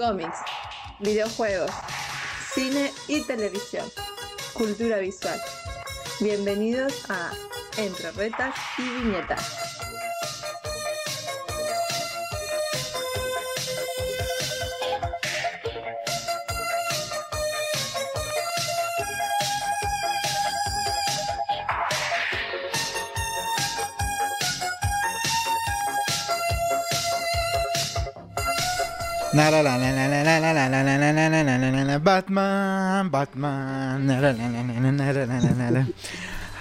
cómics, videojuegos, cine y televisión, cultura visual. Bienvenidos a Entre Retas y Viñetas. Batman, Batman.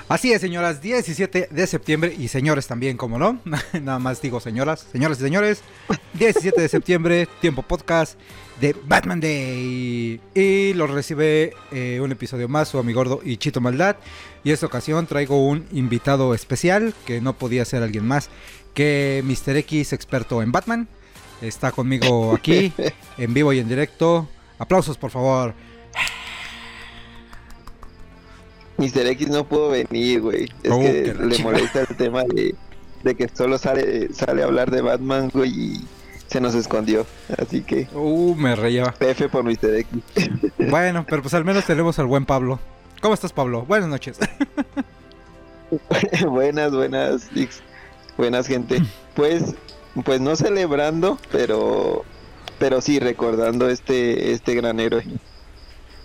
Así es, señoras, 17 de septiembre y señores también, como no. Nada más digo señoras, señoras y señores. 17 de septiembre, tiempo podcast de Batman Day. Y lo recibe eh, un episodio más, su amigo gordo y Chito Maldad. Y esta ocasión traigo un invitado especial que no podía ser alguien más que Mr. X, experto en Batman. Está conmigo aquí, en vivo y en directo. Aplausos, por favor. Mr. X no pudo venir, güey. Es Oh, que le molesta el tema de, de que solo sale, sale a hablar de Batman, güey, y se nos escondió. Así que, Uh, me reía. F por Mr. X. Bueno, pero pues al menos tenemos al buen Pablo. ¿Cómo estás, Pablo? Buenas noches. buenas, buenas, Dix. Buenas, gente. Pues, pues no celebrando, pero, pero sí recordando este, este gran héroe.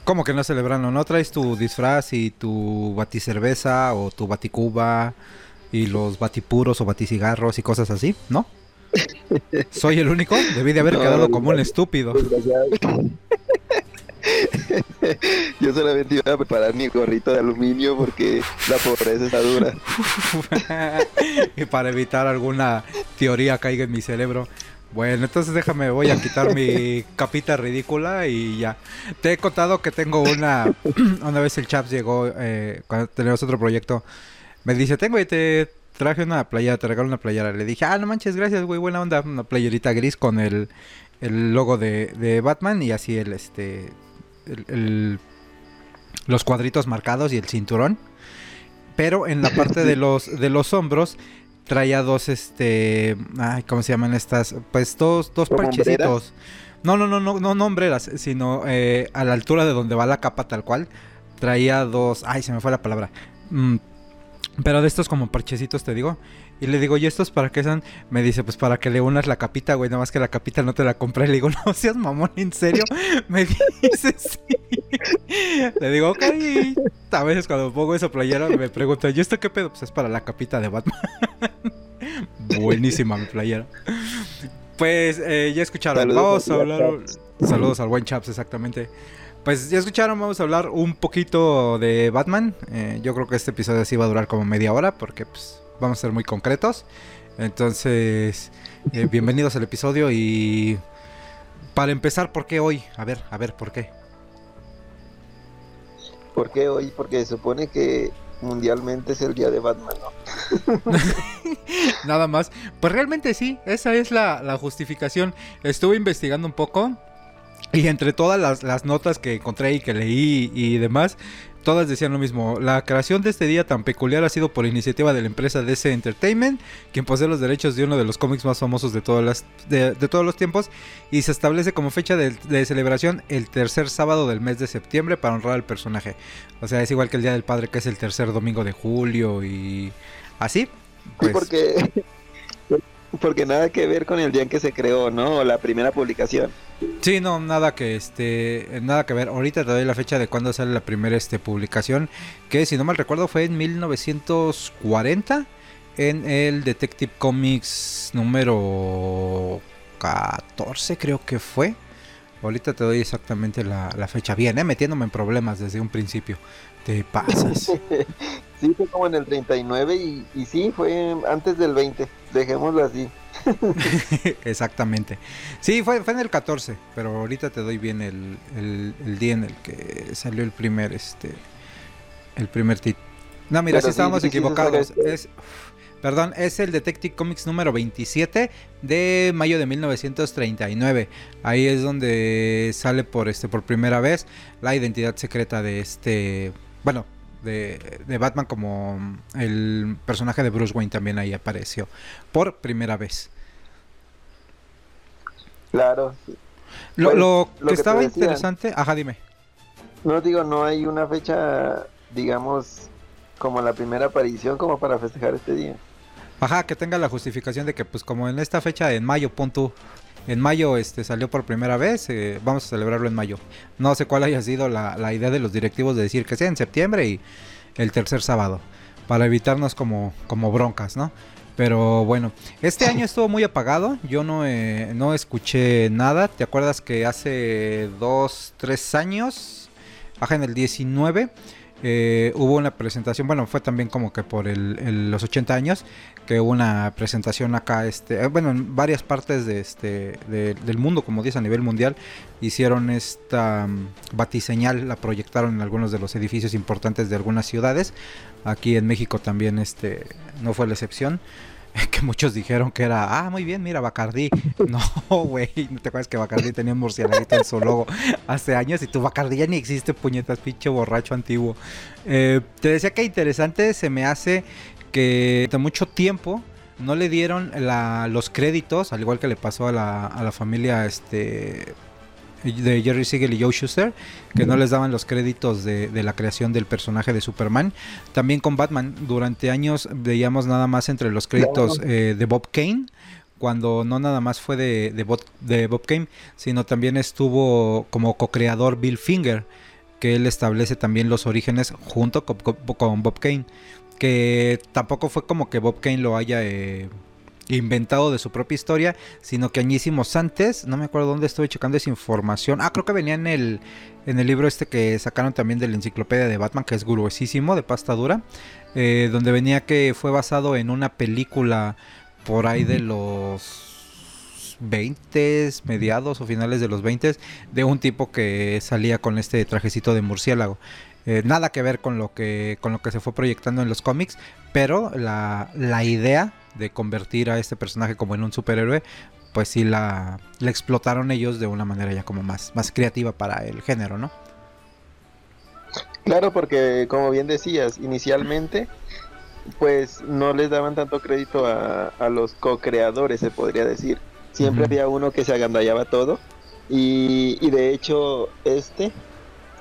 ¿Cómo que no celebrando? ¿No traes tu disfraz y tu baticerveza o tu baticuba y los batipuros o baticigarros y cosas así? ¿No? ¿Soy el único? Debí de haber No, quedado como un estúpido. Yo solamente iba a preparar mi gorrito de aluminio porque la pobreza está dura. y para evitar alguna teoría caiga en mi cerebro. Bueno, entonces déjame, voy a quitar mi capita ridícula y ya. Te he contado que tengo una... una vez el Chaps llegó, eh, cuando tenemos otro proyecto, me dice, tengo y te traje una playera, te regalo una playera. Le dije, ah, no manches, gracias, güey, buena onda. Una playerita gris con el, el logo de, de Batman y así el, este... el- el- los cuadritos marcados y el cinturón. Pero en la parte de los, de los hombros traía dos, este, ay, ¿cómo se llaman estas? Pues dos, dos ¿Como parchecitos. No, no, no, no, no, no hombreras, sino eh, a la altura de donde va la capa tal cual. Traía dos, ay, se me fue la palabra. Mm, pero de estos como parchecitos te digo. Y le digo, ¿y estos para qué son? Me dice, pues para que le unas la capita, güey. Nada más que la capita no te la compré. Le digo, no seas mamón, ¿en serio? Me dice, sí. Le digo, ok. A veces cuando pongo esa playera me preguntan, ¿y esto qué pedo? Pues es para la capita de Batman. Buenísima mi playera. Pues eh, ya escucharon, Saludos vamos a hablar. Chaps. Saludos al buen Chaps, exactamente. Pues ya escucharon, vamos a hablar un poquito de Batman. Eh, yo creo que este episodio sí va a durar como media hora porque pues, vamos a ser muy concretos. Entonces, eh, bienvenidos al episodio y para empezar, ¿por qué hoy? A ver, a ver, ¿por qué? ¿Por qué hoy? Porque se supone que mundialmente es el día de Batman, ¿no? Nada más. Pues realmente sí, esa es la, la justificación. Estuve investigando un poco y entre todas las, las notas que encontré y que leí y demás, todas decían lo mismo. La creación de este día tan peculiar ha sido por iniciativa de la empresa DC Entertainment, quien posee los derechos de uno de los cómics más famosos de, todas las, de, de todos los tiempos y se establece como fecha de, de celebración el tercer sábado del mes de septiembre para honrar al personaje. O sea, es igual que el Día del Padre que es el tercer domingo de julio y así. Sí, Pues, porque, porque nada que ver con el día en que se creó, ¿no? La primera publicación. Sí, no, nada que este, nada que ver. Ahorita te doy la fecha de cuando sale la primera este publicación, que si no mal recuerdo fue en 1940 en el Detective Comics número 14 creo que fue. Ahorita te doy exactamente la, la fecha. Bien, ¿eh? metiéndome en problemas desde un principio. Te pasas. Sí, fue como en el 39 y, y sí, fue antes del 20. Dejémoslo así. Exactamente. Sí, fue, fue en el 14, pero ahorita te doy bien el, el- el día en el que salió el primer, este, el primer título. No, mira, sí sí, estábamos sí, sí, equivocados. es, perdón, es el Detective Comics número 27 de mayo de 1939. Ahí es donde sale por este por primera vez la identidad secreta de este, bueno, de, de Batman como el personaje de Bruce Wayne también ahí apareció por primera vez. Claro. Lo, Pues, lo lo que que te estaba interesante, ajá, dime. No digo, no hay una fecha, digamos, como la primera aparición como para festejar este día. Ajá, que tenga la justificación de que pues como en esta fecha en mayo, punto, en mayo este salió por primera vez, eh, vamos a celebrarlo en mayo. No sé cuál haya sido la, la idea de los directivos de decir que sea en septiembre y el tercer sábado, para evitarnos como, como broncas, ¿no? Pero bueno, este año estuvo muy apagado, yo no, eh, no escuché nada, ¿te acuerdas que hace dos, tres años, ajá, en el 19, eh, hubo una presentación, bueno, fue también como que por el- el- los 80 años, que hubo una presentación acá, este, eh, bueno, en varias partes de este, de- del mundo, como dices, a nivel mundial, hicieron esta mm, batiseñal, la proyectaron en algunos de los edificios importantes de algunas ciudades. Aquí en México también este, no fue la excepción. Que muchos dijeron que era, ah, muy bien, mira, Bacardí. No, güey, ¿no te acuerdas que Bacardí tenía un murciélago en su logo hace años y tu Bacardí ya ni existe, puñetas, pinche borracho antiguo. Eh, te decía que interesante se me hace que de mucho tiempo no le dieron la- los créditos, al igual que le pasó a la, a la familia este, de Jerry Siegel y Joe Schuster, que no les daban los créditos de, de la creación del personaje de Superman. También con Batman, durante años veíamos nada más entre los créditos eh, de Bob Kane, cuando no nada más fue de, de, Bob, de Bob Kane, sino también estuvo como co-creador Bill Finger, que él establece también los orígenes junto con, con- con Bob Kane, que tampoco fue como que Bob Kane lo haya... eh, inventado de su propia historia, sino que añísimos antes, no me acuerdo dónde estuve checando esa información. Ah, creo que venía en el en el libro este que sacaron también de la enciclopedia de Batman, que es gruesísimo, de pasta dura, eh, donde venía que fue basado en una película por ahí de los 20, mediados o finales de los 20, de un tipo que salía con este trajecito de murciélago. Eh, nada que ver con lo que con lo que se fue proyectando en los cómics, pero la, la idea de convertir a este personaje como en un superhéroe, pues sí la, la explotaron ellos de una manera ya como más, más creativa para el género, ¿no? Claro, porque como bien decías, inicialmente pues no les daban tanto crédito a, a los co-creadores, se podría decir. Siempre había uno que se agandallaba todo y, y de hecho este,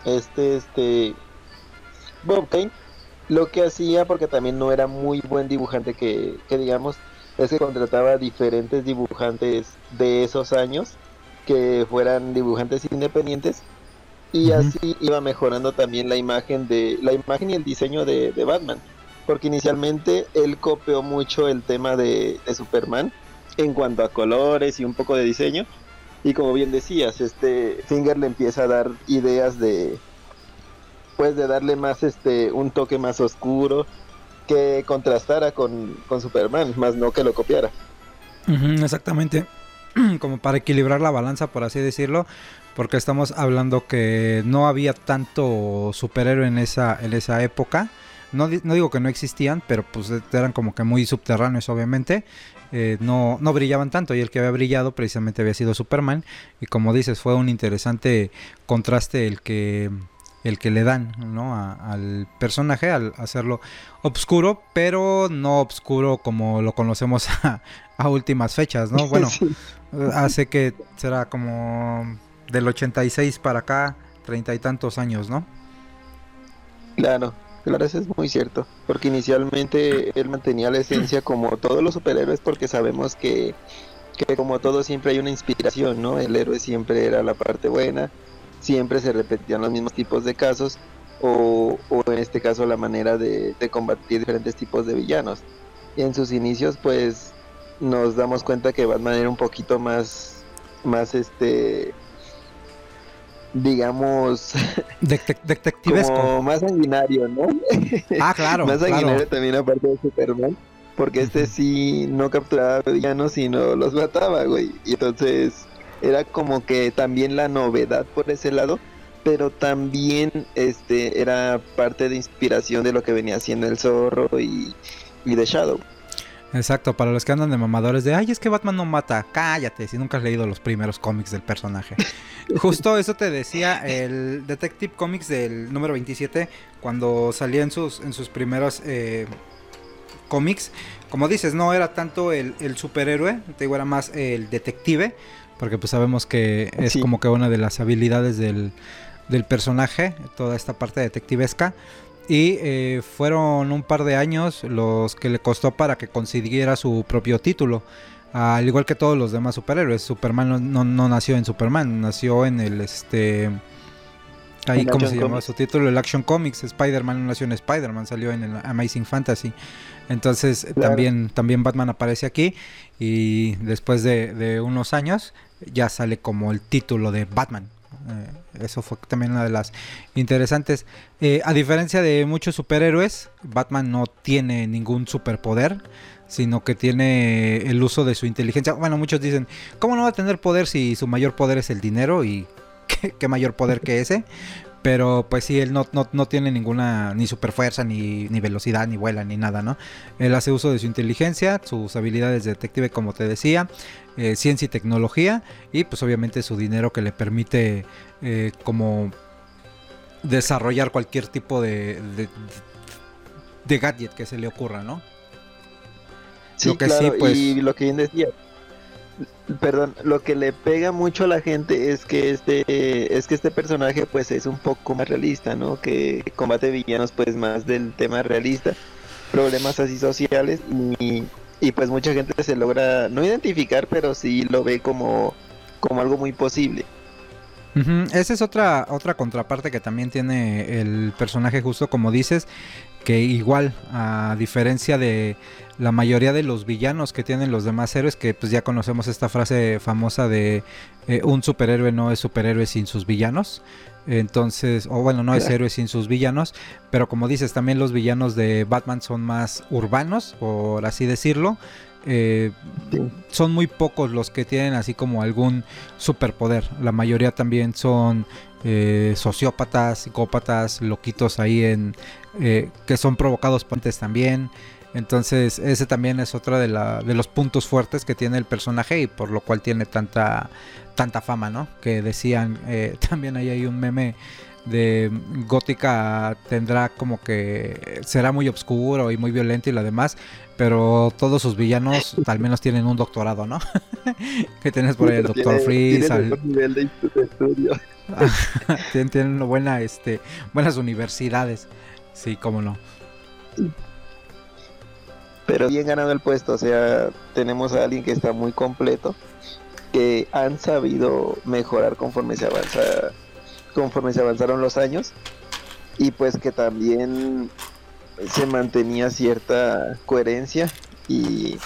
este, este, Bob Kane, lo que hacía, porque también no era muy buen dibujante que, que digamos, es que contrataba diferentes dibujantes de esos años que fueran dibujantes independientes y así iba mejorando también la imagen de la imagen y el diseño de, de Batman porque inicialmente él copió mucho el tema de, de Superman en cuanto a colores y un poco de diseño y como bien decías este Finger le empieza a dar ideas de pues de darle más este un toque más oscuro que contrastara con, con Superman más no que lo copiara exactamente. Como para equilibrar la balanza, por así decirlo. Porque estamos hablando que no había tanto superhéroe en esa, en esa época. No, no digo que no existían, pero pues eran como que muy subterráneos, obviamente. Eh, no, no brillaban tanto y el que había brillado precisamente había sido Superman. Y como dices, fue un interesante contraste el que, el que le dan ¿no? A- al personaje al hacerlo obscuro, pero no obscuro como lo conocemos a, a últimas fechas, ¿no? Bueno, Sí. hace que será como del 86 para acá, treinta y tantos años, ¿no? Claro, claro, eso es muy cierto. Porque inicialmente él mantenía la esencia como todos los superhéroes, porque sabemos que, que como todo siempre hay una inspiración, ¿no? El héroe siempre era la parte buena, siempre se repetían los mismos tipos de casos, o, o en este caso la manera de, de combatir diferentes tipos de villanos. Y en sus inicios, pues, nos damos cuenta que Batman era un poquito más, más este, digamos, Detec- detectivesco. como más sanguinario, ¿no? Ah, claro, más claro. sanguinario también aparte de Superman. Porque este sí no capturaba villanos, sino los mataba, güey. Y entonces era como que también la novedad por ese lado. Pero también este era parte de inspiración de lo que venía haciendo el zorro y, y de Shadow. Exacto, para los que andan de mamadores de, ay, es que Batman no mata, cállate, si nunca has leído los primeros cómics del personaje. Justo eso te decía el Detective Comics del número 27, cuando salía en sus, en sus primeros eh, cómics. Como dices, no era tanto el, el superhéroe, te digo, era más el detective. Porque pues sabemos que es Sí. como que una de las habilidades del, del personaje, toda esta parte detectivesca. Y eh, fueron un par de años los que le costó para que consiguiera su propio título. Al igual que todos los demás superhéroes. Superman no, no- no nació en Superman, nació en el este. Ahí, ¿cómo Action se llamaba Comics. su título? El Action Comics. Spider-Man no nació en Spider-Man, salió en el Amazing Fantasy. Entonces Claro. también, también Batman aparece aquí. Y después de, de unos años ya sale como el título de Batman. Eh, eso fue también una de las interesantes. Eh, a diferencia de muchos superhéroes, Batman no tiene ningún superpoder, sino que tiene el uso de su inteligencia. Bueno, muchos dicen, ¿cómo no va a tener poder si su mayor poder es el dinero? Y qué, qué mayor poder que ese. Pero pues sí, él no, no, no tiene ninguna, ni super fuerza, ni, ni velocidad, ni vuela, ni nada, ¿no? Él hace uso de su inteligencia, sus habilidades de detective, como te decía, eh, ciencia y tecnología, y pues obviamente su dinero que le permite eh, como desarrollar cualquier tipo de, de, de gadget que se le ocurra, ¿no? Sí, Lo que claro, sí, pues- y lo que bien decía, perdón, lo que le pega mucho a la gente es que este es que este personaje pues es un poco más realista, ¿no? Que combate villanos pues más del tema realista, problemas así sociales y, y pues mucha gente se logra no identificar, pero sí lo ve como como algo muy posible. Esa es otra, otra contraparte que también tiene el personaje, justo como dices, que igual, a diferencia de la mayoría de los villanos que tienen los demás héroes, que pues ya conocemos esta frase famosa de eh, un superhéroe no es superhéroe sin sus villanos. Entonces, o bueno, no es héroe sin sus villanos, pero como dices, también los villanos de Batman son más urbanos, por así decirlo. Eh, Sí. son muy pocos los que tienen así como algún superpoder. La mayoría también son eh, sociópatas, psicópatas, loquitos ahí en que son provocados por antes también. Entonces ese también es otro de, la, de los puntos fuertes que tiene el personaje y por lo cual tiene tanta tanta fama, ¿no? Que decían eh, también ahí hay un meme de Gótica tendrá como que será muy oscuro y muy violento y lo demás, pero todos sus villanos al menos tienen un doctorado, ¿no? que tienes por ahí el Doctor Freeze, al- mejor nivel de estudio. tienen, tienen una buena, este, buenas universidades, sí, cómo no. Pero bien ganado el puesto, o sea, tenemos a alguien que está muy completo, que han sabido mejorar conforme se avanza, conforme se avanzaron los años, y pues que también se mantenía cierta coherencia y,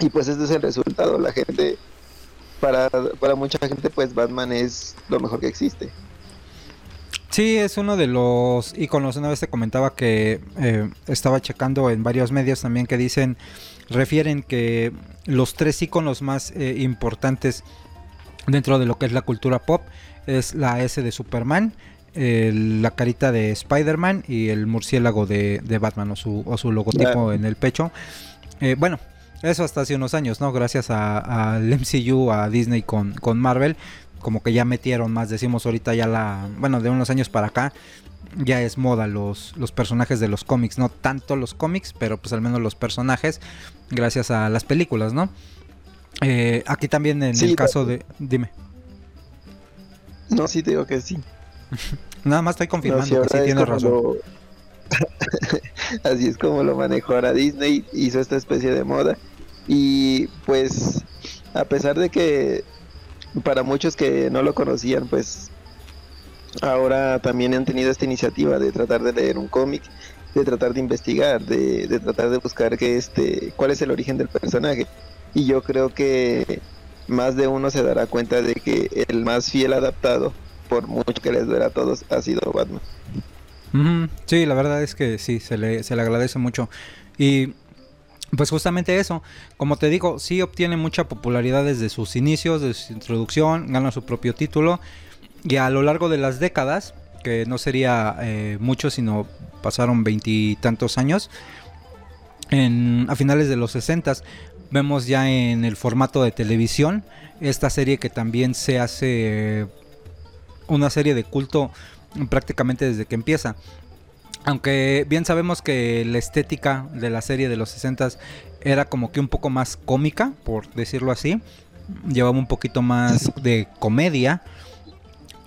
y pues este es el resultado, la gente, para, para mucha gente pues Batman es lo mejor que existe. Sí, es uno de los iconos. Una vez te comentaba que eh, estaba checando en varios medios también que dicen, refieren que los tres iconos más eh, importantes dentro de lo que es la cultura pop es la S de Superman, el- la carita de Spider-Man y el murciélago de, de Batman o su, o su logotipo en el pecho. Eh, bueno, eso hasta hace unos años, ¿no? Gracias a- al MCU, a Disney con, con Marvel, como que ya metieron más, decimos ahorita ya la, bueno, de unos años para acá, ya es moda los, los personajes de los cómics, no tanto los cómics, pero pues al menos los personajes, gracias a las películas, ¿no? Eh, aquí también en Sí, el caso de, dime, No, sí te digo que sí. nada más estoy No, confirmando que sí es tienes razón. lo- Así es como lo manejó ahora Disney, hizo esta especie de moda. Y pues, a pesar de que para muchos que no lo conocían, pues ahora también han tenido esta iniciativa de tratar de leer un cómic, de tratar de investigar, de, tratar de buscar que este, cuál es el origen del personaje. Y yo creo que más de uno se dará cuenta de que el más fiel adaptado, por mucho que les duela a todos, ha sido Batman. Sí, la verdad es que sí, se le, se le agradece mucho. Y pues justamente eso, como te digo, sí obtiene mucha popularidad desde sus inicios, desde su introducción, gana su propio título. Y a lo largo de las décadas, que no sería eh, mucho, sino pasaron veintitantos años, en, a finales de los 60 vemos ya en el formato de televisión esta serie que también se hace una serie de culto prácticamente desde que empieza. Aunque bien sabemos que la estética de la serie de los 60 era como que un poco más cómica, por decirlo así. llevaba un poquito más de comedia.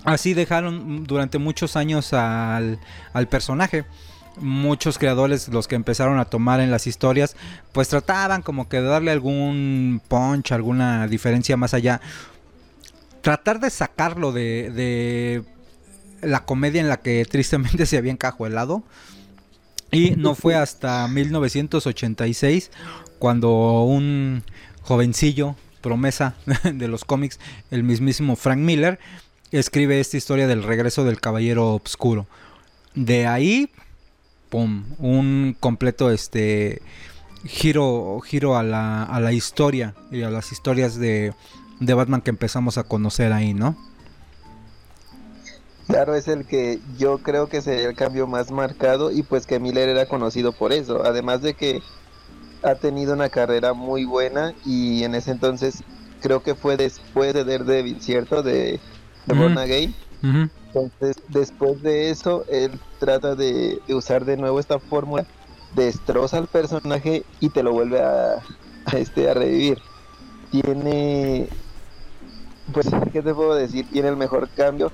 Así dejaron durante muchos años al, al personaje muchos creadores, los que empezaron a tomar en las historias, pues trataban como que de darle algún punch, alguna diferencia más allá. Tratar de sacarlo de, de la comedia en la que tristemente se había encajuelado. Y no fue hasta 1986 cuando un jovencillo, promesa de los cómics, el mismísimo Frank Miller, escribe esta historia del regreso del Caballero Obscuro. De ahí, pum, un completo este giro, giro a la, a la historia y a las historias de, de Batman que empezamos a conocer ahí, ¿no? Claro, es el que yo creo que sería el cambio más marcado y pues que Miller era conocido por eso. Además de que ha tenido una carrera muy buena y en ese entonces creo que fue después de Daredevil, ¿cierto? De, de Born Again. Entonces, después de eso, él trata de, usar de nuevo esta fórmula, destroza al personaje y te lo vuelve a, a, este, a revivir. Tiene, pues, ¿qué te puedo decir? Tiene el mejor cambio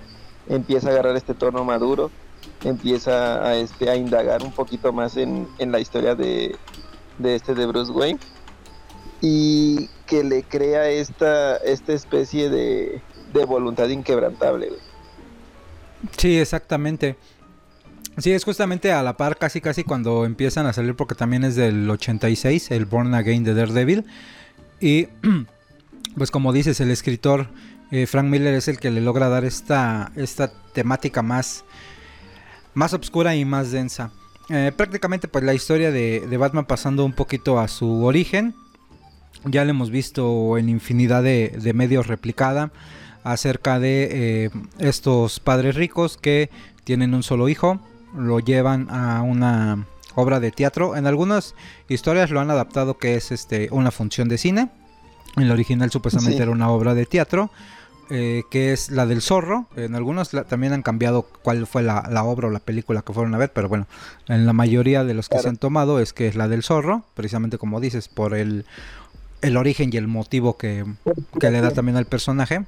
empieza a agarrar este tono maduro, empieza a, este, a indagar un poquito más en, la historia de, este de Bruce Wayne y que le crea esta, esta especie de, de voluntad inquebrantable. Sí, exactamente. Sí, es justamente a la par, casi casi cuando empiezan a salir, porque también es del 86, el Born Again de Daredevil. Y pues como dices, el escritor eh, Frank Miller es el que le logra dar esta, esta temática más, más oscura y más densa. Eh, prácticamente pues la historia de, Batman pasando un poquito a su origen. Ya lo hemos visto en infinidad de, medios replicada acerca de eh, estos padres ricos que tienen un solo hijo, lo llevan a una obra de teatro. En algunas historias lo han adaptado que es este una función de cine. En la original supuestamente era una obra de teatro. Eh, que es la del zorro. En algunos también han cambiado cuál fue la, obra o la película que fueron a ver, pero bueno, en la mayoría de los que se han tomado es que es la del zorro, precisamente como dices, por el, el origen y el motivo que, le da también al personaje.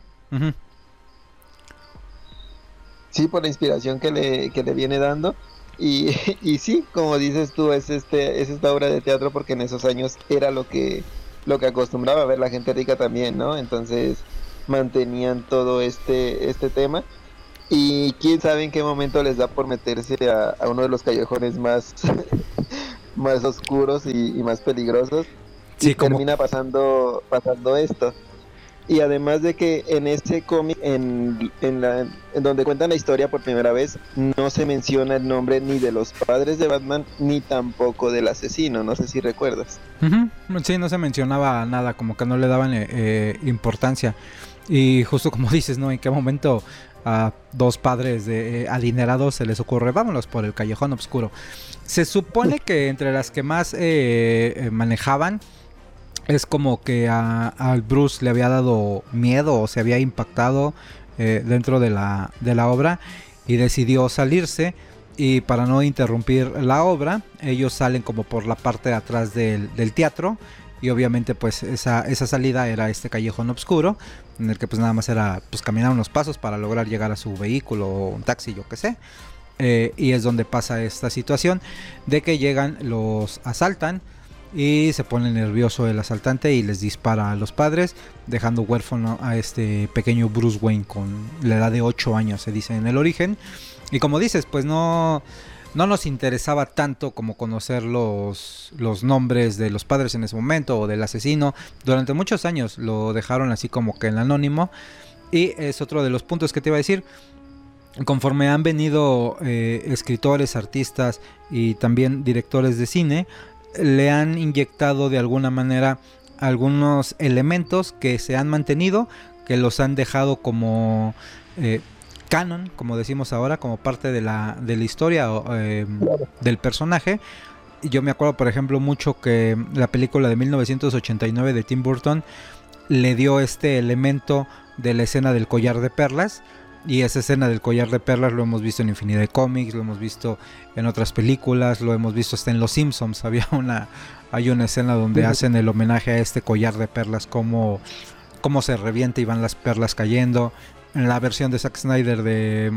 Sí, por la inspiración que le, que le viene dando. Y, y sí, como dices tú, es este es esta obra de teatro porque en esos años era lo que lo que acostumbraba a ver la gente rica también, ¿no? Entonces, mantenían todo este, este tema. Y quién sabe en qué momento les da por meterse a, uno de los callejones más, más oscuros y, más peligrosos. y termina pasando, pasando esto. Y además de que en este cómic, en, en, en donde cuentan la historia por primera vez, no se menciona el nombre ni de los padres de Batman, ni tampoco del asesino. No sé si recuerdas. Sí, no se mencionaba nada, como que no le daban eh, eh, importancia. Y justo como dices, ¿no? ¿En qué momento a dos padres de eh, adinerados se les ocurre, vámonos por el callejón oscuro? Se supone que entre las que más eh, eh, manejaban es como que a, Bruce le había dado miedo o se había impactado dentro de la, de la obra y decidió salirse. Y para no interrumpir la obra ellos salen como por la parte de atrás del, del teatro. Y obviamente pues esa, esa salida era este callejón oscuro en el que pues nada más era pues caminar unos pasos para lograr llegar a su vehículo o un taxi yo que sé. Eh, y es donde pasa esta situación de que llegan los asaltan y se pone nervioso el asaltante y les dispara a los padres dejando huérfano a este pequeño Bruce Wayne con la edad de 8 años se dice en el origen y como dices pues no no nos interesaba tanto como conocer los, los nombres de los padres en ese momento o del asesino. Durante muchos años lo dejaron así como que en anónimo. Y es otro de los puntos que te iba a decir. Conforme han venido eh, escritores, artistas y también directores de cine, le han inyectado de alguna manera algunos elementos que se han mantenido, que los han dejado como eh, canon, como decimos ahora, como parte de la, de la historia eh, del personaje. Yo me acuerdo, por ejemplo, mucho que la película de 1989 de Tim Burton le dio este elemento de la escena del collar de perlas. Y esa escena del collar de perlas lo hemos visto en infinidad de cómics, lo hemos visto en otras películas, lo hemos visto hasta en Los Simpsons. Había una, hay una escena donde hacen el homenaje a este collar de perlas como cómo se revienta y van las perlas cayendo. En la versión de Zack Snyder de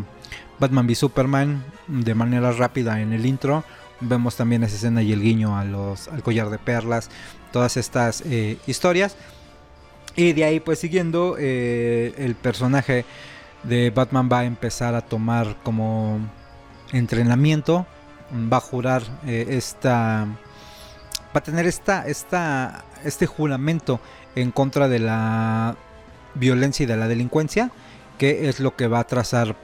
Batman v Superman, de manera rápida en el intro, vemos también esa escena y el guiño a los, al collar de perlas, todas estas eh, historias. Y de ahí pues siguiendo, eh, el personaje de Batman va a empezar a tomar como entrenamiento, va a jurar eh, esta, va a tener esta, esta, este juramento en contra de la violencia y de la delincuencia, que es lo que va a trazar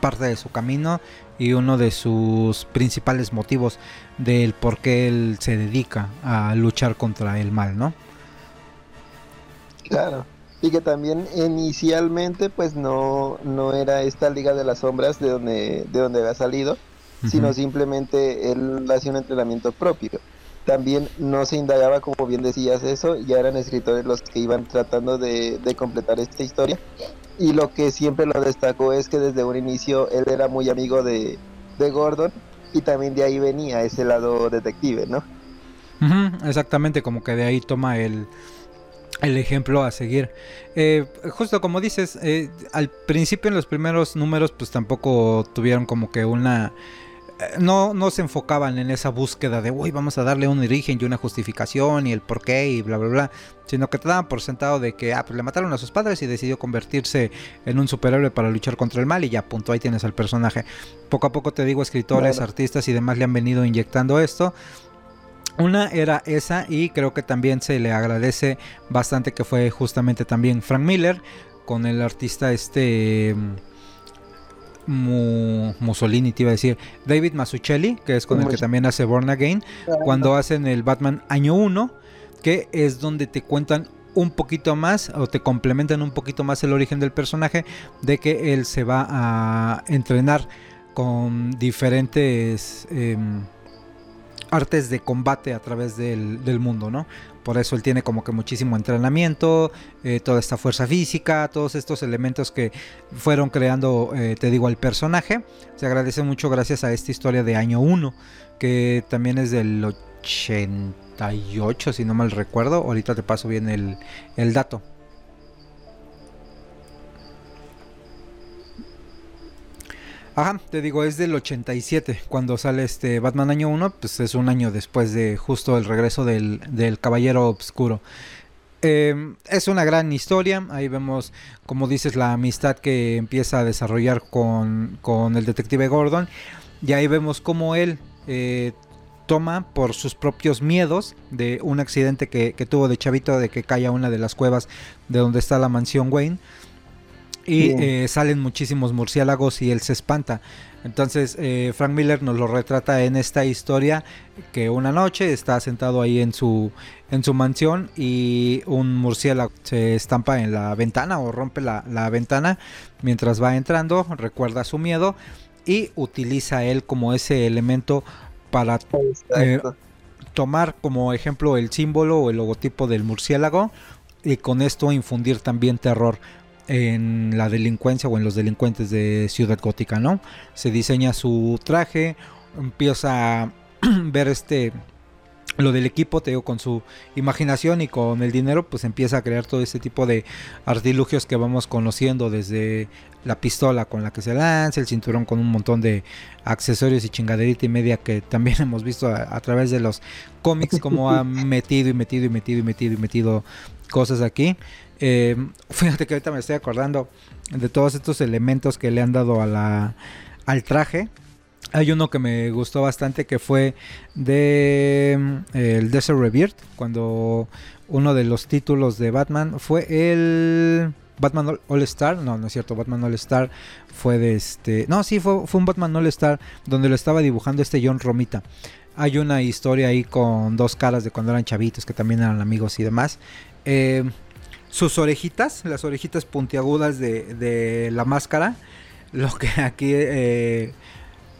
parte de su camino y uno de sus principales motivos del por qué él se dedica a luchar contra el mal, ¿no? Claro. Y que también inicialmente pues no, no era esta Liga de las Sombras de donde, de donde había salido, sino simplemente él hacía un entrenamiento propio. También no se indagaba, como bien decías eso, ya eran escritores los que iban tratando de, de completar esta historia. Y lo que siempre lo destacó es que desde un inicio él era muy amigo de, de Gordon y también de ahí venía ese lado detective, ¿no? exactamente, como que de ahí toma el, el ejemplo a seguir. Eh, justo como dices, eh, al principio en los primeros números pues tampoco tuvieron como que una... Eh, no, no se enfocaban en esa búsqueda de, uy, vamos a darle un origen y una justificación y el porqué y bla, bla, bla, sino que te daban por sentado de que, ah, pues le mataron a sus padres y decidió convertirse en un superhéroe para luchar contra el mal y ya, punto, ahí tienes al personaje. Poco a poco te digo, escritores, artistas y demás le han venido inyectando esto una era esa y creo que también se le agradece bastante que fue justamente también Frank Miller con el artista este mm, Mussolini te iba a decir David Mazzucchelli que es con el que también hace Born Again cuando hacen el Batman año 1 que es donde te cuentan un poquito más o te complementan un poquito más el origen del personaje de que él se va a entrenar con diferentes em, artes de combate a través del, mundo, ¿no? Por eso él tiene como que muchísimo entrenamiento, eh, toda esta fuerza física, todos estos elementos que fueron creando, eh, te digo, al personaje. Se agradece mucho gracias a esta historia de año 1, que también es del 88, si no mal recuerdo. Ahorita te paso bien el, el dato. Ajá, te digo, es del 87 cuando sale este Batman año 1, pues es un año después de justo el regreso del, Caballero Obscuro. Em, es una gran historia, ahí vemos, como dices, la amistad que empieza a desarrollar con, el detective Gordon, y ahí vemos cómo él eh, toma por sus propios miedos de un accidente que, que, tuvo de chavito, de que cae una de las cuevas de donde está la mansión Wayne y eh, salen muchísimos murciélagos y él se espanta. Entonces eh, Frank Miller nos lo retrata en esta historia que una noche está sentado ahí en su en su mansión y un murciélago se estampa en la ventana o rompe la, ventana mientras va entrando, recuerda su miedo y utiliza él como ese elemento para eh, tomar como ejemplo el símbolo o el logotipo del murciélago y con esto infundir también terror en la delincuencia o en los delincuentes de Ciudad Gótica, ¿no? Se diseña su traje, empieza a ver este lo del equipo, te digo, con su imaginación y con el dinero, pues empieza a crear todo ese tipo de artilugios que vamos conociendo, desde la pistola con la que se lanza, el cinturón con un montón de accesorios y chingaderita y media que también hemos visto a, través de los cómics, como ha metido y metido y metido y metido y metido cosas aquí. Eh, fíjate que ahorita me estoy acordando de todos estos elementos que le han dado a la, al traje. Hay uno que me gustó bastante que fue de eh, el Desert Rebirth, cuando uno de los títulos de Batman fue el Batman All Star, no, no es cierto, Batman All Star fue de este, no, sí, fue, fue un Batman All Star donde lo estaba dibujando este John Romita. Hay una historia ahí con dos caras de cuando eran chavitos que también eran amigos y demás. Eh, sus orejitas, las orejitas puntiagudas de, la máscara, lo que aquí eh,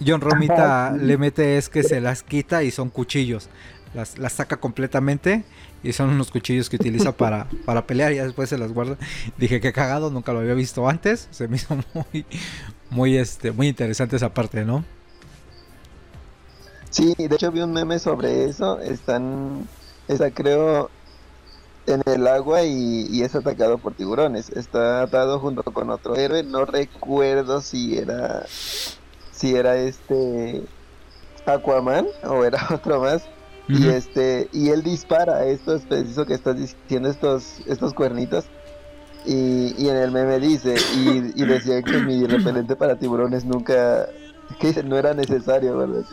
John Romita le mete es que se las quita y son cuchillos. Las, las saca completamente y son unos cuchillos que utiliza para, para pelear y después se las guarda. Dije que cagado, nunca lo había visto antes. Se me hizo muy, muy, este, muy interesante esa parte, ¿no? Sí, de hecho vi un meme sobre eso. Están, esa creo, en el agua y, es atacado por tiburones. Está atado junto con otro héroe. No recuerdo si era si era este Aquaman o era otro más. Y este y él dispara esto es preciso que estás diciendo estos estos cuernitos. Y, y en el meme dice y, decía que mi repelente para tiburones nunca que no era necesario, ¿verdad?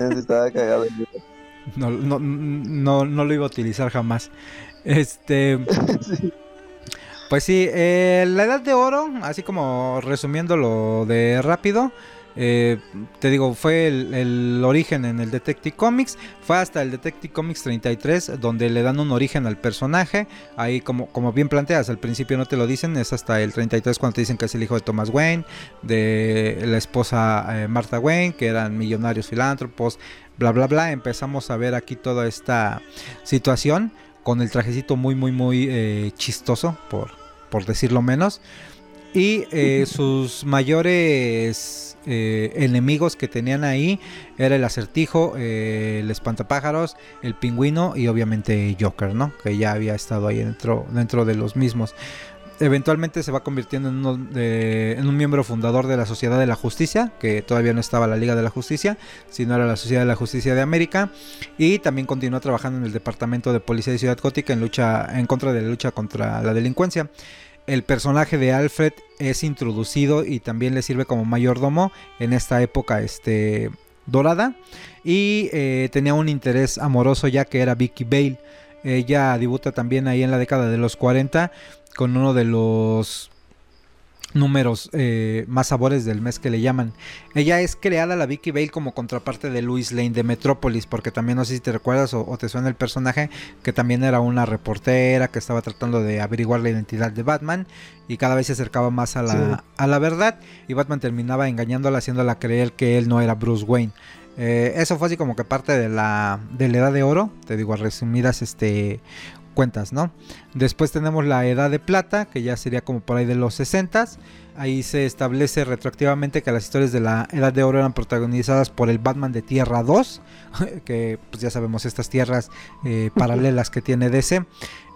estaba cagado. No, no, no, no lo iba a utilizar jamás. Este. Pues sí, eh, la edad de oro, así como resumiéndolo de rápido, eh, te digo, fue el, origen en el Detective Comics, fue hasta el Detective Comics 33 donde le dan un origen al personaje, ahí como, como bien planteas, al principio no te lo dicen, es hasta el 33 cuando te dicen que es el hijo de Thomas Wayne, de la esposa eh, Martha Wayne, que eran millonarios filántropos, bla bla bla, empezamos a ver aquí toda esta situación con el trajecito muy, muy, muy eh, chistoso, por, por decirlo menos. Y eh, sus mayores eh, enemigos que tenían ahí era el acertijo, el espantapájaros, el pingüino y obviamente Joker, ¿no? Que ya había estado ahí dentro, dentro de los mismos eventualmente se va convirtiendo en, un miembro fundador de la Sociedad de la Justicia, que todavía no estaba la Liga de la Justicia, sino era la Sociedad de la Justicia de América, y también continúa trabajando en el Departamento de Policía de Ciudad Gótica en, lucha, en contra de la lucha contra la delincuencia. El personaje de Alfred es introducido y también le sirve como mayordomo en esta época este, dorada, y eh, tenía un interés amoroso ya que era Vicky Bale. Ella debuta también ahí en la década de los 40 con uno de los números eh, más sabores del mes que le llaman. Ella es creada la Vicky Bale como contraparte de Louis Lane de Metrópolis, porque también no sé si te recuerdas o, te suena el personaje, que también era una reportera que estaba tratando de averiguar la identidad de Batman y cada vez se acercaba más a la, a la verdad y Batman terminaba engañándola, haciéndola creer que él no era Bruce Wayne. Eh, eso fue así como que parte de la, de la edad de oro, te digo, resumidas este, cuentas, ¿no? Después tenemos la Edad de Plata, que ya sería como por ahí de los 60 Ahí se establece retroactivamente que las historias de la Edad de Oro eran protagonizadas por el Batman de Tierra 2, que pues ya sabemos estas tierras eh, paralelas que tiene DC.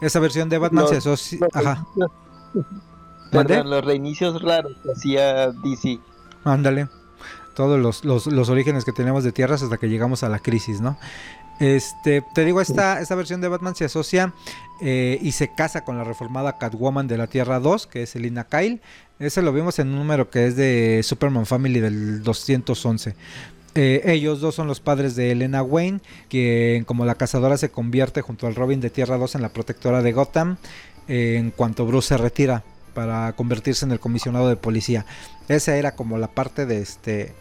Esa versión de Batman se asocia... Ajá. los reinicios raros que hacía DC. Ándale. Todos los, los, los, orígenes que tenemos de tierras hasta que llegamos a la crisis, ¿no? Este, te digo, esta, esta versión de Batman se asocia eh, y se casa con la reformada Catwoman de la Tierra 2, que es Elina Kyle. Ese lo vimos en un número que es de Superman Family del 211. Eh, ellos dos son los padres de Elena Wayne, que como la cazadora se convierte junto al Robin de Tierra 2 en la protectora de Gotham eh, en cuanto Bruce se retira para convertirse en el comisionado de policía. Esa era como la parte de este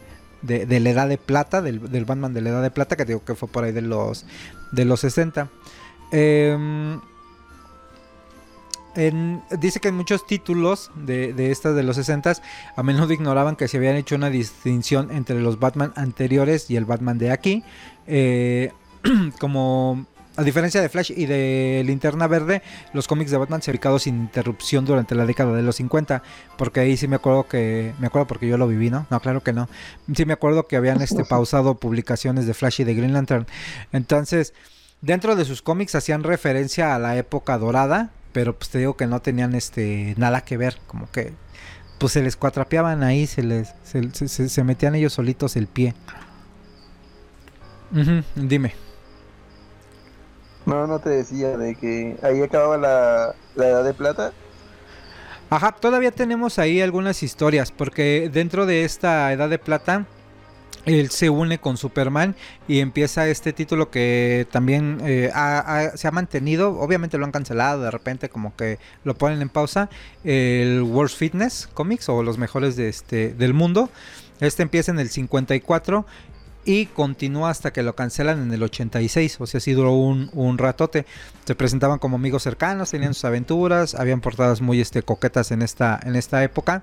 de, la edad de plata, del, Batman de la edad de plata, que digo que fue por ahí de los, de los 60. Em, dice que en muchos títulos de, de estas de los 60 a menudo ignoraban que se habían hecho una distinción entre los Batman anteriores y el Batman de aquí. Eh, como a diferencia de Flash y de Linterna Verde, los cómics de Batman se han publicado sin interrupción durante la década de los 50, porque ahí sí me acuerdo que me acuerdo porque yo lo viví, ¿no? No, claro que no. Sí me acuerdo que habían este pausado publicaciones de Flash y de Green Lantern. Entonces, dentro de sus cómics hacían referencia a la época dorada, pero pues te digo que no tenían este nada que ver, como que pues se les cuatrapeaban ahí, se les se, metían ellos solitos el pie. dime. No, no te decía de que ahí acababa la, edad de plata. Ajá, todavía tenemos ahí algunas historias, porque dentro de esta edad de plata, él se une con Superman y empieza este título que también eh, se ha mantenido, obviamente lo han cancelado de repente como que lo ponen en pausa, el World Fitness Comics o los mejores de este, del mundo. Este empieza en el 54 y continúa hasta que lo cancelan en el 86, o sea, sí duró un, un, ratote. Se presentaban como amigos cercanos, tenían sus aventuras, habían portadas muy este, coquetas en esta, en esta época.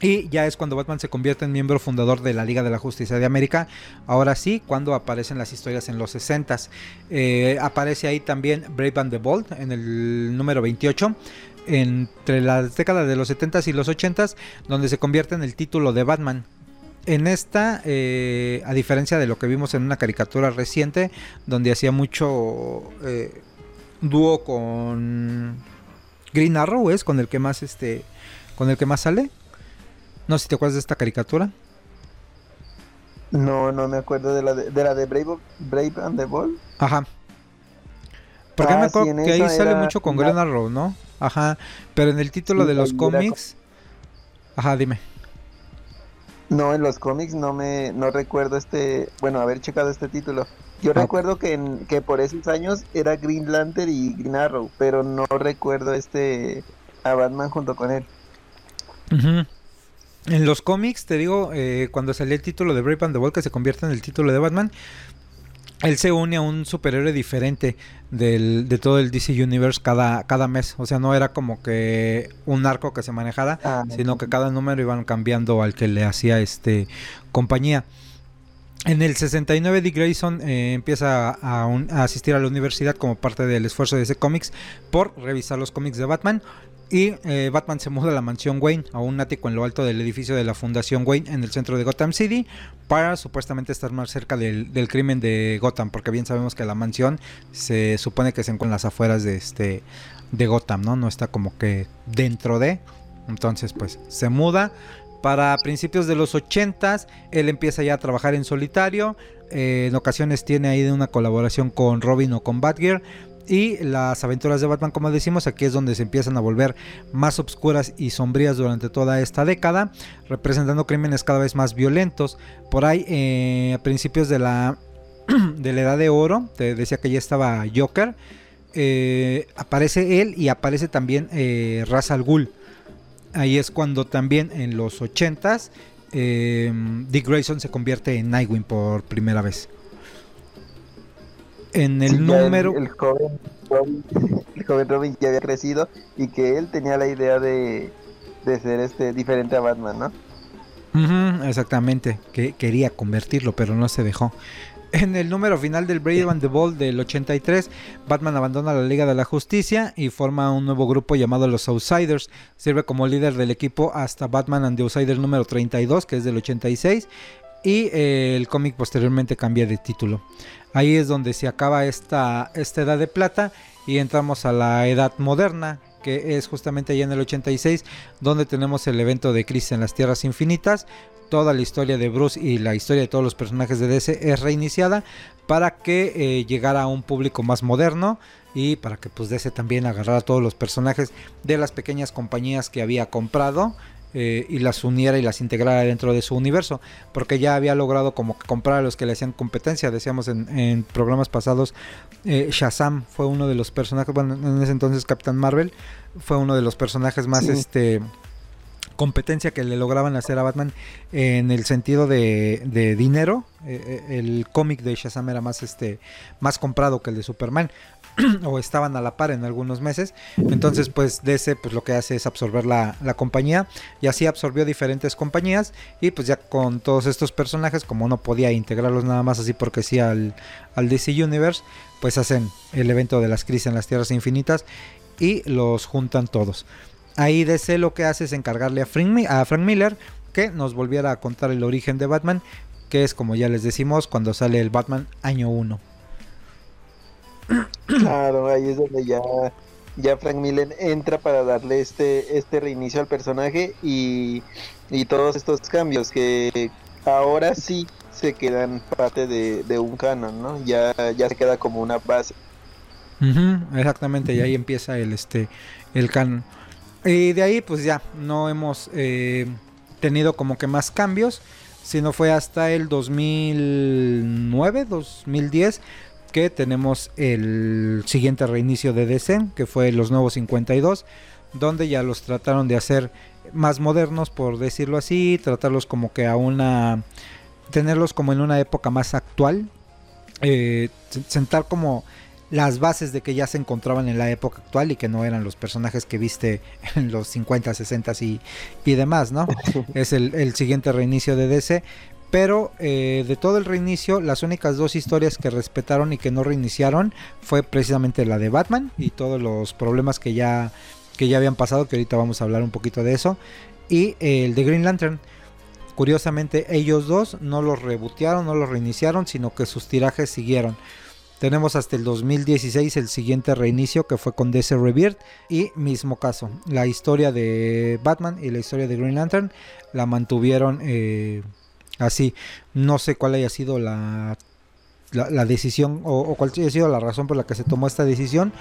Y ya es cuando Batman se convierte en miembro fundador de la Liga de la Justicia de América. Ahora sí, cuando aparecen las historias en los 60 eh, aparece ahí también Brave and the Bold en el número 28 entre las décadas de los 70s y los 80s, donde se convierte en el título de Batman en esta, eh, a diferencia de lo que vimos en una caricatura reciente, donde hacía mucho, eh, dúo con Green Arrow, es con el que más este con el que más sale. No sé si te acuerdas de esta caricatura. No, no me acuerdo de la de, de la de Brave, Brave and the Ball. Ajá. Porque Ah, me acuerdo sí, en que ahí sale mucho con Green Arrow, ¿no? Ajá. Pero en el título Sí, de los era cómics. Ajá, dime. No, en los cómics no me no recuerdo este, bueno, haber checado este título. Yo Ah. recuerdo que en, que por esos años era Green Lantern y Green Arrow, pero no recuerdo este a Batman junto con él. En los cómics, te digo, eh, cuando salió el título de Brave and the Bold, que se convierte en el título de Batman, él se une a un superhéroe diferente del, de todo el DC Universe cada, cada mes. O sea, no era como que un arco que se manejara, Ah, sino que cada número iban cambiando al que le hacía este compañía. En el 69 Dick Grayson eh, empieza a, un- a asistir a la universidad como parte del esfuerzo de ese cómics por revisar los cómics de Batman y eh, Batman se muda a la mansión Wayne, a un ático en lo alto del edificio de la Fundación Wayne en el centro de Gotham City, para supuestamente estar más cerca del, crimen de Gotham, porque bien sabemos que la mansión se supone que se encuentra en las afueras de este de Gotham, ¿no? No está como que dentro de. Entonces, pues se muda. Para principios de los 80 él empieza ya a trabajar en solitario. eh, en ocasiones tiene ahí una colaboración con Robin o con Batgirl. Y las aventuras de Batman, como decimos, aquí es donde se empiezan a volver más obscuras y sombrías durante toda esta década, representando crímenes cada vez más violentos. Por ahí, eh, a principios de la, de la Edad de Oro, te decía que ya estaba Joker, eh, aparece él y aparece también eh, Ra's al Ghul. Ahí es cuando también en los 80s eh, Dick Grayson se convierte en Nightwing por primera vez. En el Sí, número... el, joven Robin, el joven Robin ya había crecido y que él tenía la idea de, de ser este diferente a Batman, ¿no? Exactamente, que quería convertirlo, pero no se dejó. En el número final del Brave and the Bold del 83, Batman abandona la Liga de la Justicia y forma un nuevo grupo llamado los Outsiders. Sirve como líder del equipo hasta Batman and the Outsiders número 32, que es del 86. Y eh, el cómic posteriormente cambia de título. Ahí es donde se acaba esta, esta edad de plata y entramos a la edad moderna, que es justamente allá en el 86, donde tenemos el evento de Crisis en las Tierras Infinitas. Toda la historia de Bruce y la historia de todos los personajes de DC es reiniciada para que eh, llegara a un público más moderno y para que pues DC también agarrara a todos los personajes de las pequeñas compañías que había comprado eh, y las uniera y las integrara dentro de su universo, porque ya había logrado como que comprar a los que le hacían competencia, decíamos en, en programas pasados, eh, Shazam fue uno de los personajes, bueno, en ese entonces Capitán Marvel fue uno de los personajes más Sí. este competencia que le lograban hacer a Batman en el sentido de, de dinero. Eh, el cómic de Shazam era más este más comprado que el de Superman o estaban a la par en algunos meses. Entonces, pues DC pues lo que hace es absorber la, la compañía y así absorbió diferentes compañías y pues ya con todos estos personajes como no podía integrarlos nada más así porque sí al, al DC Universe, pues hacen el evento de las crisis en las tierras infinitas y los juntan todos. Ahí DC lo que hace es encargarle a Frank, a Frank Miller que nos volviera a contar el origen de Batman, que es como ya les decimos cuando sale el Batman año 1. Claro, ahí es donde ya, ya Frank Miller entra para darle este, este reinicio al personaje y, y todos estos cambios que ahora sí se quedan parte de, de un canon, ¿no? Ya, ya se queda como una base. Exactamente, y ahí empieza el este el canon. Y de ahí pues ya no hemos eh, tenido como que más cambios, sino fue hasta el 2009, 2010 que tenemos el siguiente reinicio de DC, que fue los nuevos 52, donde ya los trataron de hacer más modernos, por decirlo así, tratarlos como que a una tenerlos como en una época más actual, eh, sen- sentar como las bases de que ya se encontraban en la época actual y que no eran los personajes que viste en los 50, 60 y, y demás, ¿no? es el, el siguiente reinicio de DC. Pero eh, de todo el reinicio, las únicas dos historias que respetaron y que no reiniciaron fue precisamente la de Batman y todos los problemas que ya, que ya habían pasado, que ahorita vamos a hablar un poquito de eso. Y eh, el de Green Lantern. Curiosamente, ellos dos no los rebotearon, no los reiniciaron, sino que sus tirajes siguieron. Tenemos hasta el 2016 el siguiente reinicio que fue con DC Rebirth y mismo caso, la historia de Batman y la historia de Green Lantern la mantuvieron eh, así. No sé cuál haya sido la la, decisión o, o, cuál haya sido la razón por la que se tomó esta decisión,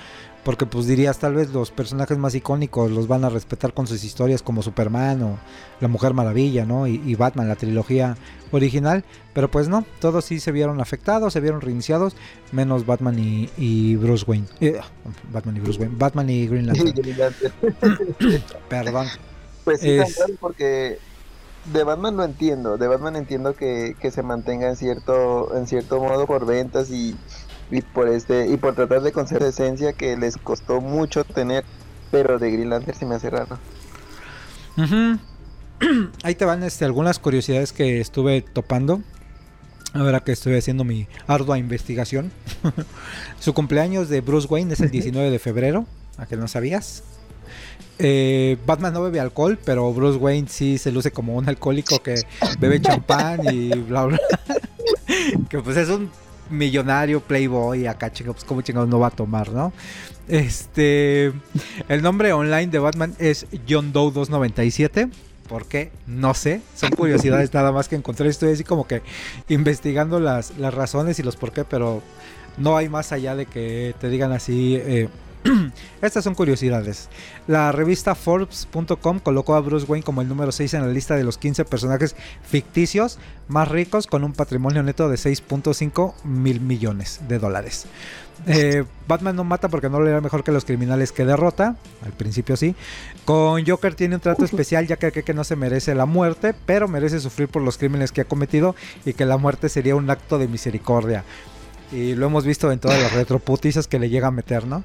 porque pues dirías tal vez los personajes más icónicos los van a respetar con sus historias como Superman o la Mujer Maravilla, ¿no? Y, Batman, la trilogía original, pero pues no, todos sí se vieron afectados, se vieron reiniciados, menos Batman y, Bruce Wayne. Eh, Batman y Bruce Wayne, Batman y Green Lantern. Perdón. Pues sí, porque de Batman lo entiendo, de Batman entiendo que, que se mantenga en cierto, en cierto modo por ventas y y por este y por tratar de conservar esencia que les costó mucho tener, pero de Green Lantern se me hace raro. Ahí te van este, algunas curiosidades que estuve topando. Ahora que estoy haciendo mi ardua investigación. Su cumpleaños de Bruce Wayne es el 19 de febrero. ¿A que no sabías? Eh, Batman no bebe alcohol, pero Bruce Wayne sí se luce como un alcohólico que bebe champán y bla bla. que pues es un millonario, playboy, acá chingados, pues como chingados no va a tomar, ¿no? Este, el nombre online de Batman es John Doe 297. ¿Por qué? No sé. Son curiosidades nada más que encontré. Estoy así como que investigando las, las razones y los por qué, pero no hay más allá de que te digan así. Eh, Estas son curiosidades. La revista Forbes.com colocó a Bruce Wayne como el número 6 en la lista de los 15 personajes ficticios más ricos con un patrimonio neto de 6.5 mil millones de dólares. Eh, Batman no mata porque no le da mejor que los criminales que derrota. Al principio sí. Con Joker tiene un trato especial ya que cree que no se merece la muerte, pero merece sufrir por los crímenes que ha cometido y que la muerte sería un acto de misericordia. Y lo hemos visto en todas las retroputizas que le llega a meter, ¿no?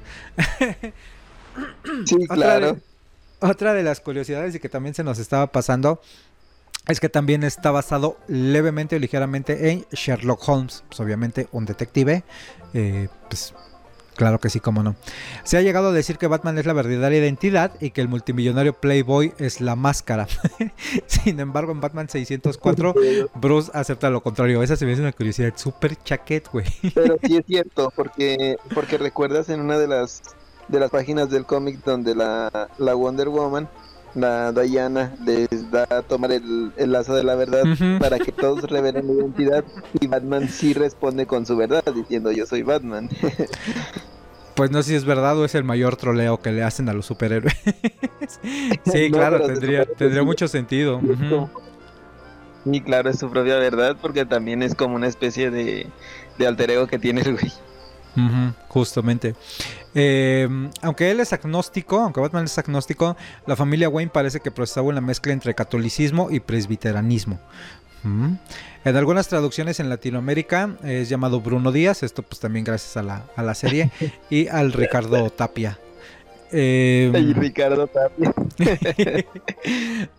sí, claro. Otra de, las curiosidades y que también se nos estaba pasando es que también está basado levemente o ligeramente en Sherlock Holmes, pues obviamente un detective, eh, pues Claro que sí, cómo no. Se ha llegado a decir que Batman es la verdadera identidad y que el multimillonario Playboy es la máscara. Sin embargo, en Batman 604, Bruce acepta lo contrario. Esa se me hace una curiosidad súper chaquet, güey. Pero sí es cierto, porque, porque recuerdas en una de las, de las páginas del cómic donde la, la Wonder Woman la Diana les da a tomar el, lazo de la verdad para que todos revelen la identidad y Batman sí responde con su verdad diciendo yo soy Batman. Pues no sé si es verdad o es el mayor troleo que le hacen a los superhéroes. sí, claro, tendría, tendría mucho sentido. Y claro, es su propia verdad porque también es como una especie de, de alter ego que tiene el güey justamente. Eh, aunque él es agnóstico, aunque Batman es agnóstico, la familia Wayne parece que procesaba una mezcla entre catolicismo y presbiteranismo. En algunas traducciones en Latinoamérica es llamado Bruno Díaz, esto pues también gracias a la, a la serie, y al Ricardo Tapia. Eh, Ricardo Tapia.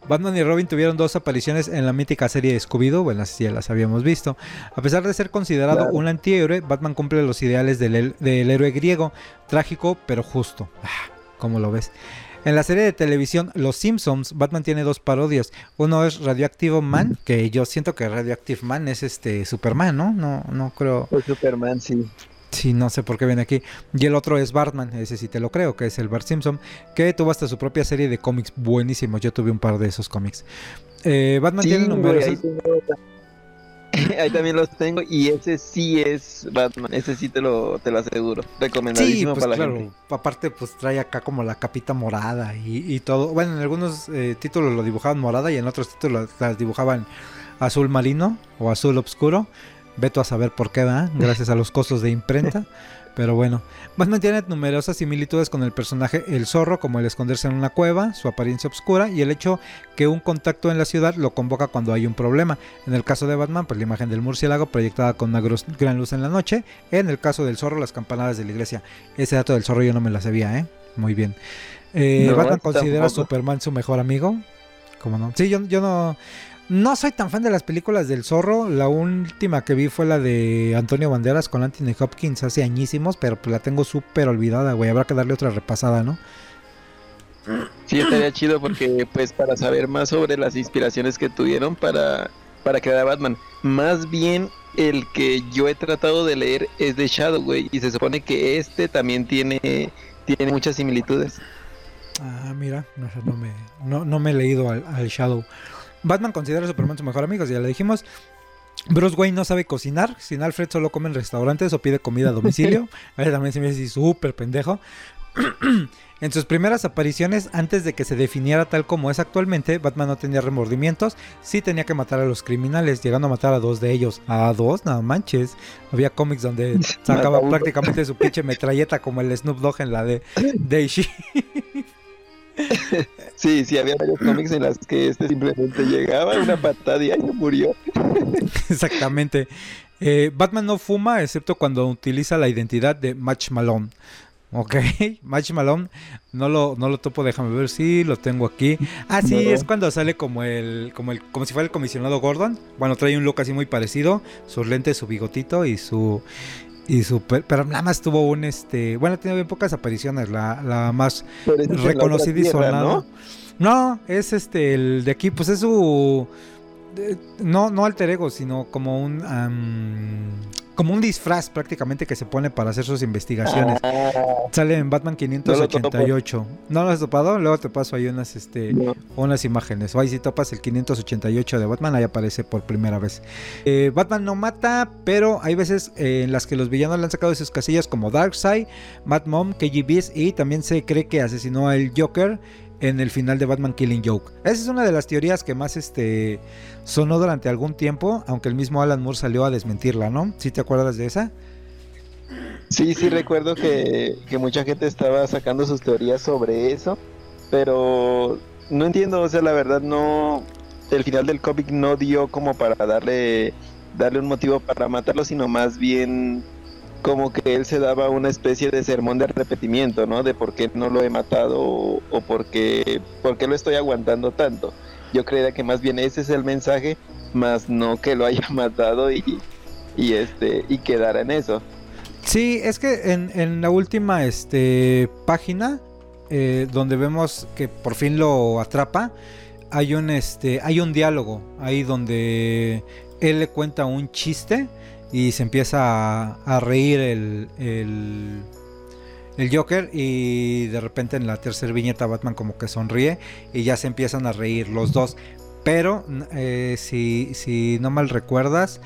Batman y Robin tuvieron dos apariciones en la mítica serie de Scooby-Doo, bueno, así ya las habíamos visto. A pesar de ser considerado un antihéroe, Batman cumple los ideales del, héroe griego, trágico pero justo. Ah, ¿Cómo lo ves? En la serie de televisión Los Simpsons, Batman tiene dos parodias. Uno es Radioactive Man, que yo siento que Radioactive Man es este Superman, ¿no? No, no creo. Superman, sí. Sí, no sé por qué viene aquí. Y el otro es Bartman, ese sí te lo creo, que es el Bart Simpson, que tuvo hasta su propia serie de cómics buenísimos. Yo tuve un par de esos cómics. Eh, Batman tiene números. Ahí, también los tengo y ese sí es Batman, ese sí te lo, te lo aseguro. Recomendadísimo pues para la gente. Aparte, pues trae acá como la capita morada y, todo. Bueno, en algunos eh, títulos lo dibujaban morada y en otros títulos las dibujaban azul marino o azul oscuro. Veto a saber por qué va, gracias a los costos de imprenta. Pero bueno, Batman tiene numerosas similitudes con el personaje El Zorro, como el esconderse en una cueva, su apariencia oscura y el hecho que un contacto en la ciudad lo convoca cuando hay un problema. En el caso de Batman, pues la imagen del murciélago proyectada con una gran luz en la noche. En el caso del Zorro, las campanadas de la iglesia. Ese dato del Zorro yo no me la sabía, ¿eh? Muy bien. Eh, Batman considera a Superman su mejor amigo. ¿Cómo no? Sí, yo, yo no... No soy tan fan de las películas del zorro. La última que vi fue la de Antonio Banderas con Anthony Hopkins hace añísimos, pero pues la tengo súper olvidada, güey. Habrá que darle otra repasada, ¿no? Sí, estaría chido porque pues para saber más sobre las inspiraciones que tuvieron para, para crear a Batman. Más bien el que yo he tratado de leer es de Shadow, güey, y se supone que este también tiene, tiene muchas similitudes. Ah, mira, no, no, me, no, no me he leído al, al Shadow. Batman considera a Superman su mejor amigo, ya le dijimos. Bruce Wayne no sabe cocinar. Sin Alfred solo come en restaurantes o pide comida a domicilio. a ver, también se me dice súper pendejo. en sus primeras apariciones, antes de que se definiera tal como es actualmente, Batman no tenía remordimientos. Sí tenía que matar a los criminales, llegando a matar a dos de ellos. ¿A dos? No manches. Había cómics donde sacaba prácticamente su pinche metralleta como el Snoop Dogg en la de Daisy. Sí, sí, había varios cómics en las que este simplemente llegaba, una patada y ahí murió. Exactamente. Eh, Batman no fuma excepto cuando utiliza la identidad de Match Malone. Ok, Match Malone, no lo, no lo topo, déjame ver si lo tengo aquí. Ah, sí, es cuando sale como el, como el, como si fuera el comisionado Gordon. Bueno, trae un look así muy parecido, sus lentes, su bigotito y su, y super, pero nada más tuvo un este, bueno, tiene bien pocas apariciones, la, la más reconocida y sonada. ¿no? ¿no? es este el de aquí, pues es su no, no alter ego, sino como un como un disfraz prácticamente que se pone para hacer sus investigaciones. Sale en Batman 588. No lo, has topado, luego te paso ahí unas este unas imágenes. O ahí si topas el 588 de Batman, ahí aparece por primera vez. Eh, Batman no mata, pero hay veces en las que los villanos le han sacado de sus casillas como Darkseid, Mad Mom, KGBs y también se cree que asesinó al Joker en el final de Batman Killing Joke. Esa es una de las teorías que más este, sonó durante algún tiempo, aunque el mismo Alan Moore salió a desmentirla, ¿no? ¿Sí te acuerdas de esa? Sí, sí recuerdo que, que mucha gente estaba sacando sus teorías sobre eso, pero no entiendo, o sea, la verdad no, el final del cómic no dio como para darle, darle un motivo para matarlo, sino más bien como que él se daba una especie de sermón de repetimiento, ¿no? De por qué no lo he matado o, por, qué, por, qué, lo estoy aguantando tanto. Yo creía que más bien ese es el mensaje, más no que lo haya matado y, y este y quedara en eso. Sí, es que en, en la última este, página, eh, donde vemos que por fin lo atrapa, hay un, este, hay un diálogo ahí donde él le cuenta un chiste y se empieza a, reír el, el, Joker y de repente en la tercera viñeta Batman como que sonríe y ya se empiezan a reír los dos. Pero eh, si, si no mal recuerdas,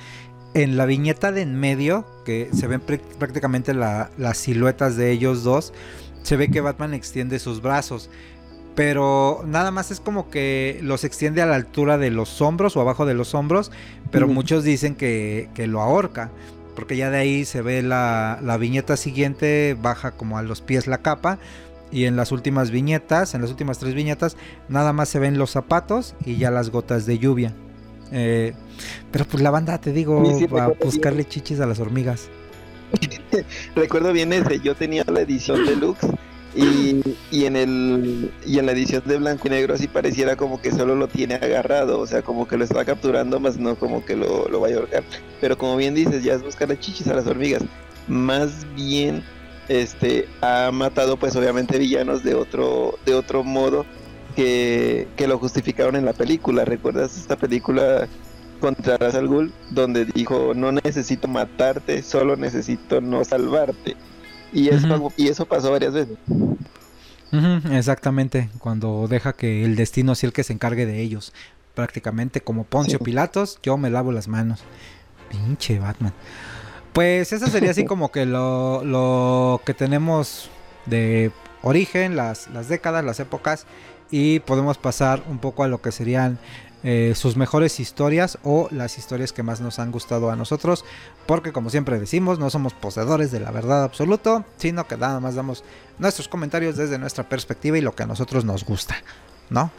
en la viñeta de en medio, que se ven prácticamente las siluetas de ellos dos, se ve que Batman extiende sus brazos pero nada más es como que los extiende a la altura de los hombros o abajo de los hombros, pero muchos dicen que, lo ahorca, porque ya de ahí se ve la, viñeta siguiente, baja como a los pies la capa, y en las últimas viñetas, en las últimas tres viñetas, nada más se ven los zapatos y ya las gotas de lluvia. Eh, pero pues la banda, te digo, va a buscarle chichis a las hormigas. recuerdo bien ese, yo tenía la edición deluxe y, y, en el y en la edición de blanco y negro así pareciera como que solo lo tiene agarrado, o sea, como que lo está capturando, más no como que lo, lo vaya a ahorcar. Pero como bien dices, ya es buscar las chichis a las hormigas. Más bien este ha matado pues obviamente villanos de otro de otro modo que, que lo justificaron en la película. ¿Recuerdas esta película contra Ra's al Ghul donde dijo, "No necesito matarte, solo necesito no salvarte"? Y eso, y eso pasó varias veces. exactamente, cuando deja que el destino sea el que se encargue de ellos. Prácticamente como Poncio Pilatos, yo me lavo las manos. Pinche Batman. Pues eso sería así como que lo, lo que tenemos de origen, las, las décadas, las épocas. Y podemos pasar un poco a lo que serían eh, sus mejores historias o las historias que más nos han gustado a nosotros. Porque como siempre decimos, no somos poseedores de la verdad absoluto, sino que nada más damos nuestros comentarios desde nuestra perspectiva y lo que a nosotros nos gusta, ¿no?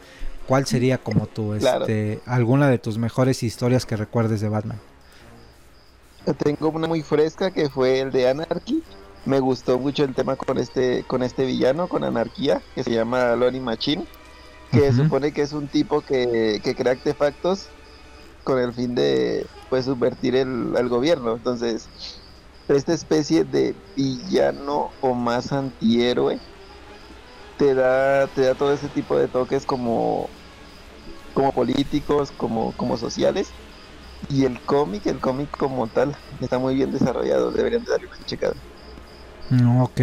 ¿Cuál sería como tu, este, alguna de tus mejores historias que recuerdes de Batman? Tengo una muy fresca que fue el de Anarchy. Me gustó mucho el tema con este, con este villano, con anarquía, que se llama Lonnie Machine que supone que es un tipo que, que, crea artefactos con el fin de pues subvertir el, al gobierno. Entonces, esta especie de villano o más antihéroe te da, te da todo ese tipo de toques como, como políticos, como, como sociales. Y el cómic, el cómic como tal, está muy bien desarrollado, deberían darle una checada. Ok.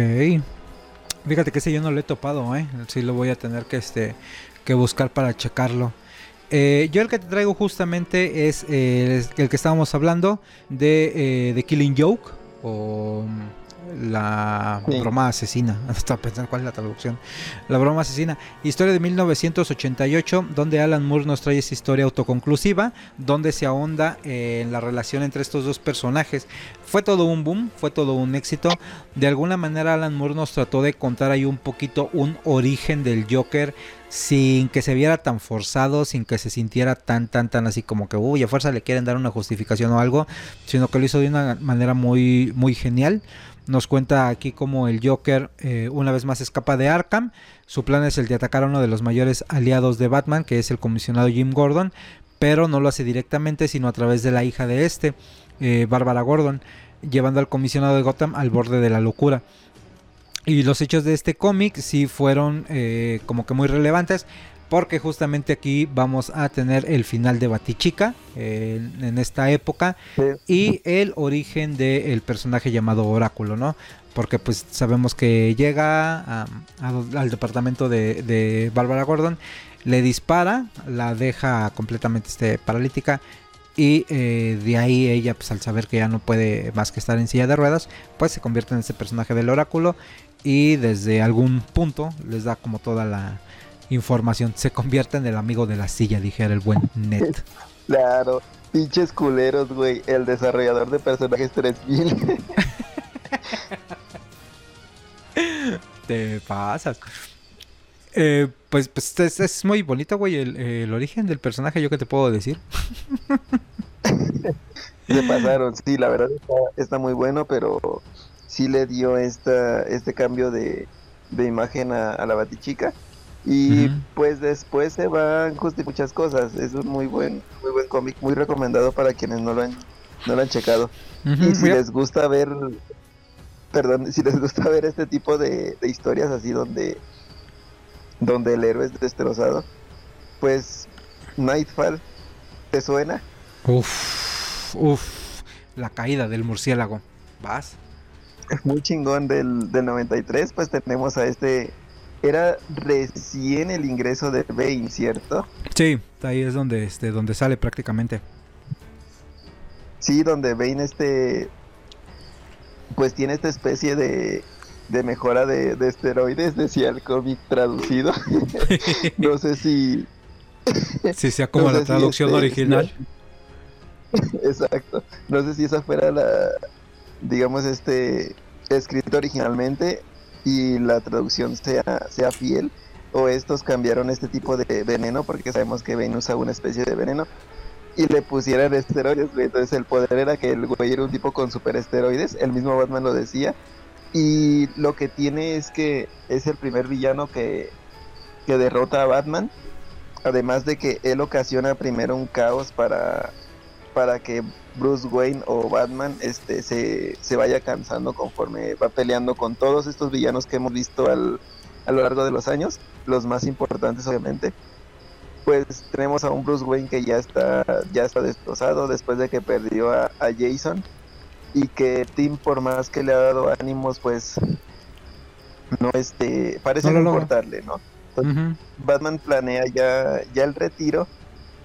Fíjate que ese yo no lo he topado, ¿eh? Sí lo voy a tener que, este, que buscar para checarlo. Eh, yo el que te traigo justamente es eh, el que estábamos hablando de, de Killing Joke o la broma asesina. Estaba pensando cuál es la traducción. La broma asesina. Historia de 1988, donde Alan Moore nos trae esa historia autoconclusiva, donde se ahonda en la relación entre estos dos personajes. Fue todo un boom, fue todo un éxito. De alguna manera Alan Moore nos trató de contar ahí un poquito un origen del Joker sin que se viera tan forzado, sin que se sintiera tan, tan, tan así como que, uy, a fuerza le quieren dar una justificación o algo, sino que lo hizo de una manera muy, muy genial. Nos cuenta aquí como el Joker eh, una vez más escapa de Arkham. Su plan es el de atacar a uno de los mayores aliados de Batman, que es el comisionado Jim Gordon, pero no lo hace directamente, sino a través de la hija de este, eh, Bárbara Gordon, llevando al comisionado de Gotham al borde de la locura. Y los hechos de este cómic sí fueron eh, como que muy relevantes porque justamente aquí vamos a tener el final de Batichica en esta época y el origen del personaje llamado Oráculo, ¿no? Porque pues sabemos que llega al departamento de, Bárbara Gordon, le dispara, la deja completamente este, paralítica y eh, de ahí ella pues al saber que ya no puede más que estar en silla de ruedas, pues se convierte en ese personaje del Oráculo y desde algún punto les da como toda la información. Se convierte en el amigo de la silla, dijera el buen Net. Claro, pinches culeros, güey. El desarrollador de personajes 3000. Te pasas. Eh, pues, pues es, muy bonito, güey, el, origen del personaje, yo que te puedo decir. Se pasaron, sí, la verdad está, muy bueno, pero sí le dio esta, este cambio de, imagen a, a la batichica. Y pues después se van justo muchas cosas. Es un muy buen, muy buen cómic, muy recomendado para quienes no lo han, no lo han checado. y si les gusta ver, perdón, si les gusta ver este tipo de, historias así donde, donde el héroe es destrozado, pues Nightfall, ¿te suena? Uf, uf, la caída del murciélago. ¿Vas? Muy chingón del, del 93, pues tenemos a este era recién el ingreso de Bane, ¿cierto? Sí, ahí es donde, este, donde sale prácticamente. Sí, donde Bane este, pues tiene esta especie de, de mejora de, esteroides, decía el cómic traducido. no sé si... Si sea como la traducción este, original. Exacto. No sé si esa fuera la, digamos, este, escrito originalmente y la traducción sea, sea fiel o estos cambiaron este tipo de veneno porque sabemos que Bane usa una especie de veneno y le pusieran esteroides, Entonces el poder era que el güey era un tipo con super esteroides, el mismo Batman lo decía. Y lo que tiene es que es el primer villano que, que derrota a Batman. Además de que él ocasiona primero un caos para, para que Bruce Wayne o Batman este, se, vaya cansando conforme va peleando con todos estos villanos que hemos visto al, a lo largo de los años, los más importantes obviamente. Pues tenemos a un Bruce Wayne que ya está, ya está destrozado después de que perdió a, Jason y que Tim por más que le ha dado ánimos pues no este parece no, importarle, ¿no? Batman planea ya, ya el retiro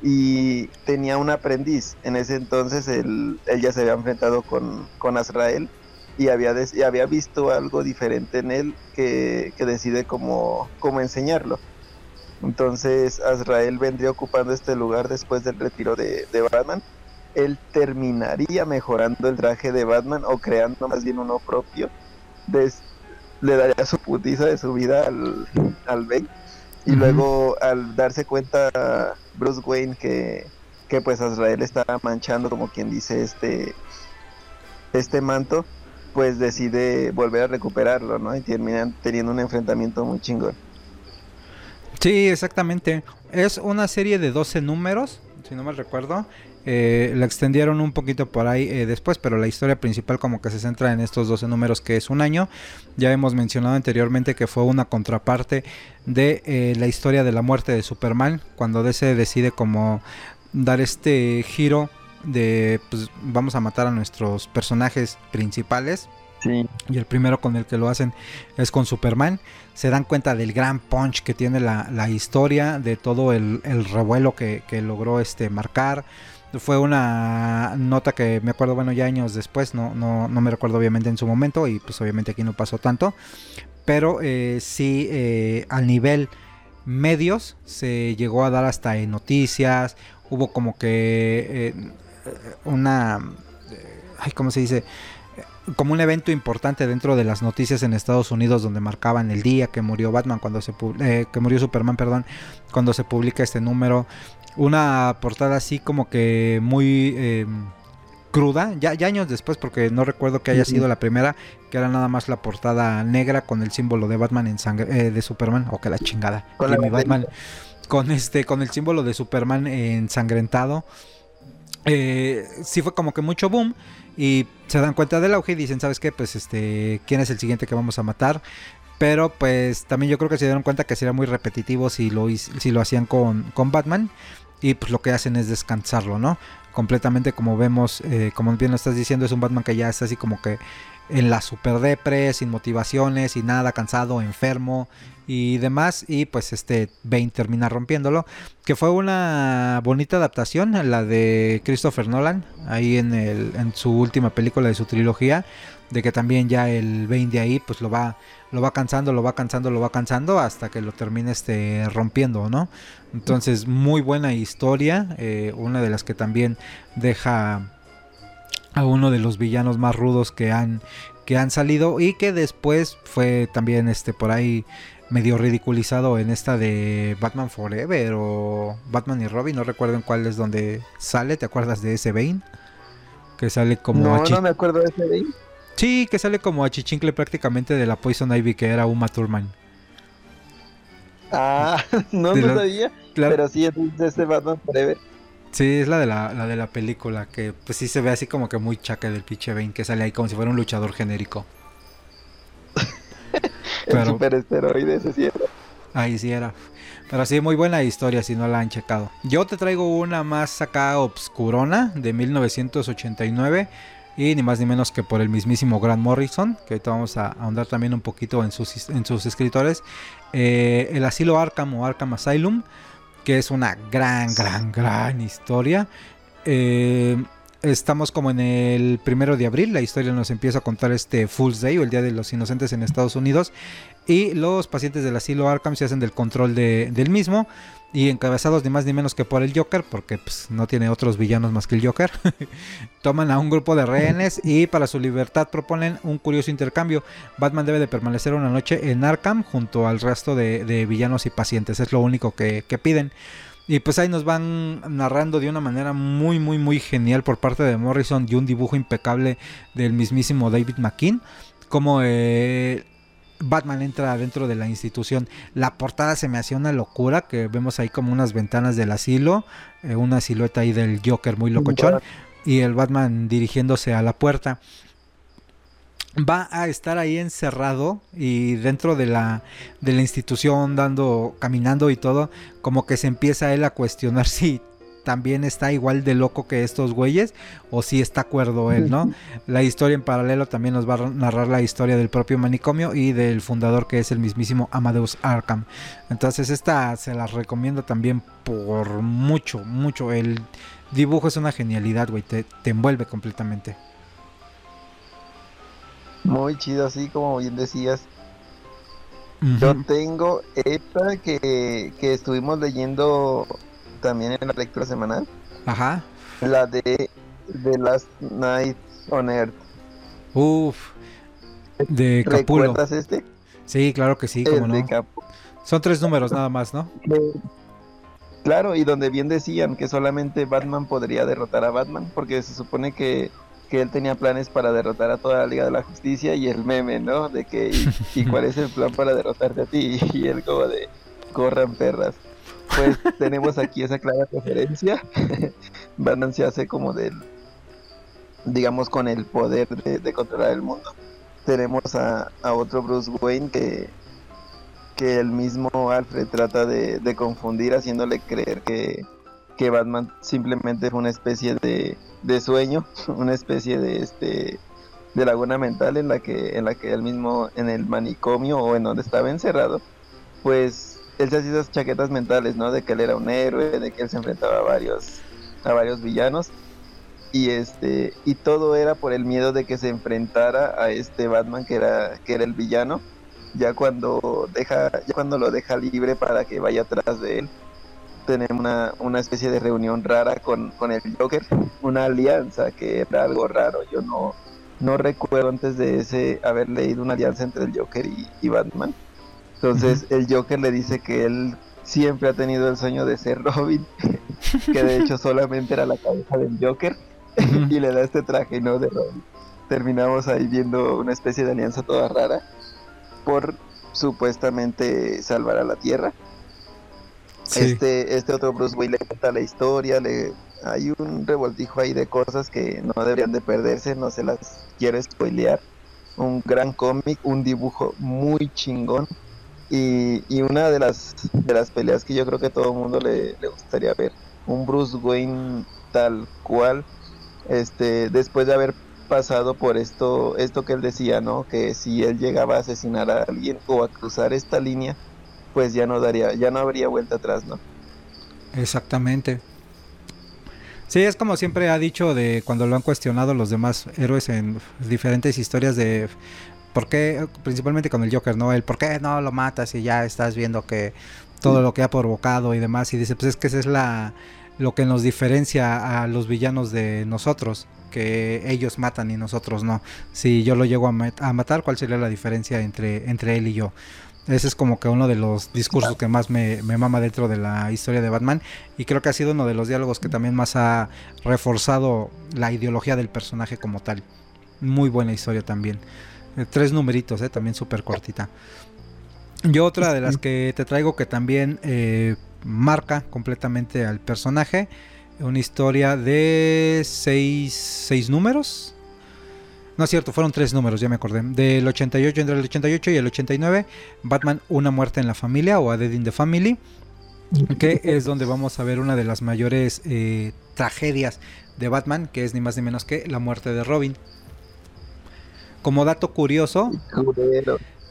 y tenía un aprendiz. En ese entonces él, ya se había enfrentado con, con Azrael y había, había visto algo diferente en él que, decide cómo, cómo enseñarlo. Entonces Azrael vendría ocupando este lugar después del retiro de, Batman. Él terminaría mejorando el traje de Batman o creando más bien uno propio. le daría su putiza de su vida al, al Y luego al darse cuenta Bruce Wayne que, que pues Azrael está manchando como quien dice este este manto pues decide volver a recuperarlo no y terminan teniendo un enfrentamiento muy chingón. Sí exactamente. Es una serie de 12 números si no me recuerdo eh, la extendieron un poquito por ahí eh, después, pero la historia principal como que se centra en estos 12 números que es un año. Ya hemos mencionado anteriormente que fue una contraparte de eh, la historia de la muerte de Superman, cuando DC decide como dar este giro de pues vamos a matar a nuestros personajes principales. Sí. Y el primero con el que lo hacen es con Superman. Se dan cuenta del gran punch que tiene la, la historia, de todo el, el revuelo que, que, logró este marcar. Fue una nota que me acuerdo, bueno, ya años después, no, no, no me recuerdo obviamente en su momento, y pues obviamente aquí no pasó tanto. Pero eh, sí, eh, al nivel medios se llegó a dar hasta en noticias. Hubo como que eh, una. Ay, ¿Cómo se dice? como un evento importante dentro de las noticias en Estados Unidos donde marcaban el día que murió Batman cuando se eh, que murió Superman perdón cuando se publica este número una portada así como que muy eh, cruda ya, ya, años después porque no recuerdo que haya sido la primera que era nada más la portada negra con el símbolo de Batman en sangre eh, de Superman o que la chingada Con la Batman este con el símbolo de Superman ensangrentado eh, sí fue como que mucho boom y se dan cuenta del auge y dicen, ¿sabes qué? Pues este, ¿quién es el siguiente que vamos a matar? Pero pues también yo creo que se dieron cuenta que sería muy repetitivo si lo, si lo hacían con, con Batman. Y pues lo que hacen es descansarlo, ¿no? Completamente como vemos, eh, como bien lo estás diciendo, es un Batman que ya está así como que en la super depre, sin motivaciones y nada, cansado, enfermo y demás. Y pues este Bane termina rompiéndolo. Que fue una bonita adaptación, la de Christopher Nolan, ahí en, el, en su última película de su trilogía. De que también ya el Bane de ahí pues lo va, lo va cansando, lo va cansando, lo va cansando hasta que lo termine este, rompiendo, ¿no? Entonces muy buena historia, eh, una de las que también deja a uno de los villanos más rudos que han que han salido y que después fue también este por ahí medio ridiculizado en esta de Batman Forever o Batman y Robin, no recuerdo en cuál es donde sale, ¿te acuerdas de ese Bane? Que sale como No, no me acuerdo de ese ahí. Sí, que sale como achichincle prácticamente de la Poison Ivy que era Uma Thurman. Ah, no, la- sabía. Claro. Pero sí, es de este Batman Forever. Sí, es la de la, la de la película, que pues sí se ve así como que muy chaca del pinche Bane, que sale ahí como si fuera un luchador genérico. El Pero- super esteroide, ese sí era. Ahí sí era. Pero sí, muy buena historia si no la han checado. Yo te traigo una más acá obscurona de 1989. Y ni más ni menos que por el mismísimo Grant Morrison, que ahorita vamos a ahondar también un poquito en sus, en sus escritores. Eh, el asilo Arkham o Arkham Asylum, que es una gran, gran, gran historia. Eh, estamos como en el primero de abril, la historia nos empieza a contar este Fool's Day o el Día de los Inocentes en Estados Unidos. Y los pacientes del asilo Arkham se hacen del control de- del mismo. Y encabezados ni más ni menos que por el Joker, porque pues, no tiene otros villanos más que el Joker. Toman a un grupo de rehenes y para su libertad proponen un curioso intercambio. Batman debe de permanecer una noche en Arkham junto al resto de, villanos y pacientes. Es lo único que, que piden. Y pues ahí nos van narrando de una manera muy, muy, muy genial por parte de Morrison y un dibujo impecable del mismísimo David McKean. Como eh, Batman entra dentro de la institución. La portada se me hacía una locura, que vemos ahí como unas ventanas del asilo, eh, una silueta ahí del Joker muy locochón y el Batman dirigiéndose a la puerta. Va a estar ahí encerrado y dentro de la, de la institución dando, caminando y todo, como que se empieza él a cuestionar si también está igual de loco que estos güeyes o si está cuerdo él, ¿no? La historia en paralelo también nos va a narrar la historia del propio manicomio y del fundador que es el mismísimo Amadeus Arkham. Entonces esta se la recomiendo también por mucho, mucho. El dibujo es una genialidad, güey, te, te envuelve completamente. Muy chido, así como bien decías. Yo tengo esta que, que estuvimos leyendo también en la lectura semanal. Ajá. La de The Last Night on Earth. Uf. De Capulo. ¿Recuerdas este? Sí, claro que sí, como no. Son tres números nada más, ¿no? Claro, y donde bien decían que solamente Batman podría derrotar a Batman, porque se supone que, que él tenía planes para derrotar a toda la Liga de la Justicia y el meme, ¿no? De que, ¿y, y cuál es el plan para derrotarte a ti? Y él como de, corran perras. Pues tenemos aquí esa clara referencia. Batman se hace como del, digamos, con el poder de, controlar el mundo. Tenemos a, otro Bruce Wayne que, que el mismo Alfred trata de, confundir haciéndole creer que, que Batman simplemente fue una especie de, de sueño, una especie de este de laguna mental en la que en la que él mismo en el manicomio o en donde estaba encerrado, pues él se hacía esas chaquetas mentales, ¿no? De que él era un héroe, de que él se enfrentaba a varios a varios villanos. Y este y todo era por el miedo de que se enfrentara a este Batman que era que era el villano. Ya cuando deja ya cuando lo deja libre para que vaya atrás de él tenemos una, una especie de reunión rara con, con, el Joker una alianza que era algo raro. Yo no no recuerdo antes de ese haber leído una alianza entre el Joker y, y Batman entonces el Joker le dice que él siempre ha tenido el sueño de ser Robin que de hecho solamente era la cabeza del Joker y le da este traje, ¿no? De Robin. Terminamos ahí viendo una especie de alianza toda rara por supuestamente salvar a la Tierra. Este, este otro Bruce Wayne le cuenta la historia, le hay un revoltijo ahí de cosas que no deberían de perderse, no se las quiero spoilear. Un gran cómic, un dibujo muy chingón y, y, una de las de las peleas que yo creo que todo el mundo le, le gustaría ver. Un Bruce Wayne tal cual este, después de haber pasado por esto, esto que él decía, ¿no? Que si él llegaba a asesinar a alguien o a cruzar esta línea, pues ya no daría, ya no habría vuelta atrás, ¿no? Exactamente. Sí, es como siempre ha dicho de cuando lo han cuestionado los demás héroes en diferentes historias de por qué, principalmente con el Joker, ¿no? El por qué no lo matas y ya estás viendo que todo lo que ha provocado y demás. Y dice, pues es que esa es la, lo que nos diferencia a los villanos de nosotros, que ellos matan y nosotros no. Si yo lo llego a, matar, ¿cuál sería la diferencia entre, entre él y yo? Ese es como que uno de los discursos que más me, mama dentro de la historia de Batman y creo que ha sido uno de los diálogos que también más ha reforzado la ideología del personaje como tal. Muy buena historia también. Eh, tres numeritos, eh, también súper cortita. Yo otra de las que te traigo que también eh, marca completamente al personaje. Una historia de seis, seis números. No es cierto, fueron tres números, ya me acordé. Del 88, entre el 88 y el 89, Batman Una muerte en la familia o A Dead in the Family. Que es donde vamos a ver una de las mayores eh, tragedias de Batman, que es ni más ni menos que la muerte de Robin. Como dato curioso,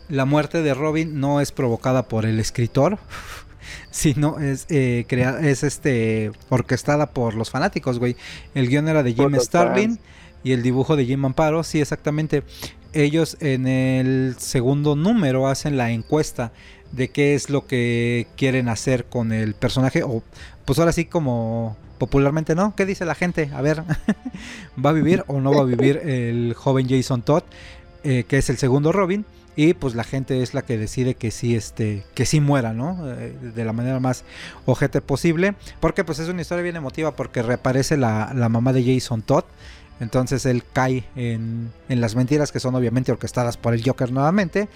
la muerte de Robin no es provocada por el escritor, sino es eh, es este orquestada por los fanáticos, güey. El guion era de Jim Starlin y el dibujo de Jim Amparo, sí, exactamente. Ellos en el segundo número hacen la encuesta de qué es lo que quieren hacer con el personaje o pues ahora sí como popularmente no, ¿qué dice la gente? A ver, ¿va a vivir o no va a vivir el joven Jason Todd, eh, que es el segundo Robin? y pues la gente es la que decide que sí este que sí muera no eh, de la manera más ojete posible. Porque pues es una historia bien emotiva porque reaparece la, la mamá de Jason Todd. Entonces él cae en, en, las mentiras que son obviamente orquestadas por el Joker nuevamente.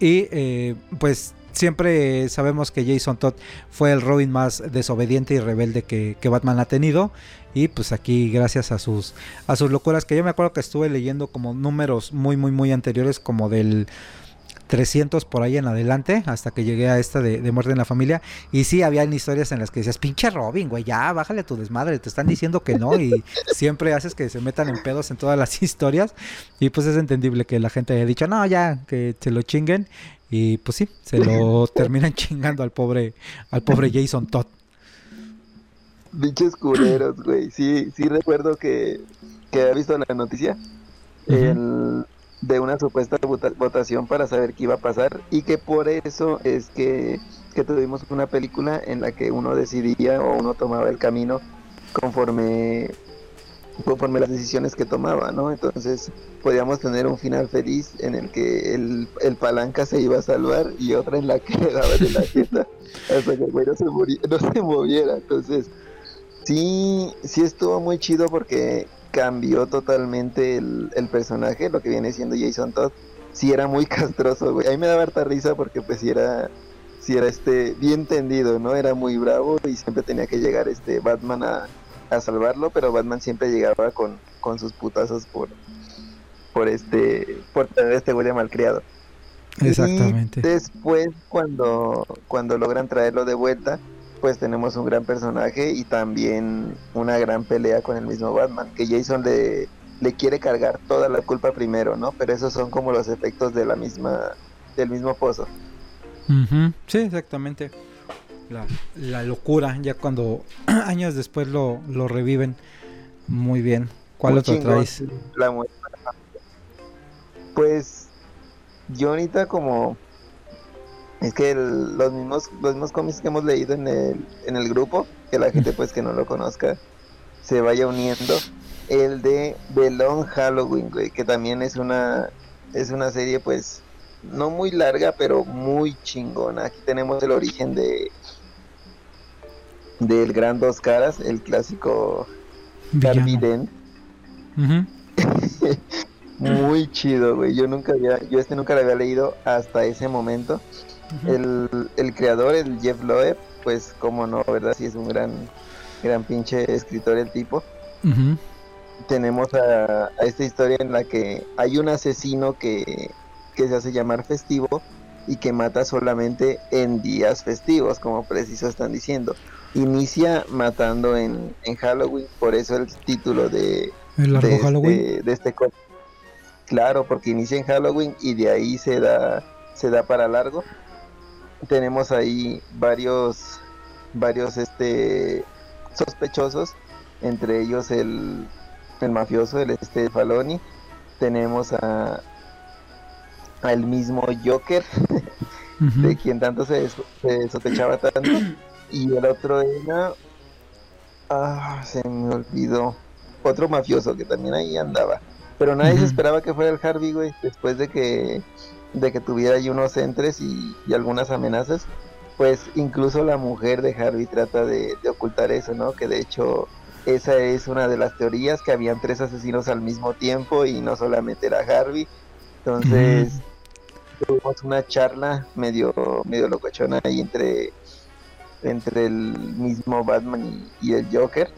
Y eh, pues siempre sabemos que Jason Todd fue el Robin más desobediente y rebelde que, Batman ha tenido. Y pues aquí, gracias a sus, a sus locuras, que yo me acuerdo que estuve leyendo como números muy, muy, muy anteriores, como del 300 por ahí en adelante, hasta que llegué a esta de, muerte en la familia. Y sí, había historias en las que decías, pinche Robin, güey, ya, bájale tu desmadre, te están diciendo que no. Y siempre haces que se metan en pedos en todas las historias. Y pues es entendible que la gente haya dicho, no, ya, que se lo chinguen. Y pues sí, se lo terminan chingando al pobre, al pobre Jason Todd. Bichos culeros, güey. Sí, sí recuerdo que, que había visto la noticia de una supuesta votación para saber qué iba a pasar y que por eso es que, que tuvimos una película en la que uno decidía o uno tomaba el camino conforme conforme las decisiones que tomaba, ¿no? Entonces podíamos tener un final feliz en el que el, el palanca se iba a salvar y otra en la que daba de la fiesta hasta que el güey no se, no se moviera. Entonces, sí, sí estuvo muy chido porque cambió totalmente el, el personaje, lo que viene siendo Jason Todd. Sí era muy castroso, güey. A mí me daba harta risa porque pues sí era si era este bien tendido, ¿no? Era muy bravo y siempre tenía que llegar este Batman a a salvarlo, pero Batman siempre llegaba con, con sus putazos por, por este, por tener este güey malcriado. Exactamente. después, cuando, cuando logran traerlo de vuelta, pues tenemos un gran personaje y también una gran pelea con el mismo Batman, que Jason le, le quiere cargar toda la culpa primero, ¿no? Pero esos son como los efectos de la misma, del mismo pozo. Sí, exactamente. La, locura, ya cuando años después lo, lo reviven. Muy bien. ¿Cuál otro traes? La pues yo ahorita como es que los mismos los mismos cómics que hemos leído en el, en el grupo, que la gente pues que no lo conozca se vaya uniendo, el de The Long Halloween, güey, que también es una es una serie pues no muy larga, pero muy chingona. Aquí tenemos el origen de del Gran Dos Caras, el clásico Harvey muy chido, güey. Yo nunca había, yo este nunca lo había leído hasta ese momento. el, el, creador, el Jeff Loeb, pues como no, ¿verdad? Sí es un gran, gran pinche escritor el tipo. Tenemos a, a, esta historia en la que hay un asesino que, que se hace llamar festivo y que mata solamente en días festivos, como preciso están diciendo. Inicia matando en, en Halloween, por eso el título de, ¿El de, Halloween? Este, de este Claro, porque inicia en Halloween y de ahí se da, se da para largo. Tenemos ahí varios, varios este, sospechosos, entre ellos el, el mafioso, el este Faloni. Tenemos a, al mismo Joker, de quien tanto se, sospechaba tanto. Y el otro era. Ah, se me olvidó. Otro mafioso que también ahí andaba. Pero nadie se esperaba que fuera el Harvey, güey, después de que, de que tuviera ahí unos entres y, algunas amenazas. Pues incluso la mujer de Harvey trata de, ocultar eso, ¿no? Que de hecho esa es una de las teorías, que habían tres asesinos al mismo tiempo y no solamente era Harvey. Entonces tuvimos una charla medio, medio locochona ahí entre, entre el mismo Batman y, el Joker.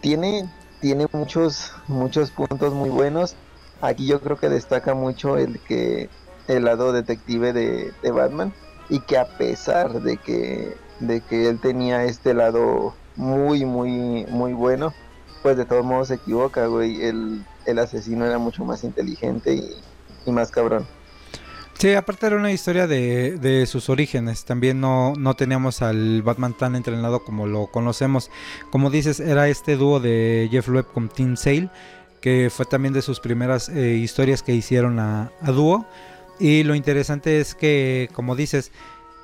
Tiene, tiene muchos, muchos puntos muy buenos. Aquí yo creo que destaca mucho el que el lado detective de, Batman y que a pesar de que de que él tenía este lado muy muy muy bueno pues de todos modos se equivoca güey el, el asesino era mucho más inteligente y, y más cabrón Sí, aparte era una historia de, de sus orígenes. También no, no, teníamos al Batman tan entrenado como lo conocemos. Como dices, era este dúo de Jeff Loeb con Tim Sale, que fue también de sus primeras eh, historias que hicieron a, dúo. Y lo interesante es que, como dices,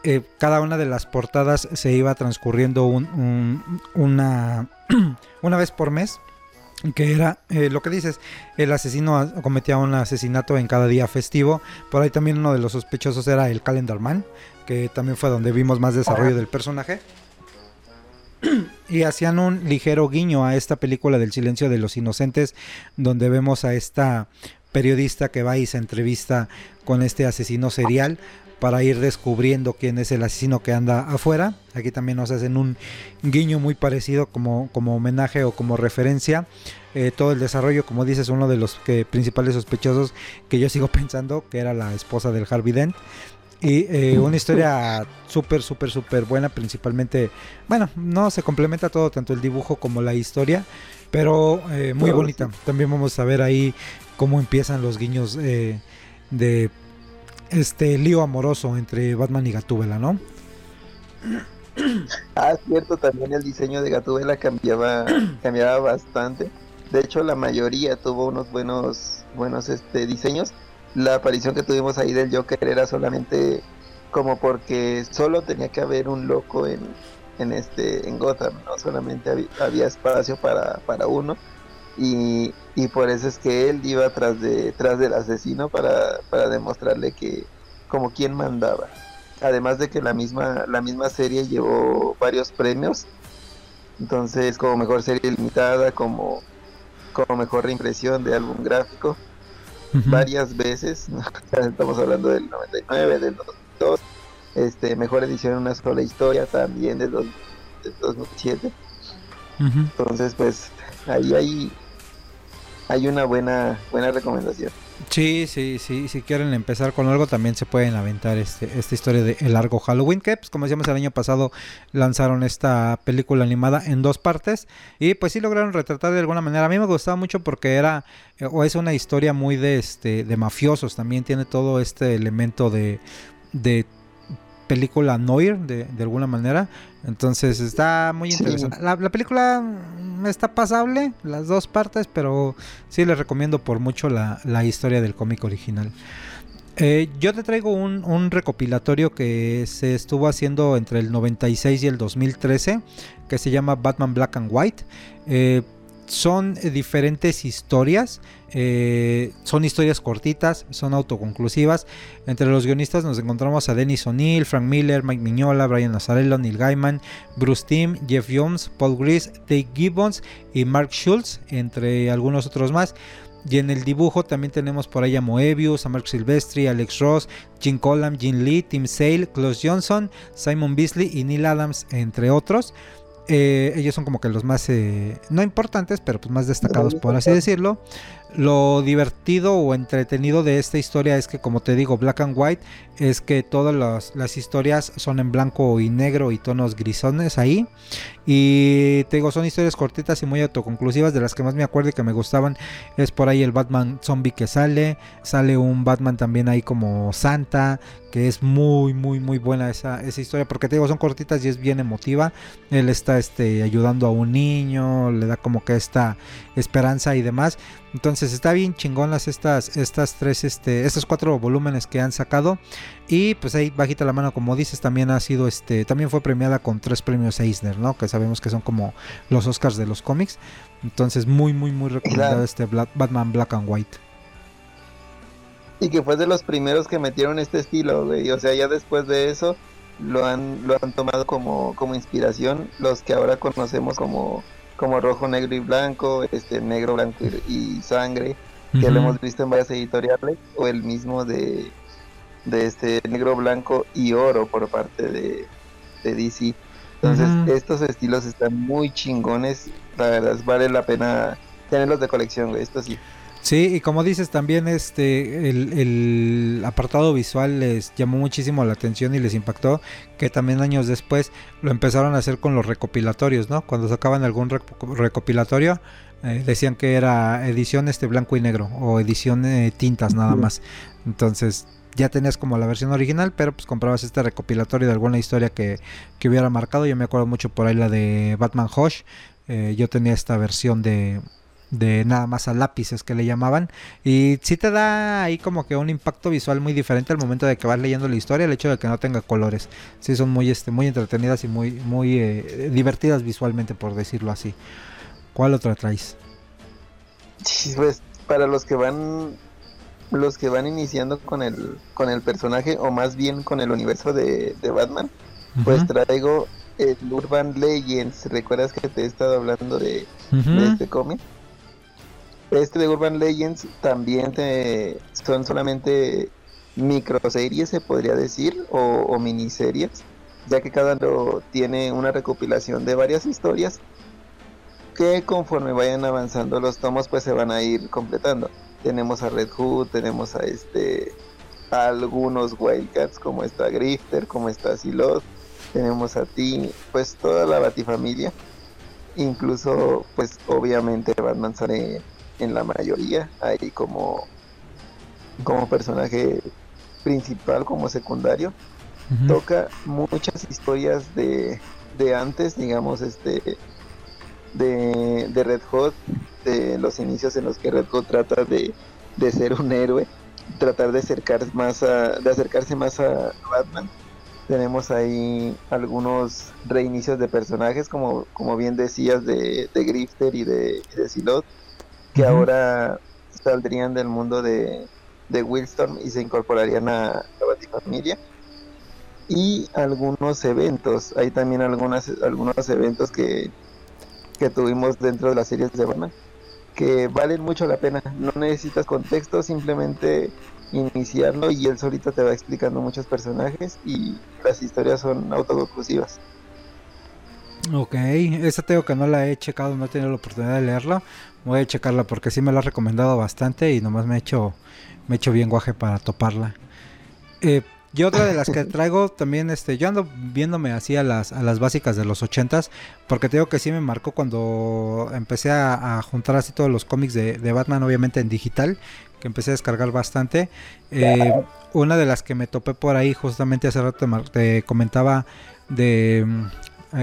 eh, cada una de las portadas se iba transcurriendo un, una, una vez por mes que era eh, lo que dices, el asesino cometía un asesinato en cada día festivo. Por ahí también uno de los sospechosos era el Calendar Man, que también fue donde vimos más desarrollo del personaje. Y hacían un ligero guiño a esta película del silencio de los inocentes, donde vemos a esta periodista que va y se entrevista con este asesino serial para ir descubriendo quién es el asesino que anda afuera. Aquí también nos hacen un guiño muy parecido como, como homenaje o como referencia. Eh, todo el desarrollo, como dices, uno de los que, principales sospechosos que yo sigo pensando que era la esposa del Harvey Dent. Y eh, una historia súper, súper, súper buena, principalmente, bueno, no se complementa todo, tanto el dibujo como la historia, pero eh, muy bonita. También vamos a ver ahí cómo empiezan los guiños de este lío amoroso entre Batman y Gatúbela, ¿no? Ah, cierto, también el diseño de Gatúbela cambiaba, cambiaba bastante. De hecho, la mayoría tuvo unos buenos, buenos este, diseños. La aparición que tuvimos ahí del Joker era solamente como porque solo tenía que haber un loco en, en este en Gotham, no solamente había, espacio para, para uno y, y por eso es que él iba tras de tras del asesino para, para demostrarle que como quien mandaba. Además de que la misma la misma serie llevó varios premios. Entonces como mejor serie limitada como como mejor impresión de álbum gráfico. Varias veces estamos hablando del 99 del 2002 este mejor edición en una sola historia también del, 2007 entonces pues ahí hay hay una buena buena recomendación. Sí, sí, sí, si quieren empezar con algo también se pueden aventar este, esta historia de El Largo Halloween, que pues, como decíamos el año pasado lanzaron esta película animada en dos partes y pues sí lograron retratar de alguna manera. A mí me gustaba mucho porque era eh, o es una historia muy de este de mafiosos, también tiene todo este elemento de de película noir de, de alguna manera. Entonces está muy interesante. La, la, película está pasable, las dos partes, pero sí les recomiendo por mucho la, la historia del cómic original. Eh, yo te traigo un, un, recopilatorio que se estuvo haciendo entre el 96 y el 2013, que se llama Batman Black and White. Eh, son diferentes historias, eh, son historias cortitas, son autoconclusivas. Entre los guionistas nos encontramos a Dennis O'Neill, Frank Miller, Mike Mignola, Brian Nazarello, Neil Gaiman, Bruce Timm, Jeff Jones, Paul Gris, Dave Gibbons y Mark Schultz, entre algunos otros más. Y en el dibujo también tenemos por ahí a Moebius, a Mark Silvestri, Alex Ross, Jim Collam, Jim Lee, Tim Sale, Klaus Johnson, Simon Beasley y Neil Adams, entre otros. Eh, ellos son como que los más, eh, no importantes, pero pues más destacados, por así decirlo. Lo divertido o entretenido de esta historia es que, como te digo, Black and White es que todas las, historias son en blanco y negro y tonos grisones ahí. Y te digo, son historias cortitas y muy autoconclusivas. De las que más me acuerdo y que me gustaban es por ahí el Batman zombie que sale. Sale un Batman también ahí como Santa, que es muy, muy, muy buena esa, esa historia. Porque te digo, son cortitas y es bien emotiva. Él está este, ayudando a un niño, le da como que esta esperanza y demás. Entonces está bien chingonas estas, estas tres, este, estos cuatro volúmenes que han sacado. Y pues ahí bajita la mano, como dices, también ha sido este, también fue premiada con tres premios Eisner, ¿no? Que sabemos que son como los Oscars de los cómics. Entonces muy, muy, muy recomendado este Batman Black and White. Y que fue de los primeros que metieron este estilo, güey. O sea, ya después de eso lo han, lo han tomado como, como inspiración los que ahora conocemos como como rojo, negro y blanco, este negro, blanco y, sangre, que uh -huh. lo hemos visto en varias editoriales, o el mismo de, de este negro, blanco y oro por parte de, de DC. Entonces, uh -huh. estos estilos están muy chingones, la verdad, vale la pena tenerlos de colección, güey, esto sí. Sí, y como dices también este el, el, apartado visual les llamó muchísimo la atención y les impactó que también años después lo empezaron a hacer con los recopilatorios, ¿no? Cuando sacaban algún recopilatorio eh, decían que era edición este blanco y negro o edición eh, tintas nada más. Entonces ya tenías como la versión original, pero pues comprabas este recopilatorio de alguna historia que, que hubiera marcado. Yo me acuerdo mucho por ahí la de Batman Hush. Eh, yo tenía esta versión de de nada más a lápices que le llamaban y sí te da ahí como que un impacto visual muy diferente al momento de que vas leyendo la historia el hecho de que no tenga colores sí son muy este muy entretenidas y muy muy eh, divertidas visualmente por decirlo así ¿cuál otra traes? pues para los que van los que van iniciando con el con el personaje o más bien con el universo de, de Batman uh -huh. pues traigo el Urban Legends recuerdas que te he estado hablando de, uh -huh. de este cómic este de Urban Legends también te, son solamente microseries, se podría decir, o, o miniseries, ya que cada uno tiene una recopilación de varias historias que conforme vayan avanzando los tomos, pues se van a ir completando. Tenemos a Red Hood, tenemos a este algunos Wildcats, como está Grifter, como está Silos, tenemos a ti, pues toda la Batifamilia. Incluso, pues obviamente Batman sale en la mayoría, ahí como, como personaje principal, como secundario. Uh -huh. Toca muchas historias de, de antes, digamos, este de, de Red Hot, de los inicios en los que Red Hot trata de, de ser un héroe, tratar de acercar más a, de acercarse más a Batman. Tenemos ahí algunos reinicios de personajes, como, como bien decías, de, de Grifter y de, de Silot que uh -huh. ahora saldrían del mundo de, de Willstorm y se incorporarían a la Batifamilia. Y algunos eventos, hay también algunas, algunos eventos que, que tuvimos dentro de las series de Batman que valen mucho la pena. No necesitas contexto, simplemente iniciarlo y él solito te va explicando muchos personajes y las historias son autoconclusivas. Ok, esa tengo que no la he checado, no he tenido la oportunidad de leerla. Voy a checarla porque sí me la ha recomendado bastante y nomás me he hecho, me he hecho bien guaje para toparla. Eh, y otra de las que traigo también, este, yo ando viéndome así a las, a las básicas de los ochentas, porque tengo que sí me marcó cuando empecé a, juntar así todos los cómics de, Batman, obviamente en digital, que empecé a descargar bastante. Eh, una de las que me topé por ahí, justamente hace rato te, comentaba de eh,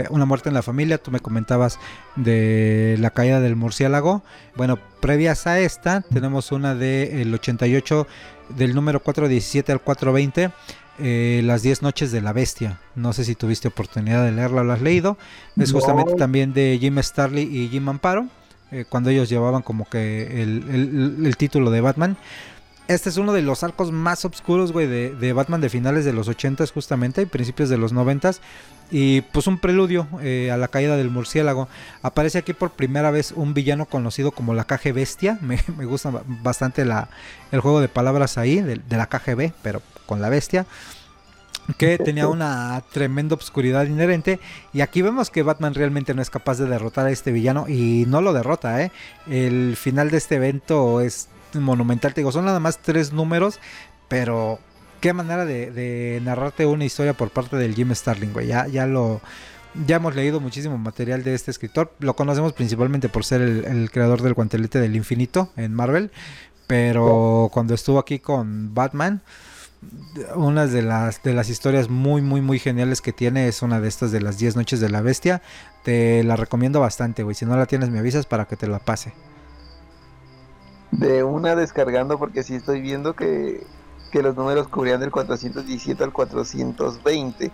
Una muerte en la familia, tú me comentabas de la caída del murciélago. Bueno, previas a esta, tenemos una del 88 del número 417 al 420, eh, Las 10 noches de la bestia. No sé si tuviste oportunidad de leerla o lo has leído. Es justamente también de Jim Starley y Jim Amparo, eh, cuando ellos llevaban como que el, título de Batman. Este es uno de los arcos más oscuros, güey, de, de, Batman de finales de los 80 justamente y principios de los 90 y pues un preludio eh, a la caída del murciélago. Aparece aquí por primera vez un villano conocido como la KG Bestia. Me, gusta bastante la, el juego de palabras ahí, de, la KGB, pero con la bestia. Que tenía una tremenda obscuridad inherente. Y aquí vemos que Batman realmente no es capaz de derrotar a este villano. Y no lo derrota, ¿eh? El final de este evento es monumental. Te digo, son nada más tres números. Pero qué manera de, narrarte una historia por parte del Jim Starling, güey. Ya, ya lo. Ya hemos leído muchísimo material de este escritor. Lo conocemos principalmente por ser el, creador del guantelete del infinito en Marvel. Pero cuando estuvo aquí con Batman, una de las, de las historias muy, muy, muy geniales que tiene es una de estas de las 10 noches de la bestia. Te la recomiendo bastante, güey. Si no la tienes, me avisas para que te la pase. De una descargando, porque sí estoy viendo que que los números cubrían del 417 al 420.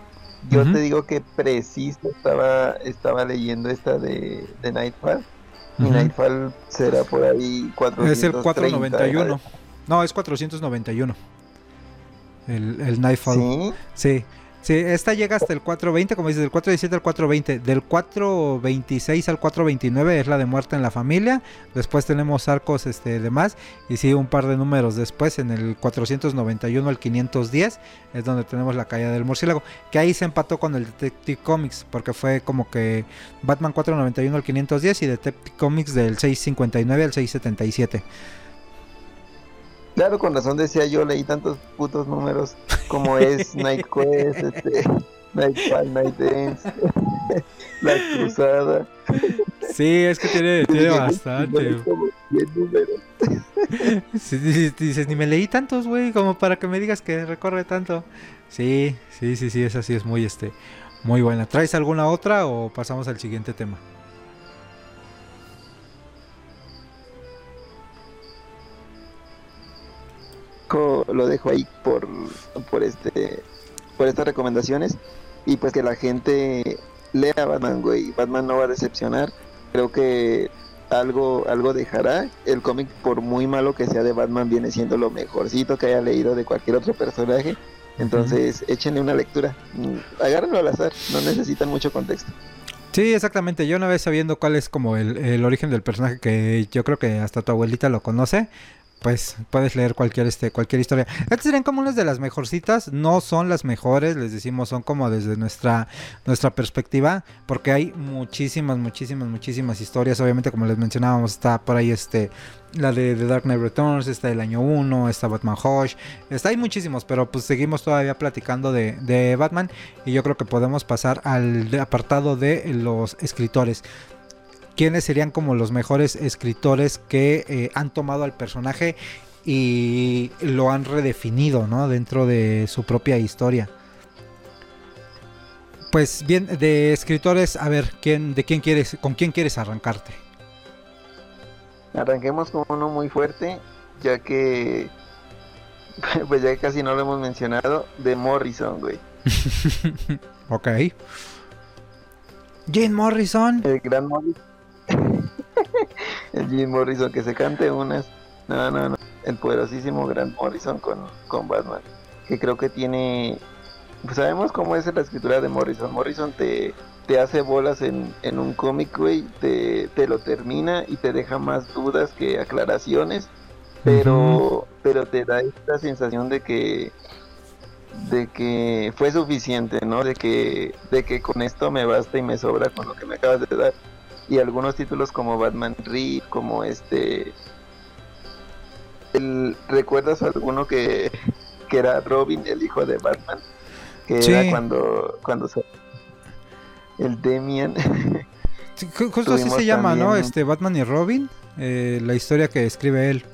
Yo te digo que preciso estaba, estaba leyendo esta de, de Nightfall. Y Nightfall será por ahí 430. Es el 491. No, es 491. El, el Nightfall. ¿Sí? Sí. Sí, esta llega hasta el 420, como dices, del 417 al 420. Del 426 al 429 es la de muerte en la familia. Después tenemos arcos este, de más. Y sí, un par de números después, en el 491 al 510, es donde tenemos la caída del murciélago. Que ahí se empató con el Detective Comics, porque fue como que Batman 491 al 510 y Detective Comics del 659 al 677. Claro, con razón decía yo, leí tantos putos números como es Night Quest, este, Nightfall, Night Dance, La Cruzada. Sí, es que tiene, tiene bastante. Sí, dices, ni me leí tantos, güey, como para que me digas que recorre tanto. Sí, sí, sí, sí, esa sí es muy, este, muy buena. ¿Traes alguna otra o pasamos al siguiente tema? Lo dejo ahí por, por este por estas recomendaciones y pues que la gente lea Batman, güey. Batman no va a decepcionar. Creo que algo algo dejará. El cómic, por muy malo que sea de Batman, viene siendo lo mejorcito que haya leído de cualquier otro personaje. Entonces, échenle una lectura. Agárrenlo al azar, no necesitan mucho contexto. Sí, exactamente. Yo una vez sabiendo cuál es como el, el, origen del personaje, que yo creo que hasta tu abuelita lo conoce, pues puedes leer cualquier este cualquier historia. Estas serían como unas de las mejorcitas, no son las mejores, les decimos, son como desde nuestra nuestra perspectiva, porque hay muchísimas muchísimas muchísimas historias, obviamente como les mencionábamos, está por ahí este la de The Dark Knight Returns, está el año 1, está Batman Hush, está hay muchísimos, pero pues seguimos todavía platicando de, de Batman y yo creo que podemos pasar al apartado de los escritores quiénes serían como los mejores escritores que eh, han tomado al personaje y lo han redefinido, ¿no? Dentro de su propia historia. Pues bien, de escritores, a ver, ¿quién, de quién quieres, con quién quieres arrancarte? Arranquemos con uno muy fuerte, ya que, pues ya casi no lo hemos mencionado, de Morrison, güey. ok. Jane Morrison. El gran Morrison el Jim Morrison que se cante unas. No, no, no. El poderosísimo Grant Morrison con, con Batman. Que creo que tiene. Pues sabemos cómo es la escritura de Morrison. Morrison te, te hace bolas en, en un cómic, güey. Te, te lo termina y te deja más dudas que aclaraciones. Pero, pero te da esta sensación de que de que fue suficiente, ¿no? De que, de que con esto me basta y me sobra con lo que me acabas de dar. Y algunos títulos como Batman Reed, como este... El, ¿Recuerdas alguno que, que era Robin, el hijo de Batman? Que era cuando, cuando se... El Demian. justo así se llama, ¿no? Este Batman y Robin, eh, la historia que escribe él.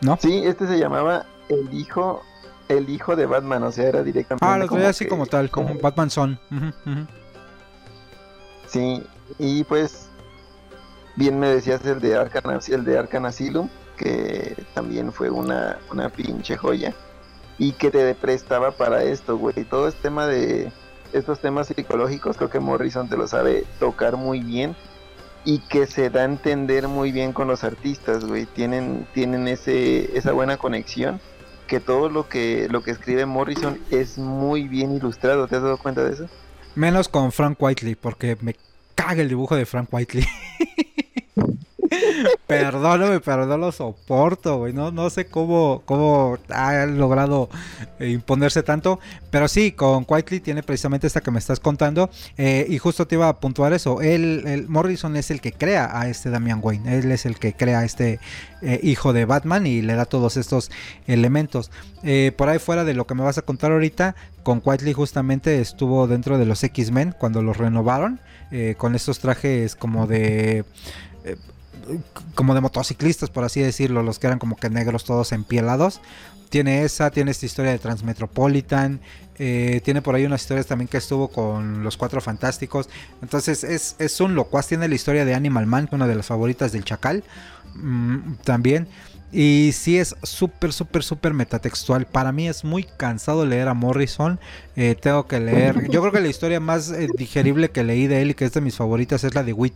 ¿No? Sí, este se llamaba el hijo el hijo de Batman, o sea, era directamente. Ah, lo traía así como tal, como Batman Son. Sí, y pues bien me decías el de Arkham, el de Arkham Asylum, que también fue una, una pinche joya y que te prestaba para esto, güey. Todo este tema de estos temas psicológicos, creo que Morrison te lo sabe tocar muy bien y que se da a entender muy bien con los artistas, güey. Tienen, tienen ese, esa buena conexión que todo lo que lo que escribe Morrison es muy bien ilustrado. ¿Te has dado cuenta de eso? Menos con Frank Whiteley, porque me caga el dibujo de Frank Whiteley. Perdóname, pero no lo soporto, güey. No, sé cómo, cómo ha logrado eh, imponerse tanto. Pero sí, con Quietly tiene precisamente esta que me estás contando. Eh, y justo te iba a puntuar eso. Él, Morrison es el que crea a este Damian Wayne. Él es el que crea a este eh, hijo de Batman y le da todos estos elementos. por ahí fuera de lo que me vas a contar ahorita, con Quietly justamente estuvo dentro de los X-Men cuando los renovaron. con estos trajes como de como de motociclistas, por así decirlo, los que eran como que negros todos empielados. Tiene esa, tiene esta historia de Transmetropolitan, eh, tiene por ahí unas historias también que estuvo con los Cuatro Fantásticos. Entonces es, es un locuaz, tiene la historia de Animal Man, una de las favoritas del Chacal, mm, también. Y sí es súper, súper, súper metatextual. Para mí es muy cansado leer a Morrison. Eh, tengo que leer. Yo creo que la historia más eh, digerible que leí de él y que es de mis favoritas es la de We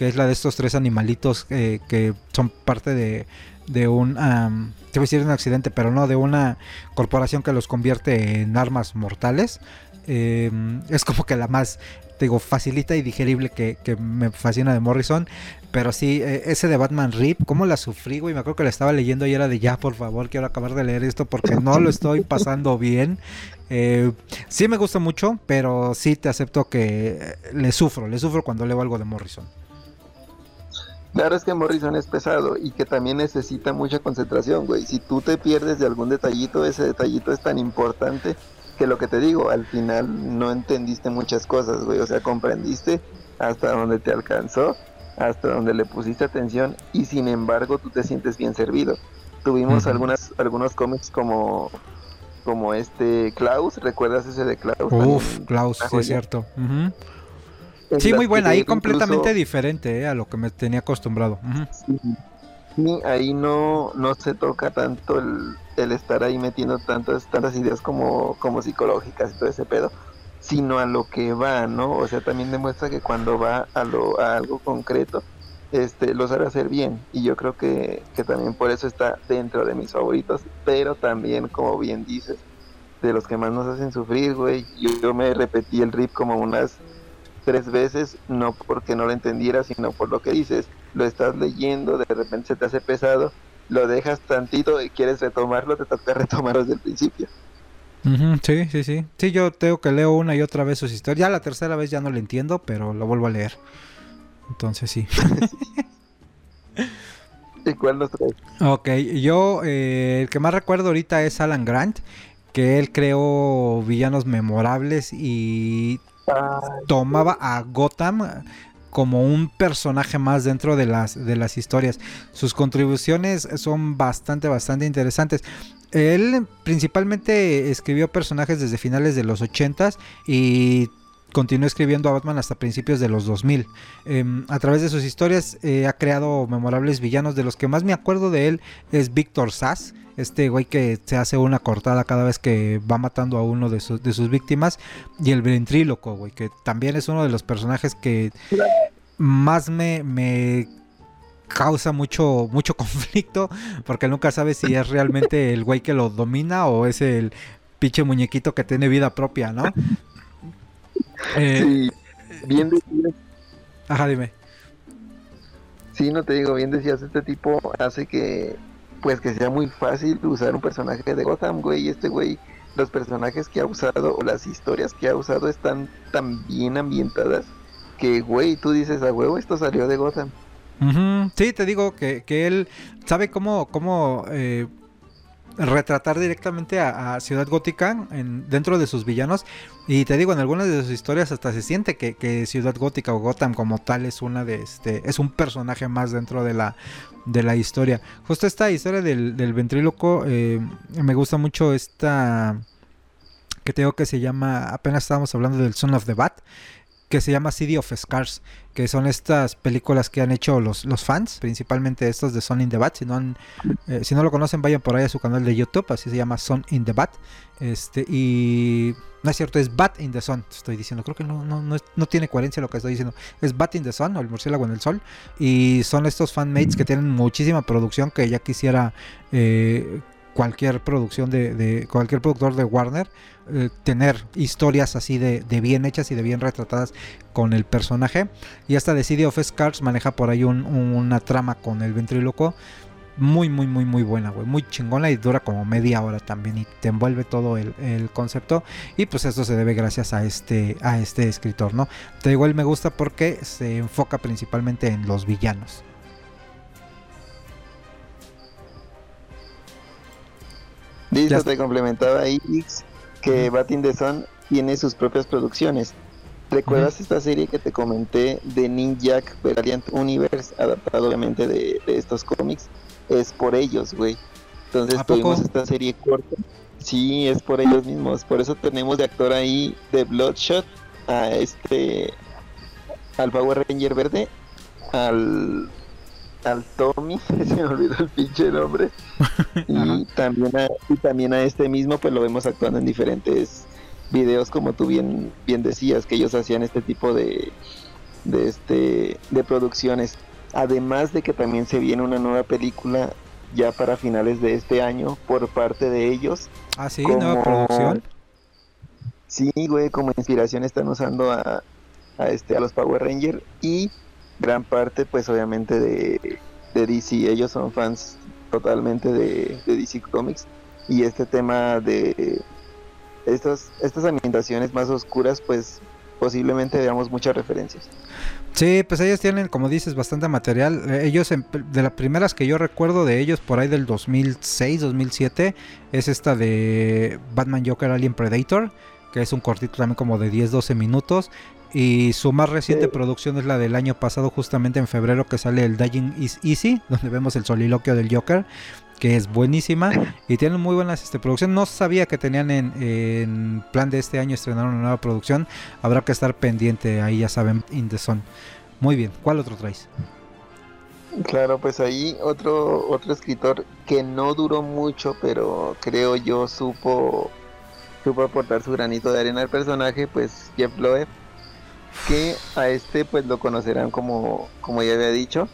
que es la de estos tres animalitos eh, que son parte de, de un, um, te voy a decir un accidente, pero no, de una corporación que los convierte en armas mortales. Em, es como que la más, digo, facilita y digerible que, me fascina de Morrison. Pero sí, e, ese de Batman Rip, ¿cómo la sufrí, güey? Me acuerdo que la estaba leyendo y era de ya, por favor, quiero acabar de leer esto porque no lo estoy pasando bien. Eh, sí me gusta mucho, pero sí te acepto que le sufro, le sufro cuando leo algo de Morrison. Claro es que Morrison es pesado y que también necesita mucha concentración, güey. Si tú te pierdes de algún detallito, ese detallito es tan importante que lo que te digo, al final no entendiste muchas cosas, güey. O sea, comprendiste hasta donde te alcanzó, hasta donde le pusiste atención y sin embargo tú te sientes bien servido. Tuvimos algunas algunos cómics como como este Klaus, ¿recuerdas ese de Klaus? Uf, Klaus, sí es cierto. Sí, muy buena, ahí completamente diferente eh, a lo que me tenía acostumbrado. sí, ahí no, no se toca tanto el, el, estar ahí metiendo tantas, tantas ideas como, como psicológicas y todo ese pedo, sino a lo que va, ¿no? O sea, también demuestra que cuando va a, lo, a algo concreto, este, lo sabe hacer bien. Y yo creo que, que también por eso está dentro de mis favoritos, pero también, como bien dices, de los que más nos hacen sufrir, güey. Yo, yo me repetí el rip como unas tres veces, no porque no lo entendiera, sino por lo que dices. Lo estás leyendo, de repente se te hace pesado, lo dejas tantito y quieres retomarlo, te toca retomarlo desde el principio. sí, sí, sí. Sí, yo tengo que leo una y otra vez sus historias. Ya la tercera vez ya no lo entiendo, pero lo vuelvo a leer. Entonces sí. ¿Y cuál nos trae? Ok, yo eh, el que más recuerdo ahorita es Alan Grant, que él creó villanos memorables y tomaba a Gotham como un personaje más dentro de las, de las historias. Sus contribuciones son bastante, bastante interesantes. Él principalmente escribió personajes desde finales de los 80s y continuó escribiendo a Batman hasta principios de los 2000. Em, a través de sus historias eh, ha creado memorables villanos. De los que más me acuerdo de él es Victor Sass, este güey que se hace una cortada cada vez que va matando a uno de, sus víctimas. Y el ventríloco, güey, que también es uno de los personajes que más me, causa mucho, mucho conflicto. Porque nunca sabe si es realmente el güey que lo domina o es el pinche muñequito que tiene vida propia, ¿no? Eh, sí, bien decías. Ajá, dime. Sí, no te digo, bien decías, este tipo hace que pues que sea muy fácil usar un personaje de Gotham, güey, este güey, los personajes que ha usado o las historias que ha usado están tan bien ambientadas que, güey, tú dices, a huevo, esto salió de Gotham. Sí, te digo que, que, él sabe cómo, cómo eh, retratar directamente a, Ciudad Gótica en, dentro de sus villanos. Y te digo, en algunas de sus historias hasta se siente que, Ciudad Gótica o Gotham como tal es una de este. es un personaje más dentro de la. de la historia. Justo esta historia del, del ventríloco. Eh, me gusta mucho esta. que tengo que se llama. apenas estábamos hablando del Son of the Bat que se llama City of Scars, que son estas películas que han hecho los, los fans, principalmente estos de Son in the Bat. Si no, eh, si no lo conocen, vayan por ahí a su canal de YouTube, así se llama Son in the Bat. Este, y no es cierto, es Bat in the Sun, estoy diciendo. Creo que no, no, no, tiene coherencia lo que estoy diciendo. Es Bat in the Sun, o el murciélago en el sol. Y son estos fanmates que tienen muchísima producción que ya quisiera eh, cualquier producción de, cualquier productor de Warner eh, tener historias así de, bien hechas y de bien retratadas con el personaje. Y hasta The City of Scars maneja por ahí una trama con el ventríloco muy muy muy muy buena güey muy chingona y dura como media hora también y te envuelve todo el, concepto. Y pues esto se debe gracias a este a este escritor no te igual me gusta porque se enfoca principalmente en los villanos Listo, te complementaba ahí que Batin the Sun tiene sus propias producciones. ¿Recuerdas esta serie que te comenté de Ninja Valiant Universe, adaptado obviamente de, estos cómics? Es por ellos, güey. Entonces tuvimos esta serie corta. Sí, es por ellos mismos. Por eso tenemos de actor ahí de Bloodshot a este al Power Ranger verde, al al Tommy, se me olvidó el pinche nombre, y también, a, y también a este mismo, pues lo vemos actuando en diferentes videos, como tú bien, bien decías, que ellos hacían este tipo de, de, este, de producciones. Además de que también se viene una nueva película ya para finales de este año por parte de ellos. Ah, sí, nueva producción. Sí, güey, como inspiración están usando a, a, este, a los Power Rangers y gran parte pues obviamente de, DC. Ellos son fans totalmente de, DC Comics y este tema de estas, estas ambientaciones más oscuras pues posiblemente veamos muchas referencias. Sí, pues ellos tienen, como dices, bastante material. Eh, ellos, de las primeras que yo recuerdo de ellos, por ahí del 2006, 2007, es esta de Batman Joker Alien Predator, que es un cortito también como de 10, 12 minutos. Y su más reciente producción es la del año pasado, justamente en febrero, que sale el Dying is Easy, donde vemos el soliloquio del Joker, que es buenísima. Y tienen muy buenas este, producciones. No sabía que tenían en, plan de este año estrenar una nueva producción. Habrá que estar pendiente ahí, ya saben, in the sun. Muy bien, ¿cuál otro traes? Claro, pues ahí otro, otro escritor que no duró mucho, pero creo yo supo, supo aportar su granito de arena al personaje, pues Jeff Loeb que a este pues lo conocerán como, como ya había dicho,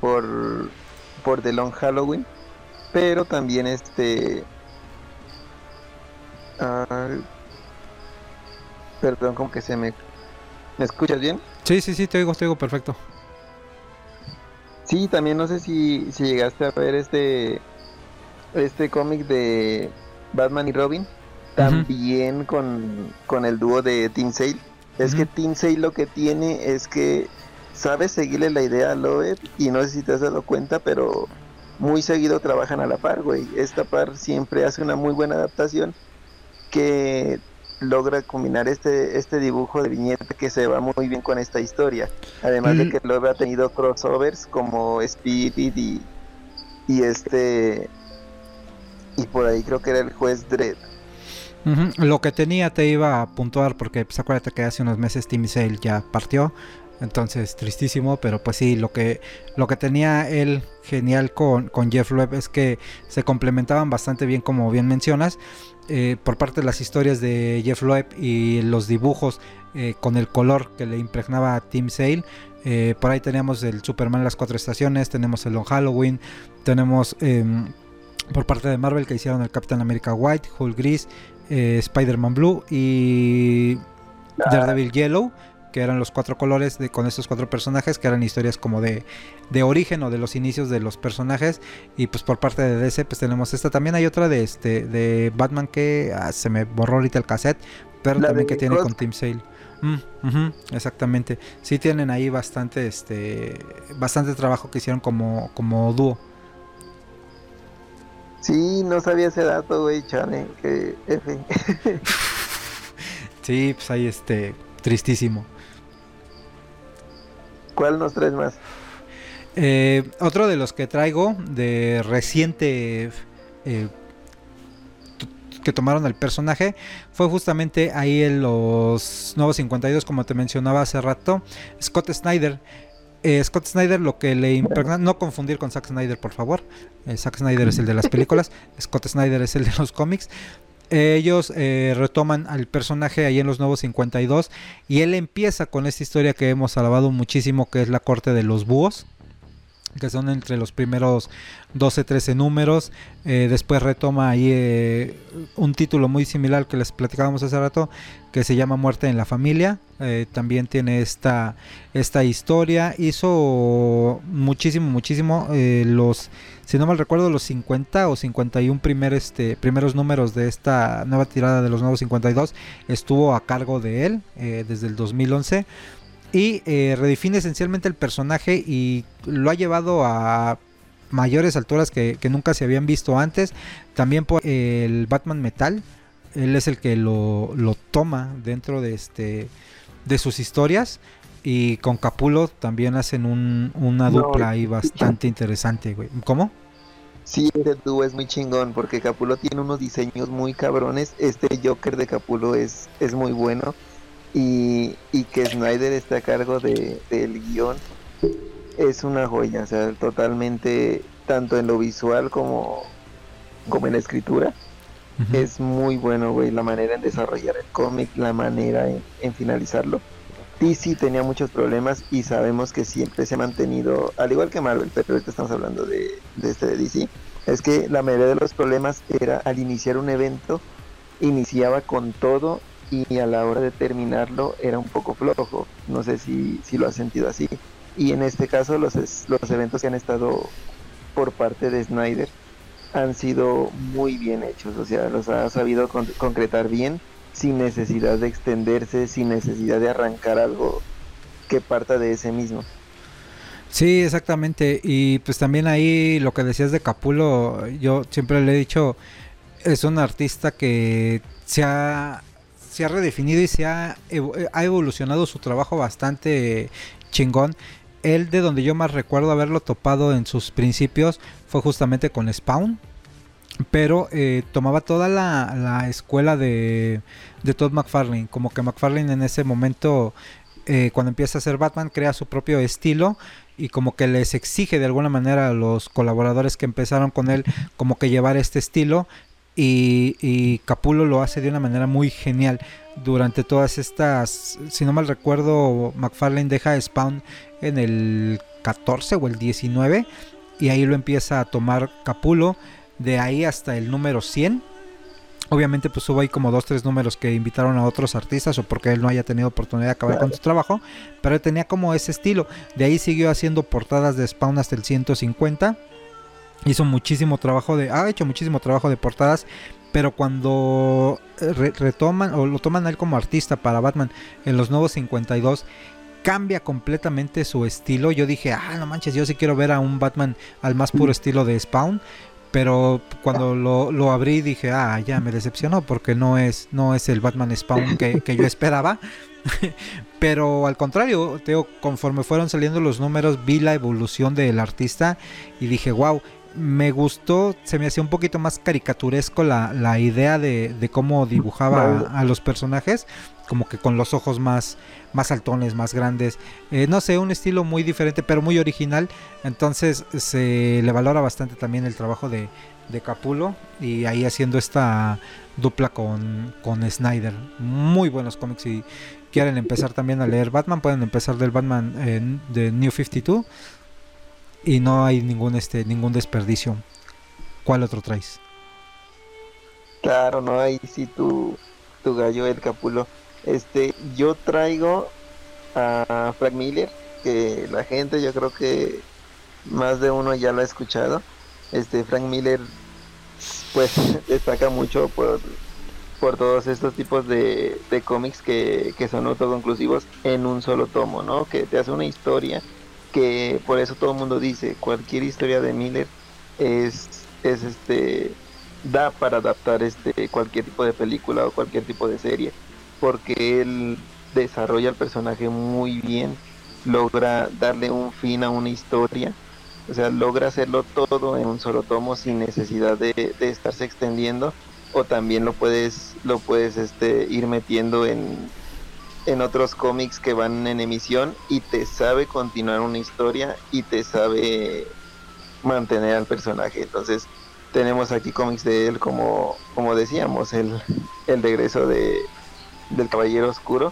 por, por The Long Halloween, pero también este... Ah, perdón, como que se me... ¿Me escuchas bien? Sí, sí, sí, te oigo, te oigo perfecto. Sí, también no sé si, si llegaste a ver este este cómic de Batman y Robin, también con, con el dúo de Team Sale. Es que Team lo que tiene es que sabe seguirle la idea a Loeb y no sé si te has dado cuenta, pero muy seguido trabajan a la par, güey. Esta par siempre hace una muy buena adaptación que logra combinar este este dibujo de viñeta que se va muy bien con esta historia. Además de que Loeb ha tenido crossovers como Spirit y, y este y por ahí creo que era el juez Dredd. Lo que tenía te iba a puntuar porque pues, acuérdate que hace unos meses Timmy Sale ya partió. Entonces, tristísimo, pero pues sí, lo que, lo que tenía él genial con, con Jeff Loeb es que se complementaban bastante bien, como bien mencionas, eh, por parte de las historias de Jeff Loeb y los dibujos eh, con el color que le impregnaba a Tim Sale. Eh, por ahí teníamos el Superman Las Cuatro Estaciones, tenemos el Long Halloween, tenemos em, por parte de Marvel que hicieron el Captain America White, Hulk Gris, eh, Spider-Man Blue y Daredevil Yellow, que eran los cuatro colores de, con estos cuatro personajes, que eran historias como de, de origen o de los inicios de los personajes. Y pues por parte de DC, pues tenemos esta. También hay otra de este de Batman que ah, se me borró ahorita el cassette, pero también que tiene con Team Sale. Mm, exactamente. Sí tienen ahí bastante, este, bastante trabajo que hicieron como, como dúo. Sí, no sabía ese dato, güey, chale, que F. sí, pues ahí este, tristísimo. ¿Cuál nos traes más? Eh, otro de los que traigo de reciente eh, que tomaron el personaje fue justamente ahí en los Nuevos 52, como te mencionaba hace rato, Scott Snyder. Eh, Scott Snyder lo que le impregna, no confundir con Zack Snyder por favor, eh, Zack Snyder es el de las películas, Scott Snyder es el de los cómics. ellos eh, retoman al personaje ahí en los Nuevos 52 y él empieza con esta historia que hemos alabado muchísimo que es la corte de los búhos que son entre los primeros 12, 13 números. Eh, después retoma ahí eh, un título muy similar que les platicábamos hace rato, que se llama Muerte en la Familia. Eh, también tiene esta, esta historia. Hizo muchísimo, muchísimo. los, si no mal recuerdo, los 50 o 51 primer, este, primeros números de esta nueva tirada de los nuevos 52 estuvo a cargo de él desde el 2011 y eh, redefine esencialmente el personaje y lo ha llevado a mayores alturas que, nunca se habían visto antes. También por el Batman Metal, él es el que lo, toma dentro de este de sus historias y con Capulo también hacen una dupla ahí bastante interesante, güey. ¿Cómo? Sí, ese dúo es muy chingón porque Capulo tiene unos diseños muy cabrones. Este Joker de Capulo es, es muy bueno y, que Snyder esté a cargo de, del guion es una joya, o sea, totalmente, tanto en lo visual como, como en la escritura. Es muy bueno, güey, la manera en desarrollar el cómic, la manera en, finalizarlo. DC tenía muchos problemas y sabemos que siempre se ha mantenido, al igual que Marvel, pero ahorita estamos hablando de, de este de DC, es que la mayoría de los problemas era al iniciar un evento, iniciaba con todo y a la hora de terminarlo era un poco flojo. No sé si, si lo has sentido así. Y en este caso los, los eventos que han estado por parte de Snyder han sido muy bien hechos, o sea, los ha sabido concretar bien sin necesidad de extenderse, sin necesidad de arrancar algo que parta de ese mismo. Sí, exactamente. Y pues también ahí lo que decías de Capulo, yo siempre le he dicho, es un artista que se ha se ha redefinido y se ha, ha evolucionado su trabajo bastante chingón. Él de donde yo más recuerdo haberlo topado en sus principios fue justamente con Spawn. Pero eh, tomaba toda la, escuela de, de, Todd McFarlane. Como que McFarlane en ese momento, eh, cuando empieza a hacer Batman, crea su propio estilo. Y como que les exige de alguna manera a los colaboradores que empezaron con él, como que llevar este estilo. Y, Capulo lo hace de una manera muy genial. Durante todas estas, si no mal recuerdo, McFarlane deja Spawn en el 14 o el 19 y ahí lo empieza a tomar Capulo. De ahí hasta el número 100. Obviamente pues hubo ahí como dos, tres números que invitaron a otros artistas o porque él no haya tenido oportunidad de acabar con su trabajo. Pero tenía como ese estilo. De ahí siguió haciendo portadas de Spawn hasta el 150 hizo muchísimo trabajo de ha hecho muchísimo trabajo de portadas pero cuando eh, retoman o lo toman a él como artista para Batman en los nuevos 52 cambia completamente su estilo. Yo dije ah no manches yo sí quiero ver a un Batman al más puro estilo de Spawn pero cuando lo, lo abrí dije ah ya me decepcionó porque no es no es el Batman Spawn que, que yo esperaba pero al contrario, teo, conforme fueron saliendo los números, vi la evolución del artista y dije, wow, me gustó, se me hacía un poquito más caricaturesco la, idea de, cómo dibujaba a, los personajes, como que con los ojos más, más altones, más grandes. Eh, no sé, un estilo muy diferente, pero muy original. Entonces se le valora bastante también el trabajo de, de Capulo y ahí haciendo esta dupla con, con Snyder. Muy buenos cómics. Si quieren empezar también a leer Batman, pueden empezar del Batman eh, de New 52 y no hay ningún este ningún desperdicio. ¿Cuál otro traes? Claro, no hay si tu, tu gallo el capulo. Este, yo traigo a Frank Miller, que la gente yo creo que más de uno ya lo ha escuchado. Este Frank Miller pues destaca mucho por, por todos estos tipos de, de cómics que, que son autoconclusivos en un solo tomo, ¿no? Que te hace una historia que por eso todo el mundo dice, cualquier historia de Miller es, es este da para adaptar este cualquier tipo de película o cualquier tipo de serie porque él desarrolla el personaje muy bien logra darle un fin a una historia o sea logra hacerlo todo en un solo tomo sin necesidad de, estarse extendiendo o también lo puedes lo puedes este ir metiendo en en otros cómics que van en emisión y te sabe continuar una historia y te sabe mantener al personaje entonces tenemos aquí cómics de él como, como decíamos, el, el regreso de, del Caballero Oscuro,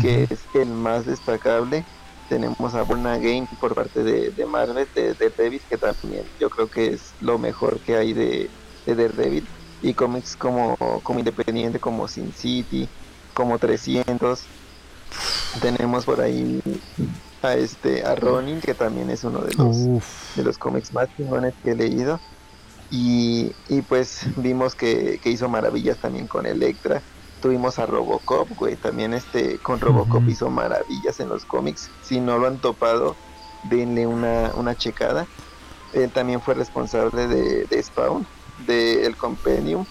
que es el más destacable. Tenemos a Born Again por parte de, de Marvel, de, Daredevil, que también yo creo que es lo mejor que hay de, de Daredevil. Y cómics como, como Independiente, como Sin City, como 300. Tenemos por ahí a este a Ronin, que también es uno de los, de los cómics más chingones que he leído. Y, pues vimos que, hizo maravillas también con Electra. Tuvimos a Robocop, güey, también este con Robocop hizo maravillas en los cómics. Si no lo han topado, denle una, una checada. Él también fue responsable de, Spawn, de El Compendium,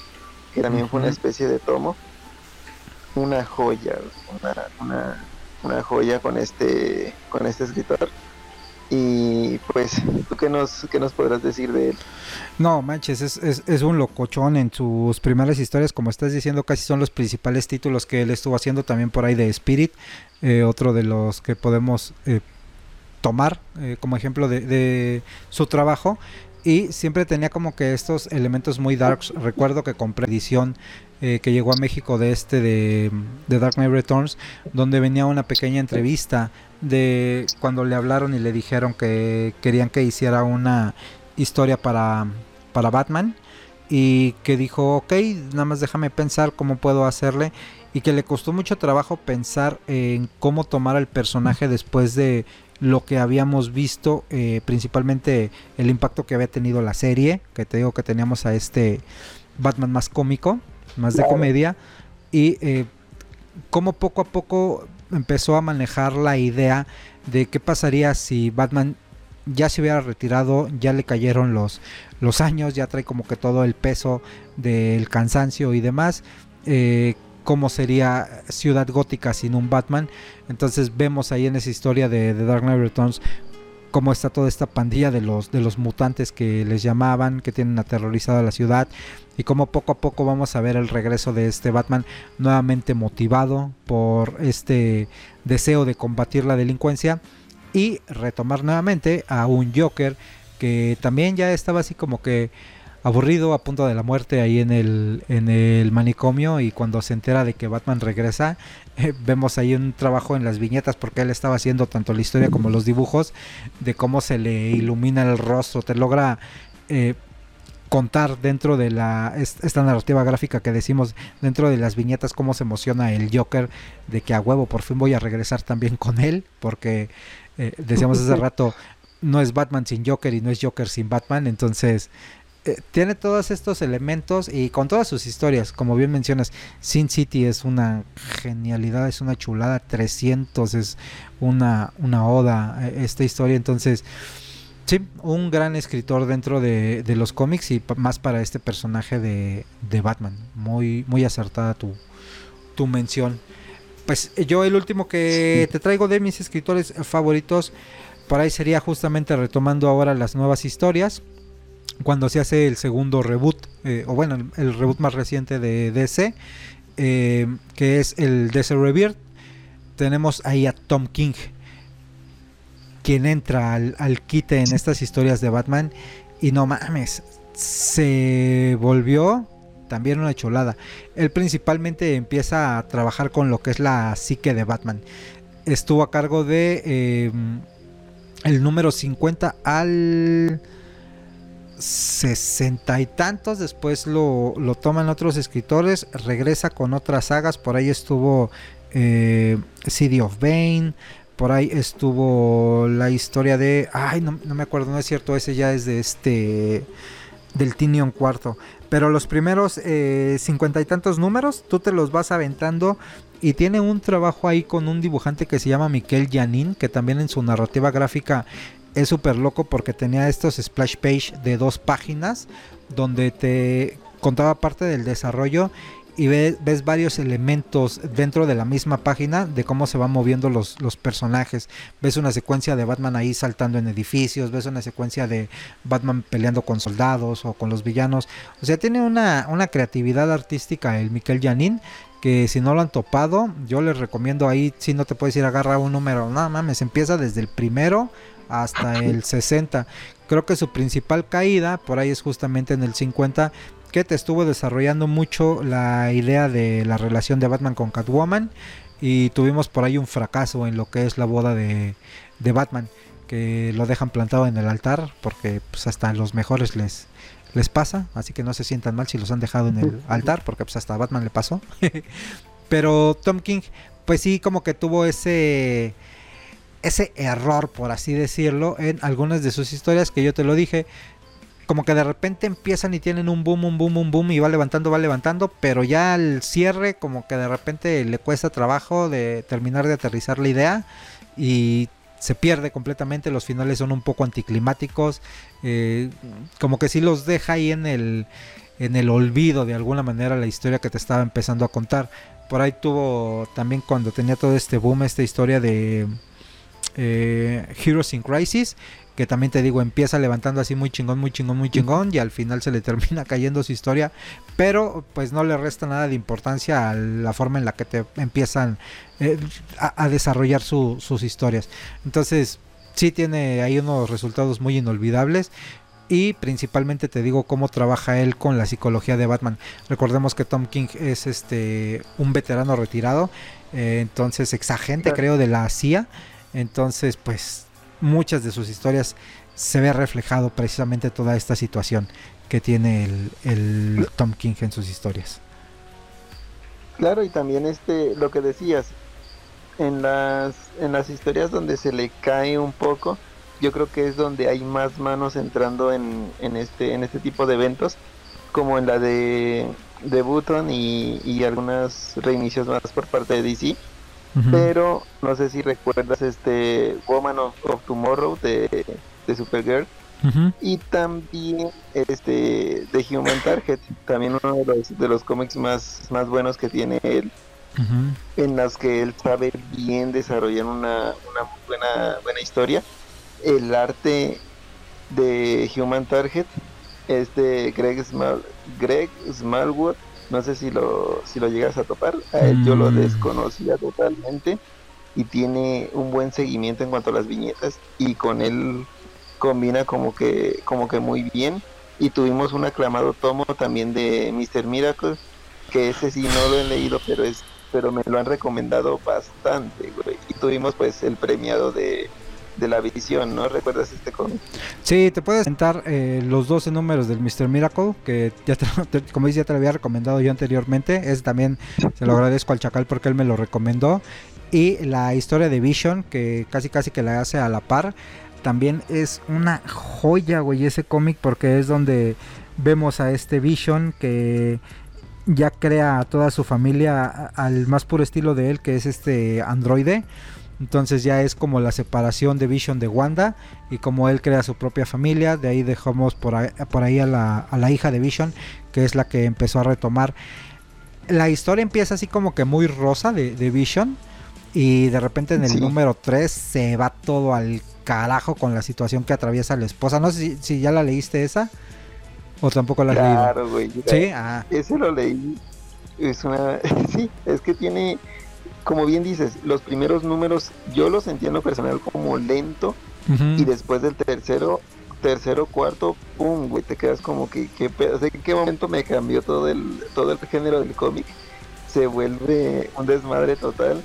que también fue una especie de tomo. Una joya, una, una, una joya con este, con este escritor. Y pues, ¿tú qué nos, qué nos podrás decir de él? No, manches, es, es, es, un locochón en sus primeras historias, como estás diciendo, casi son los principales títulos que él estuvo haciendo también por ahí de Spirit, eh, otro de los que podemos eh, tomar eh, como ejemplo de, de, su trabajo. Y siempre tenía como que estos elementos muy darks. Recuerdo que compré edición que llegó a México de este de, de Dark Knight Returns, donde venía una pequeña entrevista de cuando le hablaron y le dijeron que querían que hiciera una historia para, para Batman y que dijo, ok, nada más déjame pensar cómo puedo hacerle y que le costó mucho trabajo pensar en cómo tomar al personaje después de lo que habíamos visto, eh, principalmente el impacto que había tenido la serie, que te digo que teníamos a este Batman más cómico, más de comedia, y eh, cómo poco a poco empezó a manejar la idea de qué pasaría si Batman ya se hubiera retirado, ya le cayeron los, los años, ya trae como que todo el peso del cansancio y demás. Eh, cómo sería Ciudad Gótica sin un Batman. Entonces vemos ahí en esa historia de, de Dark Knight Returns cómo está toda esta pandilla de los, de los mutantes que les llamaban, que tienen aterrorizada la ciudad, y cómo poco a poco vamos a ver el regreso de este Batman nuevamente motivado por este deseo de combatir la delincuencia y retomar nuevamente a un Joker que también ya estaba así como que aburrido a punto de la muerte ahí en el, en el manicomio y cuando se entera de que Batman regresa vemos ahí un trabajo en las viñetas porque él estaba haciendo tanto la historia como los dibujos de cómo se le ilumina el rostro, te logra eh, contar dentro de la esta narrativa gráfica que decimos dentro de las viñetas cómo se emociona el Joker de que a huevo por fin voy a regresar también con él porque eh, decíamos hace rato no es Batman sin Joker y no es Joker sin Batman entonces eh, tiene todos estos elementos y con todas sus historias, como bien mencionas, Sin City es una genialidad, es una chulada, 300 es una, una oda eh, esta historia, entonces sí, un gran escritor dentro de, los cómics y más para este personaje de, Batman, muy, muy acertada tu, tu mención. Pues yo el último que te traigo de mis escritores favoritos, por ahí sería justamente retomando ahora las nuevas historias cuando se hace el segundo reboot, eh, o bueno, el, reboot más reciente de DC, eh, que es el DC Rebirth, tenemos ahí a Tom King, quien entra al, al quite en estas historias de Batman, y no mames, se volvió también una cholada. Él principalmente empieza a trabajar con lo que es la psique de Batman. Estuvo a cargo de eh, el número 50 al sesenta y tantos, después lo, toman otros escritores, regresa con otras sagas, por ahí estuvo eh, City of Bane, por ahí estuvo la historia de, ay, no, no me acuerdo, no es cierto, ese ya es de este, del Tinion cuarto, pero los primeros eh, cincuenta y tantos números, tú te los vas aventando y tiene un trabajo ahí con un dibujante que se llama Miquel Janin, que también en su narrativa gráfica es súper loco porque tenía estos splash page de dos páginas donde te contaba parte del desarrollo y ves, ves, varios elementos dentro de la misma página de cómo se van moviendo los, los, personajes. Ves una secuencia de Batman ahí saltando en edificios, ves una secuencia de Batman peleando con soldados o con los villanos. O sea, tiene una, una creatividad artística el Miquel Janin que si no lo han topado, yo les recomiendo ahí, si no te puedes ir a agarrar un número, nada mames, empieza desde el primero hasta el 60. Creo que su principal caída por ahí es justamente en el 50, que te estuvo desarrollando mucho la idea de la relación de Batman con Catwoman y tuvimos por ahí un fracaso en lo que es la boda de, de Batman, que lo dejan plantado en el altar porque pues hasta los mejores les, les pasa, así que no se sientan mal si los han dejado en el altar, porque pues hasta a Batman le pasó. Pero Tom King, pues sí, como que tuvo ese ese error, por así decirlo, en algunas de sus historias que yo te lo dije. Como que de repente empiezan y tienen un boom, un boom, un boom y va levantando, va levantando, pero ya al cierre como que de repente le cuesta trabajo de terminar de aterrizar la idea y se pierde completamente, los finales son un poco anticlimáticos, eh, como que sí los deja ahí en el, en el olvido de alguna manera la historia que te estaba empezando a contar. Por ahí tuvo también cuando tenía todo este boom, esta historia de eh, Heroes in Crisis, que también te digo, empieza levantando así muy chingón, muy chingón, muy chingón, y al final se le termina cayendo su historia, pero pues no le resta nada de importancia a la forma en la que te empiezan eh, a, a, desarrollar su, sus historias. Entonces, sí tiene ahí unos resultados muy inolvidables. Y principalmente te digo cómo trabaja él con la psicología de Batman. Recordemos que Tom King es este un veterano retirado, eh, entonces exagente creo de la CIA. Entonces, pues muchas de sus historias se ve reflejado precisamente toda esta situación que tiene el, Tom King en sus historias. Claro, y también este lo que decías en las en las historias donde se le cae un poco, yo creo que es donde hay más manos entrando en, este en este tipo de eventos, como en la de de Button y, y algunas reinicios más por parte de DC pero no sé si recuerdas este Woman of, of Tomorrow de, de Supergirl uh -huh. y también este de Human Target también uno de los, de los cómics más, más buenos que tiene él uh -huh. en las que él sabe bien desarrollar una, una buena, buena historia el arte de Human Target es de Greg, Smal, Greg Smallwood no sé si lo, si lo llegas a topar. A él yo lo desconocía totalmente y tiene un buen seguimiento en cuanto a las viñetas y con él combina como que, como que muy bien. Y tuvimos un aclamado tomo también de Mr. Miracle, que ese sí no lo he leído, pero es pero me lo han recomendado bastante, güey. Y tuvimos pues el premiado de de la visión, ¿no? ¿Recuerdas este cómic? Sí, te puedes sentar eh, los 12 números del Mr. Miracle, que ya te, te, como dice, ya te lo había recomendado yo anteriormente. Es también, se lo agradezco al Chacal porque él me lo recomendó. Y la historia de Vision, que casi casi que la hace a la par, también es una joya, güey, ese cómic, porque es donde vemos a este Vision que ya crea a toda su familia al más puro estilo de él, que es este androide. Entonces ya es como la separación de Vision de Wanda y como él crea su propia familia. De ahí dejamos por ahí, por ahí a, la, a, la, hija de Vision, que es la que empezó a retomar. La historia empieza así como que muy rosa de, de Vision. Y de repente en el sí. número 3 se va todo al carajo con la situación que atraviesa la esposa. No sé si, si ya la leíste esa. O tampoco la has claro, leído. Güey, sí, ah. Ese lo leí. Es una. sí, es que tiene como bien dices, los primeros números yo los entiendo personal como lento uh -huh. y después del tercero, tercero, cuarto, pum, güey, te quedas como que, que ¿en qué momento me cambió todo el, todo el género del cómic? Se vuelve un desmadre total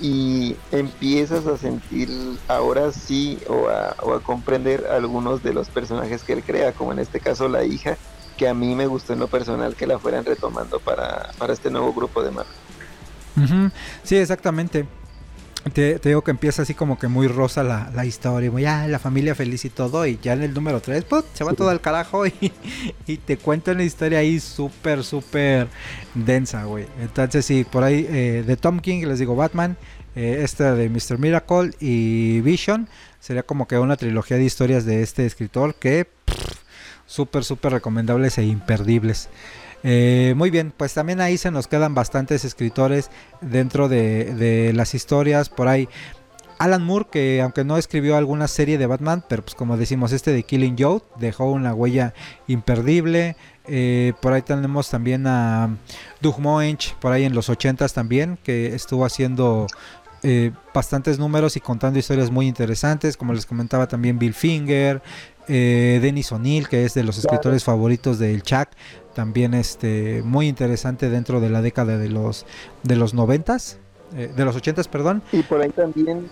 y empiezas a sentir ahora sí o a, o a comprender algunos de los personajes que él crea, como en este caso la hija, que a mí me gustó en lo personal que la fueran retomando para, para este nuevo grupo de Marvel. Sí, exactamente. Te, te digo que empieza así como que muy rosa la, la historia, muy, ah, la familia feliz y todo, y ya en el número 3, pues se va todo al carajo y, y te cuenta una historia ahí súper, súper densa, güey. Entonces sí, por ahí eh, de Tom King, les digo Batman, eh, esta de Mr. Miracle y Vision, sería como que una trilogía de historias de este escritor que súper, súper recomendables e imperdibles. Eh, muy bien, pues también ahí se nos quedan bastantes escritores dentro de, de las historias. Por ahí Alan Moore, que aunque no escribió alguna serie de Batman, pero pues como decimos, este de Killing Joke dejó una huella imperdible. Eh, por ahí tenemos también a Doug Moench, por ahí en los 80s también, que estuvo haciendo eh, bastantes números y contando historias muy interesantes. Como les comentaba también Bill Finger, eh, Dennis O'Neill, que es de los escritores favoritos del Chuck, también este muy interesante dentro de la década de los de los noventas, eh, de los ochentas, perdón. Y por ahí también,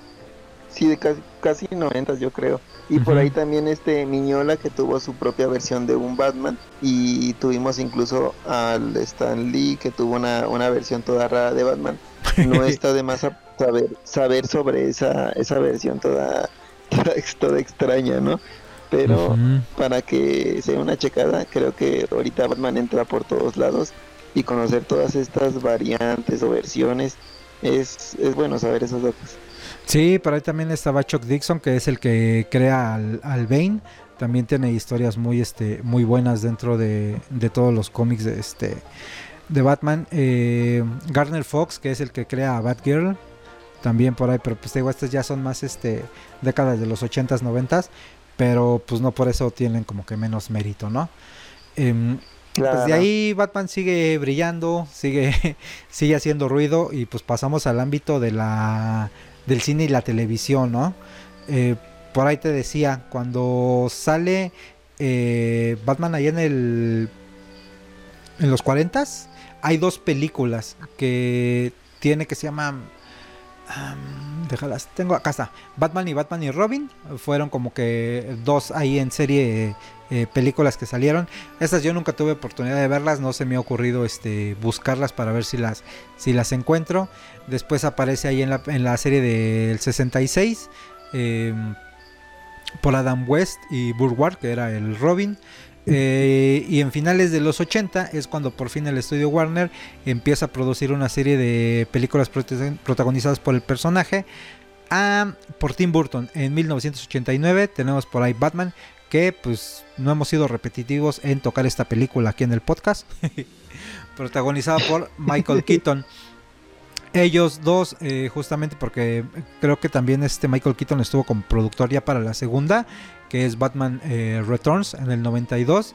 sí, de casi, casi 90 yo creo. Y por ahí también este Miñola que tuvo su propia versión de un Batman. Y tuvimos incluso al Stan Lee que tuvo una, una versión toda rara de Batman. No está de más a- saber, saber sobre esa, esa versión toda, toda, toda extraña, ¿no? Pero para que sea una checada, creo que ahorita Batman entra por todos lados y conocer todas estas variantes o versiones es, es bueno saber esos datos. Sí, por ahí también estaba Chuck Dixon, que es el que crea al, al Bane. También tiene historias muy, este, muy buenas dentro de, de todos los cómics de, este, de Batman. Eh, Garner Fox, que es el que crea a Batgirl. También por ahí, pero pues digo, estas ya son más este, décadas de los 80s, 90s. Pero pues no por eso tienen como que menos mérito, ¿no? Em, pues de ahí Batman sigue brillando, sigue, sigue haciendo ruido y pues pasamos al ámbito de la del cine y la televisión, ¿no? Eh, por ahí te decía, cuando sale eh, Batman ahí en el en los 40 hay dos películas que tiene que se llaman am, déjalas, tengo acá está. Batman y Batman y Robin fueron como que dos ahí en serie eh, películas que salieron. Estas yo nunca tuve oportunidad de verlas, no se me ha ocurrido este buscarlas para ver si las si las encuentro. Después aparece ahí en la, en la serie del 66 eh, por Adam West y Burward, que era el Robin. Eh, y en finales de los 80 es cuando por fin el estudio Warner empieza a producir una serie de películas protagonizadas por el personaje. Ah, por Tim Burton en 1989 tenemos por ahí Batman que pues no hemos sido repetitivos en tocar esta película aquí en el podcast protagonizada por Michael Keaton ellos dos eh, justamente porque creo que también este Michael Keaton estuvo como productor ya para la segunda que es Batman eh, Returns en el 92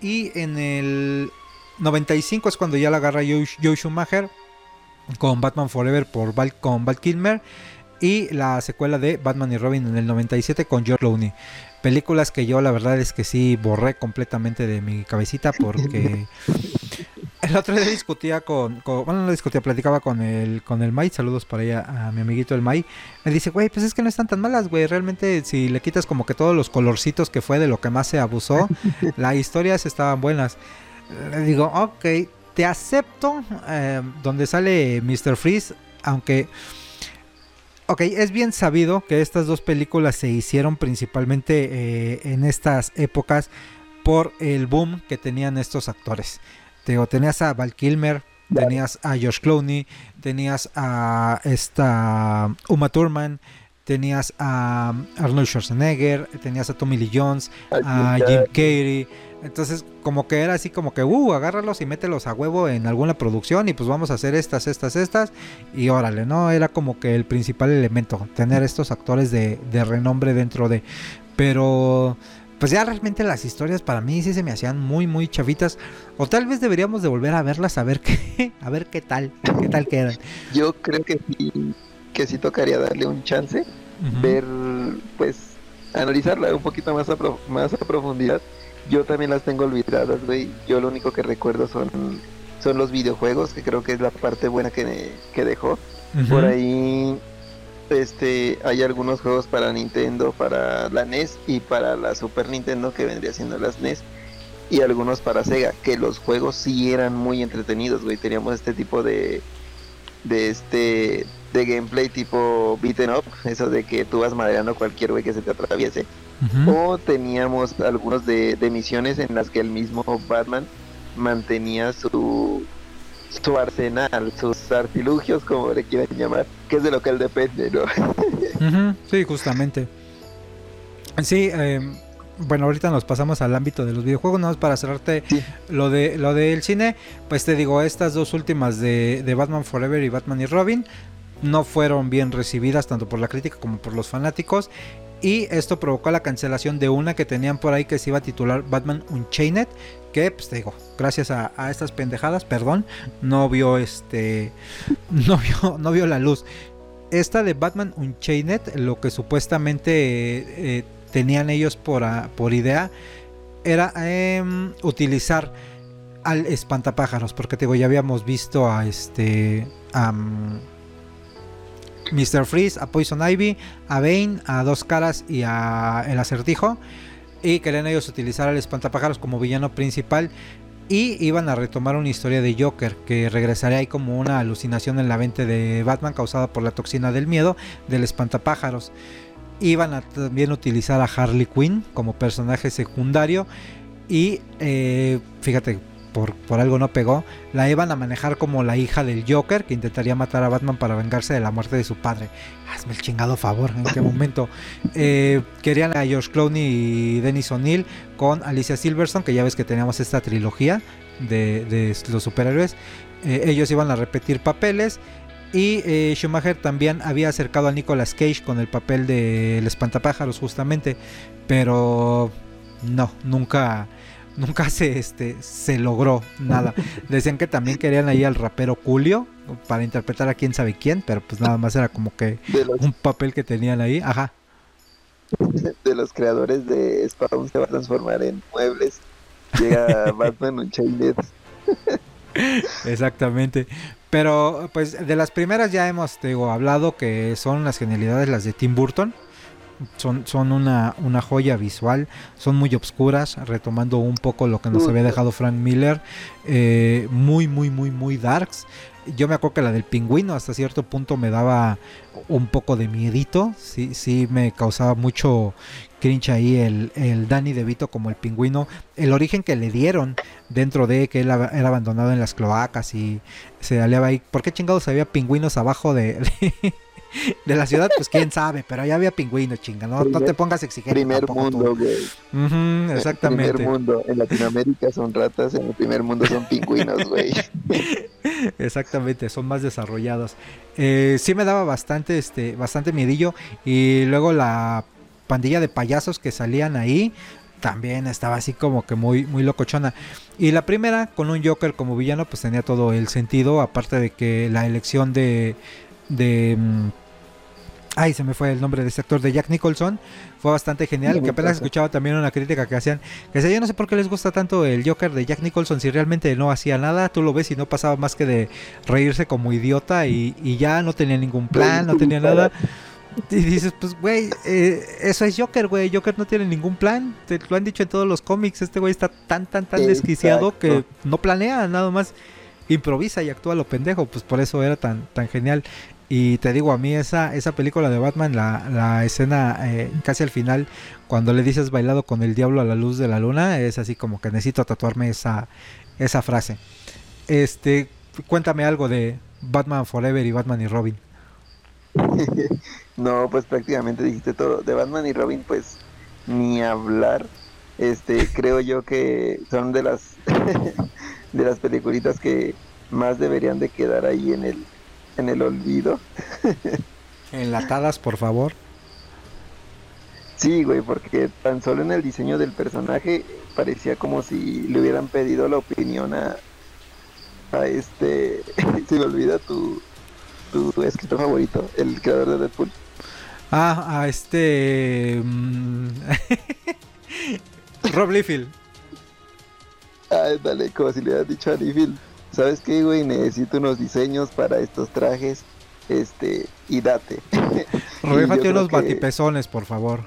y en el 95 es cuando ya la agarra Joe, Joe Schumacher con Batman Forever por Val, con Val Kilmer y la secuela de Batman y Robin en el 97 con George Clooney. Películas que yo la verdad es que sí borré completamente de mi cabecita porque el otro día discutía con, con- bueno no discutía, platicaba con el con el Mai, saludos para ella a mi amiguito el Mai. Me dice, "Güey, pues es que no están tan malas, güey. Realmente si le quitas como que todos los colorcitos que fue de lo que más se abusó, las historias estaban buenas." Le digo, ok, te acepto eh, donde sale Mr. Freeze, aunque... Ok, es bien sabido que estas dos películas se hicieron principalmente eh, en estas épocas por el boom que tenían estos actores. Te digo, tenías a Val Kilmer, tenías a George Clooney, tenías a esta Uma Thurman, tenías a Arnold Schwarzenegger, tenías a Tommy Lee Jones, a Jim Carrey. Entonces, como que era así como que, uh, agárralos y mételos a huevo en alguna producción y pues vamos a hacer estas, estas, estas. Y órale, ¿no? Era como que el principal elemento, tener estos actores de, de renombre dentro de... Pero, pues ya realmente las historias para mí sí se me hacían muy, muy chavitas. O tal vez deberíamos de volver a verlas a ver qué, a ver qué tal, qué tal quedan. Yo creo que sí, que sí tocaría darle un chance, ver, pues, analizarla un poquito más a, pro- más a profundidad. Yo también las tengo olvidadas, güey. Yo lo único que recuerdo son, son los videojuegos, que creo que es la parte buena que, que dejó. Por ahí este hay algunos juegos para Nintendo, para la NES y para la Super Nintendo que vendría siendo las NES y algunos para Sega, que los juegos sí eran muy entretenidos, güey. Teníamos este tipo de de este de gameplay tipo beaten up, eso de que tú vas madreando cualquier güey que se te atraviese. O teníamos algunos de, de misiones en las que el mismo Batman mantenía su su arsenal, sus artilugios, como le quieran llamar, que es de lo que él depende, ¿no? Sí, justamente. Sí, eh, bueno, ahorita nos pasamos al ámbito de los videojuegos, nada más para cerrarte lo de lo del cine, pues te digo, estas dos últimas de, de, Batman Forever y Batman y Robin no fueron bien recibidas tanto por la crítica como por los fanáticos. Y esto provocó la cancelación de una que tenían por ahí que se iba a titular Batman Unchained. Que pues te digo, gracias a, estas pendejadas, perdón, no vio este. No vio, no vio la luz. Esta de Batman Unchained, lo que supuestamente eh, tenían ellos por, a, por idea era eh, utilizar al espantapájaros, porque te digo, ya habíamos visto a este Mr. Freeze, a Poison Ivy, a Bane, a Dos Caras y a El Acertijo. Y querían ellos utilizar al espantapájaros como villano principal. Y iban a retomar una historia de Joker que regresaría ahí como una alucinación en la mente de Batman causada por la toxina del miedo del espantapájaros. Iban a también utilizar a Harley Quinn como personaje secundario. Y eh, fíjate, por, por, algo no pegó. La iban a manejar como la hija del Joker que intentaría matar a Batman para vengarse de la muerte de su padre. Hazme el chingado favor, ¿en qué momento? Eh, querían a George Clooney y Dennis O'Neill con Alicia Silverstone, que ya ves que teníamos esta trilogía de, de los superhéroes. Eh, ellos iban a repetir papeles. Y eh, Schumacher también había acercado a Nicolas Cage con el papel del de espantapájaros justamente, pero no, nunca nunca se este se logró nada. Decían que también querían ahí al rapero Julio para interpretar a quién sabe quién, pero pues nada más era como que los, un papel que tenían ahí, ajá. De los creadores de Spawn se va a transformar en muebles. Llega Batman Unchained. Exactamente. Pero pues de las primeras ya hemos digo, hablado que son las genialidades las de Tim Burton. Son, son una, una joya visual, son muy obscuras, retomando un poco lo que nos había dejado Frank Miller, eh, muy, muy, muy, muy darks. Yo me acuerdo que la del pingüino hasta cierto punto me daba un poco de miedito, sí, sí me causaba mucho cringe ahí el, el Danny DeVito como el pingüino, el origen que le dieron dentro de que él era abandonado en las cloacas y se aliaba ahí, ¿por qué chingados había pingüinos abajo de, de de la ciudad, pues quién sabe, pero allá había pingüinos, chinga, no, no te pongas exigente. Primer mundo, güey. Uh -huh, exactamente. Primer mundo, en Latinoamérica son ratas, en el primer mundo son pingüinos, güey. exactamente, son más desarrollados. Eh, sí me daba bastante, este, bastante miedillo y luego la pandilla de payasos que salían ahí también estaba así como que muy, muy locochona. Y la primera, con un Joker como villano, pues tenía todo el sentido, aparte de que la elección de de ay se me fue el nombre de este actor de Jack Nicholson fue bastante genial que apenas escuchaba también una crítica que hacían que decía yo no sé por qué les gusta tanto el Joker de Jack Nicholson si realmente no hacía nada tú lo ves y no pasaba más que de reírse como idiota y, y ya no tenía ningún plan no tenía nada y dices, pues, güey, eh, eso es Joker, güey. Joker no tiene ningún plan. Te lo han dicho en todos los cómics. Este güey está tan, tan, tan desquiciado que no planea, nada más improvisa y actúa lo pendejo. Pues por eso era tan, tan genial. Y te digo, a mí esa, esa película de Batman, la, la escena eh, casi al final, cuando le dices bailado con el diablo a la luz de la luna, es así como que necesito tatuarme esa, esa frase. Este, cuéntame algo de Batman Forever y Batman y Robin. no, pues prácticamente dijiste todo. De Batman y Robin, pues ni hablar. Este, creo yo que son de las de las peliculitas que más deberían de quedar ahí en el en el olvido. Enlatadas, por favor. Sí, güey, porque tan solo en el diseño del personaje parecía como si le hubieran pedido la opinión a, a este, se me olvida tu, tu escritor favorito, el creador de Deadpool. Ah, a este... Um... Rob Liefeld. Ah, dale, como si le hubieras dicho a Liefeld. ¿Sabes qué, güey? Necesito unos diseños para estos trajes, este, y date. Réfate unos que... batipezones, por favor.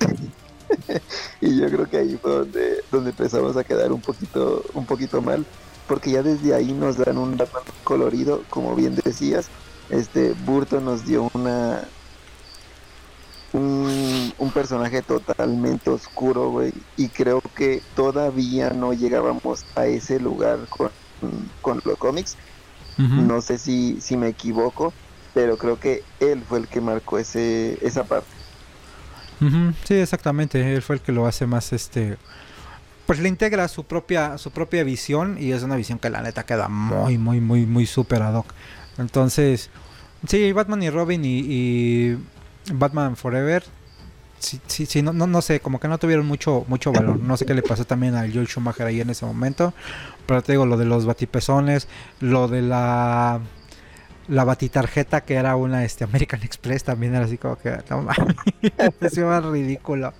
y yo creo que ahí fue donde donde empezamos a quedar un poquito, un poquito mal, porque ya desde ahí nos dan un Batman colorido, como bien decías, este Burton nos dio una un, un personaje totalmente oscuro, güey, y creo que todavía no llegábamos a ese lugar con, con los cómics. No sé si, si me equivoco, pero creo que él fue el que marcó ese, esa parte. Sí, exactamente. Él fue el que lo hace más este. Pues le integra su propia, su propia visión y es una visión que la neta queda muy, muy, muy, muy super ad hoc. Entonces, sí, Batman y Robin y, y Batman Forever, sí, sí, sí, no, no, no sé, como que no tuvieron mucho, mucho valor. No sé qué le pasó también a Joel Schumacher ahí en ese momento. Pero te digo, lo de los batipezones, lo de la la batitarjeta que era una este American Express también era así como que no mames, más ridículo.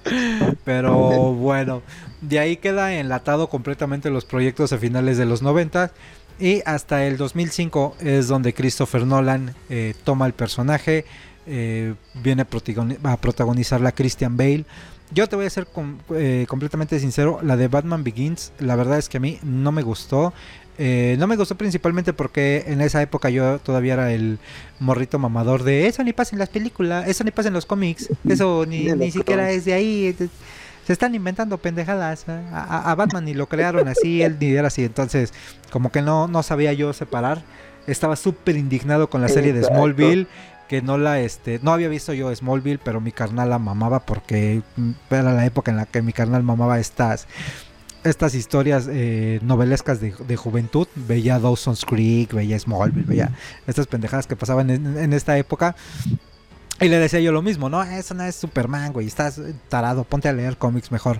Pero bueno, de ahí queda enlatado completamente los proyectos a finales de los 90 y hasta el 2005 es donde Christopher Nolan eh, toma el personaje, eh, viene a, protagoni- a protagonizarla Christian Bale. Yo te voy a ser com- eh, completamente sincero, la de Batman Begins, la verdad es que a mí no me gustó. Eh, no me gustó principalmente porque en esa época yo todavía era el morrito mamador de eso ni pasa en las películas, eso ni pasa en los cómics, eso ni, ni siquiera es de ahí. Se están inventando pendejadas. A, a- Batman ni lo crearon así, él ni era así. Entonces, como que no, no sabía yo separar. Estaba súper indignado con la serie de. Smallville. Que no la, este, no había visto yo Smallville, pero mi carnal la mamaba porque mm, era la época en la que mi carnal mamaba estas estas historias eh, novelescas de, de juventud. Veía Dawson's Creek, veía Smallville, veía estas pendejadas que pasaban en, en esta época. Y le decía yo lo mismo, ¿no? Eso no es Superman, güey. Estás tarado, ponte a leer cómics mejor.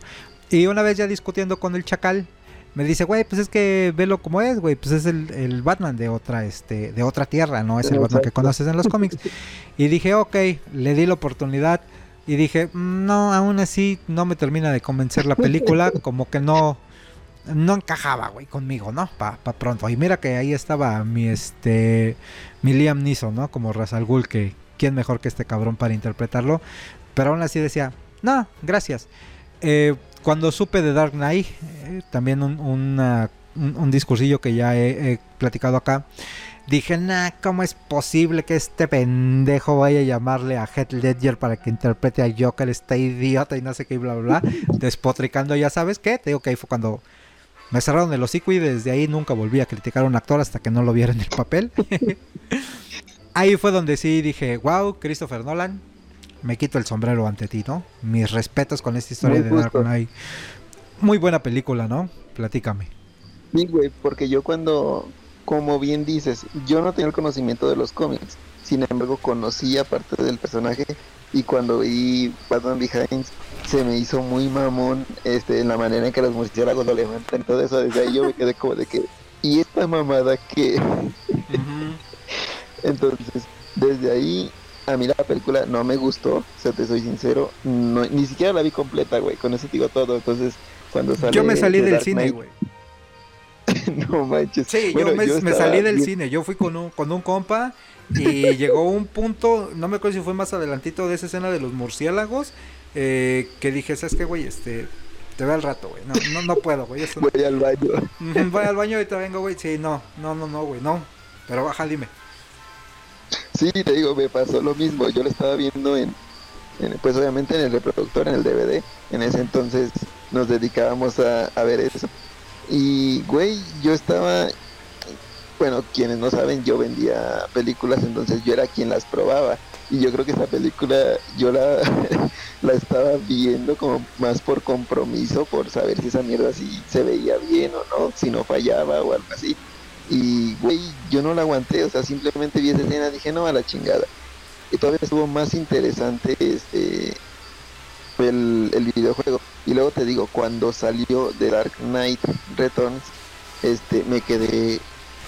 Y una vez ya discutiendo con el chacal, me dice, güey, pues es que velo como es, güey. Pues es el, el Batman de otra, este, de otra tierra, no es el Batman que conoces en los cómics. Y dije, ok, le di la oportunidad. Y dije, "Mm, no, aún así no me termina de convencer la película. Como que no, no encajaba, güey, conmigo, ¿no? Pa, pa pronto. Y mira que ahí estaba mi, este, mi Liam Neeson, ¿no? Como Ra's al Ghul, que quién mejor que este cabrón para interpretarlo. Pero aún así decía, no, gracias. Eh, cuando supe de Dark Knight, eh, también un, una- un, un discursillo que ya he, he platicado acá, dije, nah, ¿cómo es posible que este pendejo vaya a llamarle a Heath Ledger para que interprete a Joker, este idiota y no sé qué, y bla, bla, bla, despotricando, ya sabes qué, te digo que ahí fue cuando me cerraron el hocico y desde ahí nunca volví a criticar a un actor hasta que no lo viera en el papel. ahí fue donde sí dije, wow, Christopher Nolan, me quito el sombrero ante ti, ¿no? Mis respetos con esta historia Muy de Dark. Knight. Muy buena película, ¿no? Platícame. Sí, güey, porque yo cuando, como bien dices, yo no tenía el conocimiento de los cómics, sin embargo conocía parte del personaje y cuando vi Batman Behind se me hizo muy mamón este, en la manera en que los murciélagos lo levantan, todo eso, desde ahí yo me quedé como de que, ¿y esta mamada que Entonces, desde ahí, a mí la película no me gustó, o sea, te soy sincero, no, ni siquiera la vi completa, güey, con eso te digo todo, entonces, cuando sale Yo me salí del Dark cine, güey. no manches. Sí, Bueno, yo me, salí del bien- cine. Yo fui con un, con un compa y llegó un punto, no me acuerdo si fue más adelantito de esa escena de los murciélagos, eh, que dije, ¿sabes qué, güey? Este, te veo al rato, güey. No, no, no puedo, güey. Eso no- Voy al baño. Voy al baño y te vengo, güey. Sí, no, no, no, no, güey, no. Pero baja, dime. Sí, te digo, me pasó lo mismo. Yo lo estaba viendo en, pues obviamente en el reproductor, en el DVD. En ese entonces nos dedicábamos a, a ver eso. Y, güey, yo estaba, bueno, quienes no saben, yo vendía películas, entonces yo era quien las probaba. Y yo creo que esa película yo la, la estaba viendo como más por compromiso, por saber si esa mierda sí se veía bien o no, si no fallaba o algo así. Y, güey, yo no la aguanté, o sea, simplemente vi esa escena, dije, no, a la chingada. Y todavía estuvo más interesante este el, el videojuego. Y luego te digo, cuando salió The Dark Knight Returns, este, me quedé,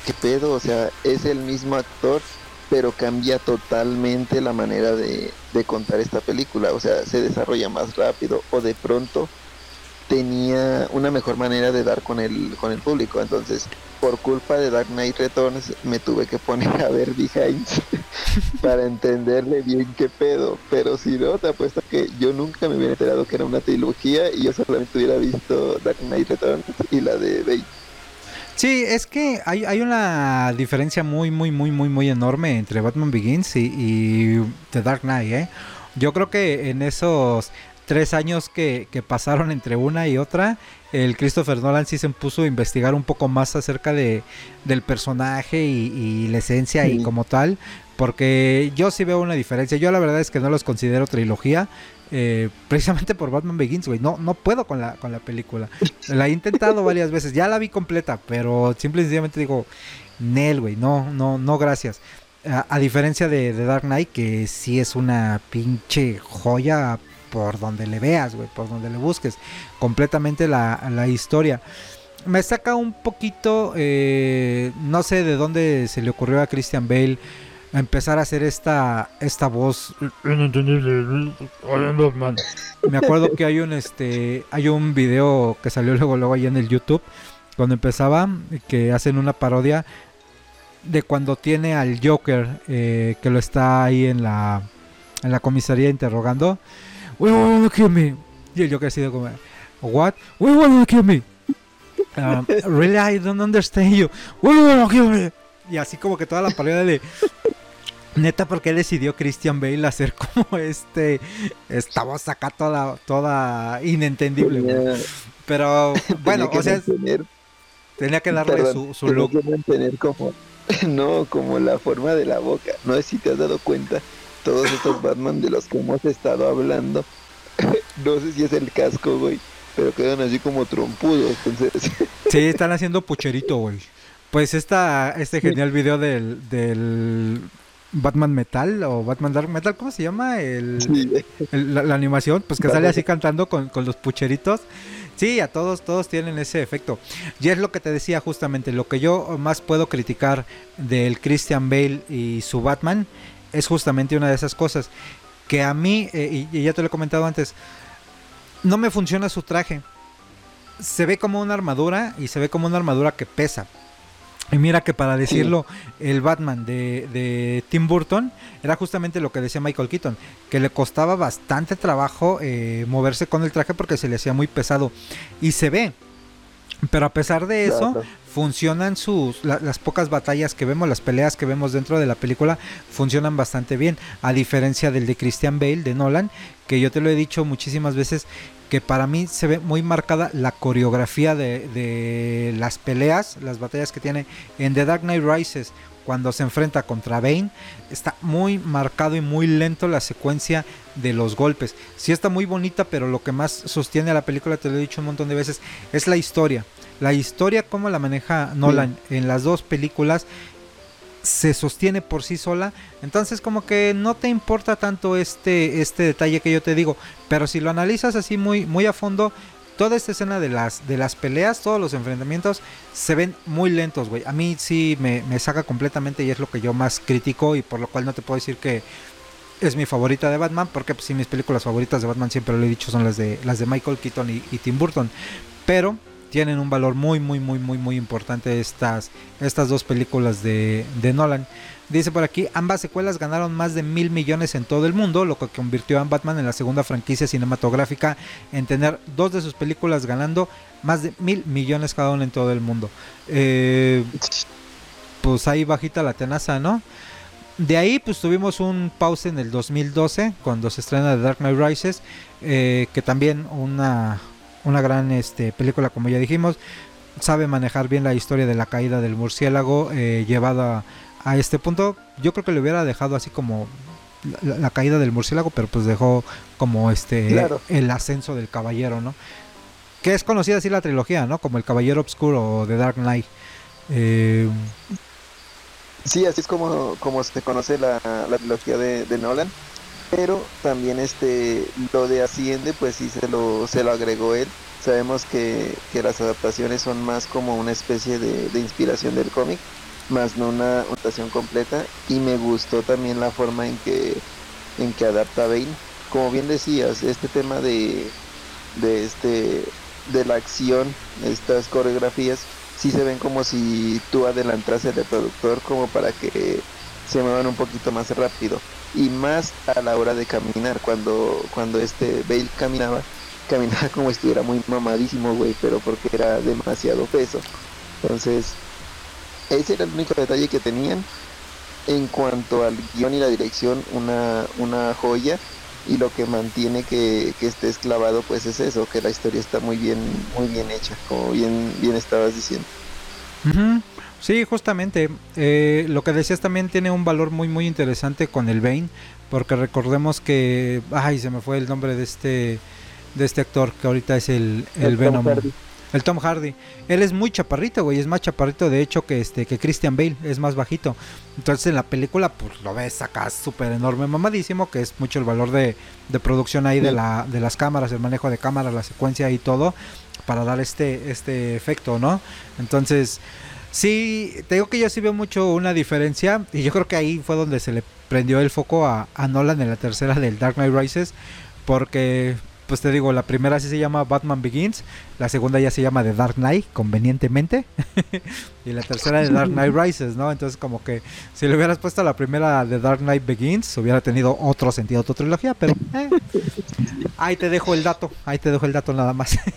¿qué pedo? O sea, es el mismo actor, pero cambia totalmente la manera de, de contar esta película. O sea, se desarrolla más rápido o de pronto tenía una mejor manera de dar con el, con el público. Entonces, por culpa de Dark Knight Returns, me tuve que poner a ver Behind. para entenderle bien qué pedo. Pero si no, te apuesto que yo nunca me hubiera enterado que era una trilogía y yo solamente hubiera visto Dark Knight Returns y la de Bane. Sí, es que hay, hay una diferencia muy, muy, muy, muy, muy enorme entre Batman Begins y, y The Dark Knight, ¿eh? Yo creo que en esos tres años que, que, pasaron entre una y otra, el Christopher Nolan sí se puso a investigar un poco más acerca de, del personaje y, y la esencia sí. y como tal, porque yo sí veo una diferencia. Yo la verdad es que no los considero trilogía. Eh, precisamente por Batman Begins, güey. No, no puedo con la, con la película. La he intentado varias veces. Ya la vi completa, pero simple y sencillamente digo, Nel, güey. No, no, no, gracias. A, a diferencia de, de, Dark Knight, que sí es una pinche joya por donde le veas, güey, por donde le busques. Completamente la, la historia. Me saca un poquito, eh, no sé de dónde se le ocurrió a Christian Bale empezar a hacer esta esta voz me acuerdo que hay un este hay un video que salió luego luego ahí en el YouTube cuando empezaba que hacen una parodia de cuando tiene al Joker eh, que lo está ahí en la en la comisaría interrogando we wanna kill me y el Joker ha sido como what we wanna kill me um, really I don't understand you we wanna kill me y así como que toda la parodia de Neta, porque decidió Christian Bale hacer como este esta voz acá toda, toda inentendible, yeah. Pero bueno, o sea, mantener, tenía que darle perdón, su, su look. Que mantener como, no, como la forma de la boca. No sé si te has dado cuenta, todos estos Batman de los que hemos estado hablando, no sé si es el casco, güey, pero quedan así como trompudos, entonces. Sí, están haciendo pucherito, güey. Pues esta, este genial video del, del Batman Metal o Batman Dark Metal, ¿cómo se llama? El, sí. el la, la, animación, pues que sale así cantando con, con, los pucheritos. Sí, a todos, todos tienen ese efecto. Y es lo que te decía justamente, lo que yo más puedo criticar del Christian Bale y su Batman es justamente una de esas cosas. Que a mí, eh, y, ya te lo he comentado antes, no me funciona su traje. Se ve como una armadura y se ve como una armadura que pesa. Y mira que para decirlo, el Batman de, de, Tim Burton era justamente lo que decía Michael Keaton, que le costaba bastante trabajo eh, moverse con el traje porque se le hacía muy pesado. Y se ve. Pero a pesar de eso. Funcionan sus la, las pocas batallas que vemos, las peleas que vemos dentro de la película, funcionan bastante bien. A diferencia del de Christian Bale, de Nolan, que yo te lo he dicho muchísimas veces, que para mí se ve muy marcada la coreografía de, las peleas, las batallas que tiene en The Dark Knight Rises cuando se enfrenta contra Bane, está muy marcado y muy lento la secuencia de los golpes. Sí está muy bonita, pero lo que más sostiene a la película, te lo he dicho un montón de veces, es la historia. La historia, cómo la maneja Nolan sí. en las dos películas, se sostiene por sí sola, entonces como que no te importa tanto este este detalle que yo te digo, pero si lo analizas así muy muy a fondo, toda esta escena de las de las peleas, todos los enfrentamientos se ven muy lentos, güey. A mí sí me, saca completamente y es lo que yo más critico y por lo cual no te puedo decir que es mi favorita de Batman, porque pues, sí, mis películas favoritas de Batman siempre lo he dicho son las de las de Michael Keaton y, Tim Burton, pero tienen un valor muy, muy, muy, muy, muy importante estas, estas dos películas de, Nolan. Dice por aquí, ambas secuelas ganaron más de mil millones en todo el mundo, lo que convirtió a Batman en la segunda franquicia cinematográfica en tener dos de sus películas ganando más de mil millones cada una en todo el mundo. Eh, pues ahí bajita la tenaza, ¿no? De ahí pues tuvimos un pause en el 2012 cuando se estrena The Dark Knight Rises, eh, que también una, una gran este, película como ya dijimos sabe manejar bien la historia de la caída del murciélago eh, llevada a, este punto yo creo que le hubiera dejado así como la, la caída del murciélago pero pues dejó como este claro. el ascenso del caballero no que es conocida así la trilogía no como el caballero oscuro o The Dark Knight eh, sí así es como como se conoce la, la trilogía de, de Nolan pero también este lo de Asciende pues sí se lo, se lo agregó él. Sabemos que, que las adaptaciones son más como una especie de, de inspiración del cómic, más no una adaptación completa. Y me gustó también la forma en que, en que adapta Bane. Como bien decías, este tema de, de este de la acción, estas coreografías, sí se ven como si tú adelantas el reproductor como para que se muevan un poquito más rápido y más a la hora de caminar cuando cuando este Bale caminaba caminaba como si estuviera muy mamadísimo güey pero porque era demasiado peso entonces ese era el único detalle que tenían en cuanto al guion y la dirección una una joya y lo que mantiene que, que esté esclavado pues es eso que la historia está muy bien muy bien hecha como bien bien estabas diciendo. Sí, justamente. Eh, lo que decías también tiene un valor muy muy interesante con el Bane, porque recordemos que, ay, se me fue el nombre de este de este actor que ahorita es el, el, El Tom Venom, Hardy. El Tom Hardy. Él es muy chaparrito, güey, es más chaparrito de hecho que este que Christian Bale, es más bajito. Entonces en la película pues lo ves acá súper enorme, mamadísimo, que es mucho el valor de, de producción ahí de la de las cámaras, el manejo de cámaras, la secuencia y todo para dar este este efecto, ¿no? Entonces Sí, te digo que yo sí veo mucho una diferencia y yo creo que ahí fue donde se le prendió el foco a, a Nolan en la tercera del Dark Knight Rises porque pues te digo, la primera sí se llama Batman Begins, la segunda ya se llama The Dark Knight, convenientemente, y la tercera de Dark Knight Rises, ¿no? Entonces como que si le hubieras puesto la primera de Dark Knight Begins, hubiera tenido otro sentido, otra trilogía, pero eh, ahí te dejo el dato, ahí te dejo el dato nada más.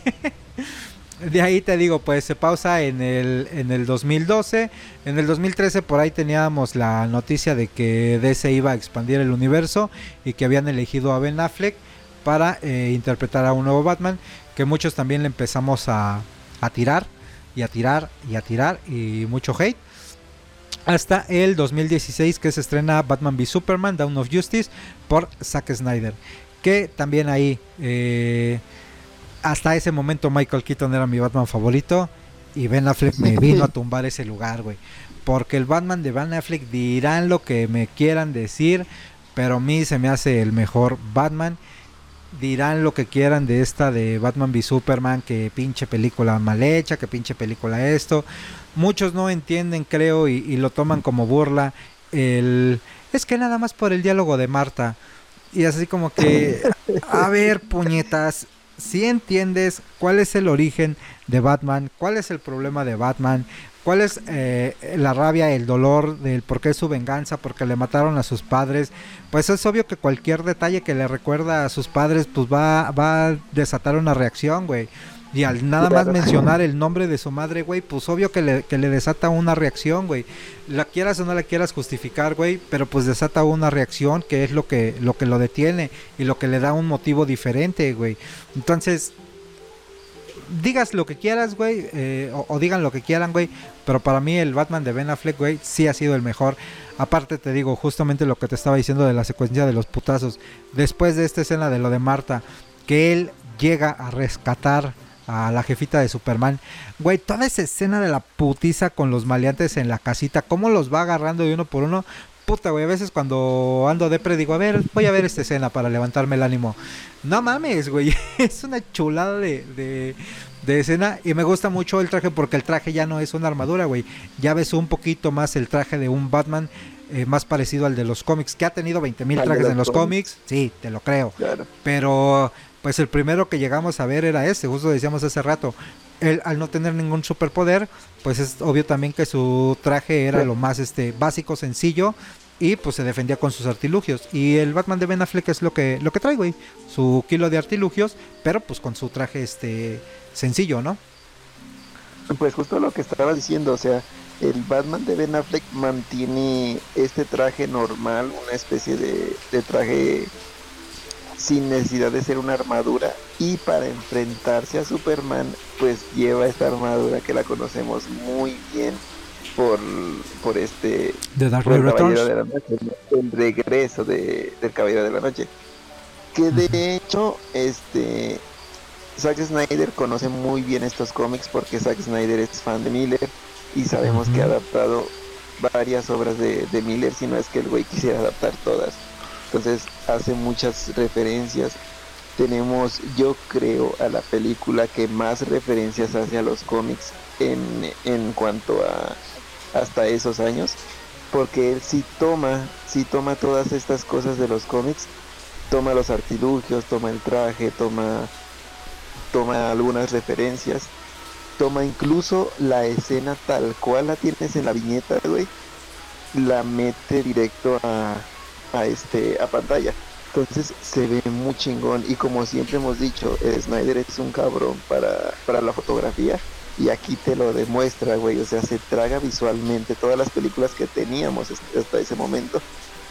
De ahí te digo, pues se pausa en el, en el 2012. En el 2013 por ahí teníamos la noticia de que DC iba a expandir el universo y que habían elegido a Ben Affleck para eh, interpretar a un nuevo Batman. Que muchos también le empezamos a, a tirar y a tirar y a tirar y mucho hate. Hasta el 2016 que se estrena Batman v Superman, Dawn of Justice por Zack Snyder. Que también ahí... eh, hasta ese momento Michael Keaton era mi Batman favorito y Ben Affleck me vino a tumbar ese lugar, güey. Porque el Batman de Ben Affleck dirán lo que me quieran decir, pero a mí se me hace el mejor Batman. Dirán lo que quieran de esta de Batman v Superman, que pinche película mal hecha, que pinche película esto. Muchos no entienden, creo, y, y lo toman como burla. El es que nada más por el diálogo de Marta. Y así como que, a ver, puñetas, si entiendes cuál es el origen de Batman, cuál es el problema de Batman, cuál es eh, la rabia, el dolor del por qué su venganza, porque le mataron a sus padres, pues es obvio que cualquier detalle que le recuerda a sus padres, pues va, va a desatar una reacción, güey. Y al nada más mencionar el nombre de su madre, güey, pues obvio que le, que le desata una reacción, güey. La quieras o no la quieras justificar, güey, pero pues desata una reacción que es lo que, lo que lo detiene y lo que le da un motivo diferente, güey. Entonces, digas lo que quieras, güey, eh, o, o digan lo que quieran, güey, pero para mí el Batman de Ben Affleck, güey, sí ha sido el mejor. Aparte te digo, justamente lo que te estaba diciendo de la secuencia de los putazos. Después de esta escena de lo de Marta, que él llega a rescatar a la jefita de Superman. Güey, toda esa escena de la putiza con los maleantes en la casita, cómo los va agarrando de uno por uno. Puta, güey, a veces cuando ando depre digo, a ver, voy a ver esta escena para levantarme el ánimo. No mames, güey, es una chulada de, de, de escena y me gusta mucho el traje porque el traje ya no es una armadura, güey. Ya ves un poquito más el traje de un Batman eh, más parecido al de los cómics, que ha tenido 20 mil trajes en los cómics. cómics. Sí, te lo creo. Claro. Pero pues el primero que llegamos a ver era ese, justo decíamos hace rato. Él al no tener ningún superpoder, pues es obvio también que su traje era lo más este básico, sencillo y pues se defendía con sus artilugios. Y el Batman de Ben Affleck es lo que lo que trae, güey, su kilo de artilugios, pero pues con su traje este sencillo, ¿no? Pues justo lo que estaba diciendo, o sea, el Batman de Ben Affleck mantiene este traje normal, una especie de, de traje sin necesidad de ser una armadura y para enfrentarse a Superman pues lleva esta armadura que la conocemos muy bien por, por este De Dark por el Caballero Returns. de la Noche, ¿no? el regreso de, del Caballero de la Noche. Que de hecho, este Zack Snyder conoce muy bien estos cómics porque Zack Snyder es fan de Miller y sabemos que ha adaptado varias obras de, de Miller, si no es que el güey quisiera adaptar todas. Entonces hace muchas referencias. Tenemos, yo creo, a la película que más referencias hace a los cómics en, en cuanto a hasta esos años porque él sí toma, sí toma todas estas cosas de los cómics, toma los artilugios, toma el traje, toma, toma algunas referencias, toma incluso la escena tal cual la tienes en la viñeta, güey, la mete directo a, a este a pantalla. Entonces se ve muy chingón y como siempre hemos dicho, Snyder es un cabrón para, para la fotografía y aquí te lo demuestra, güey, o sea, se traga visualmente todas las películas que teníamos hasta ese momento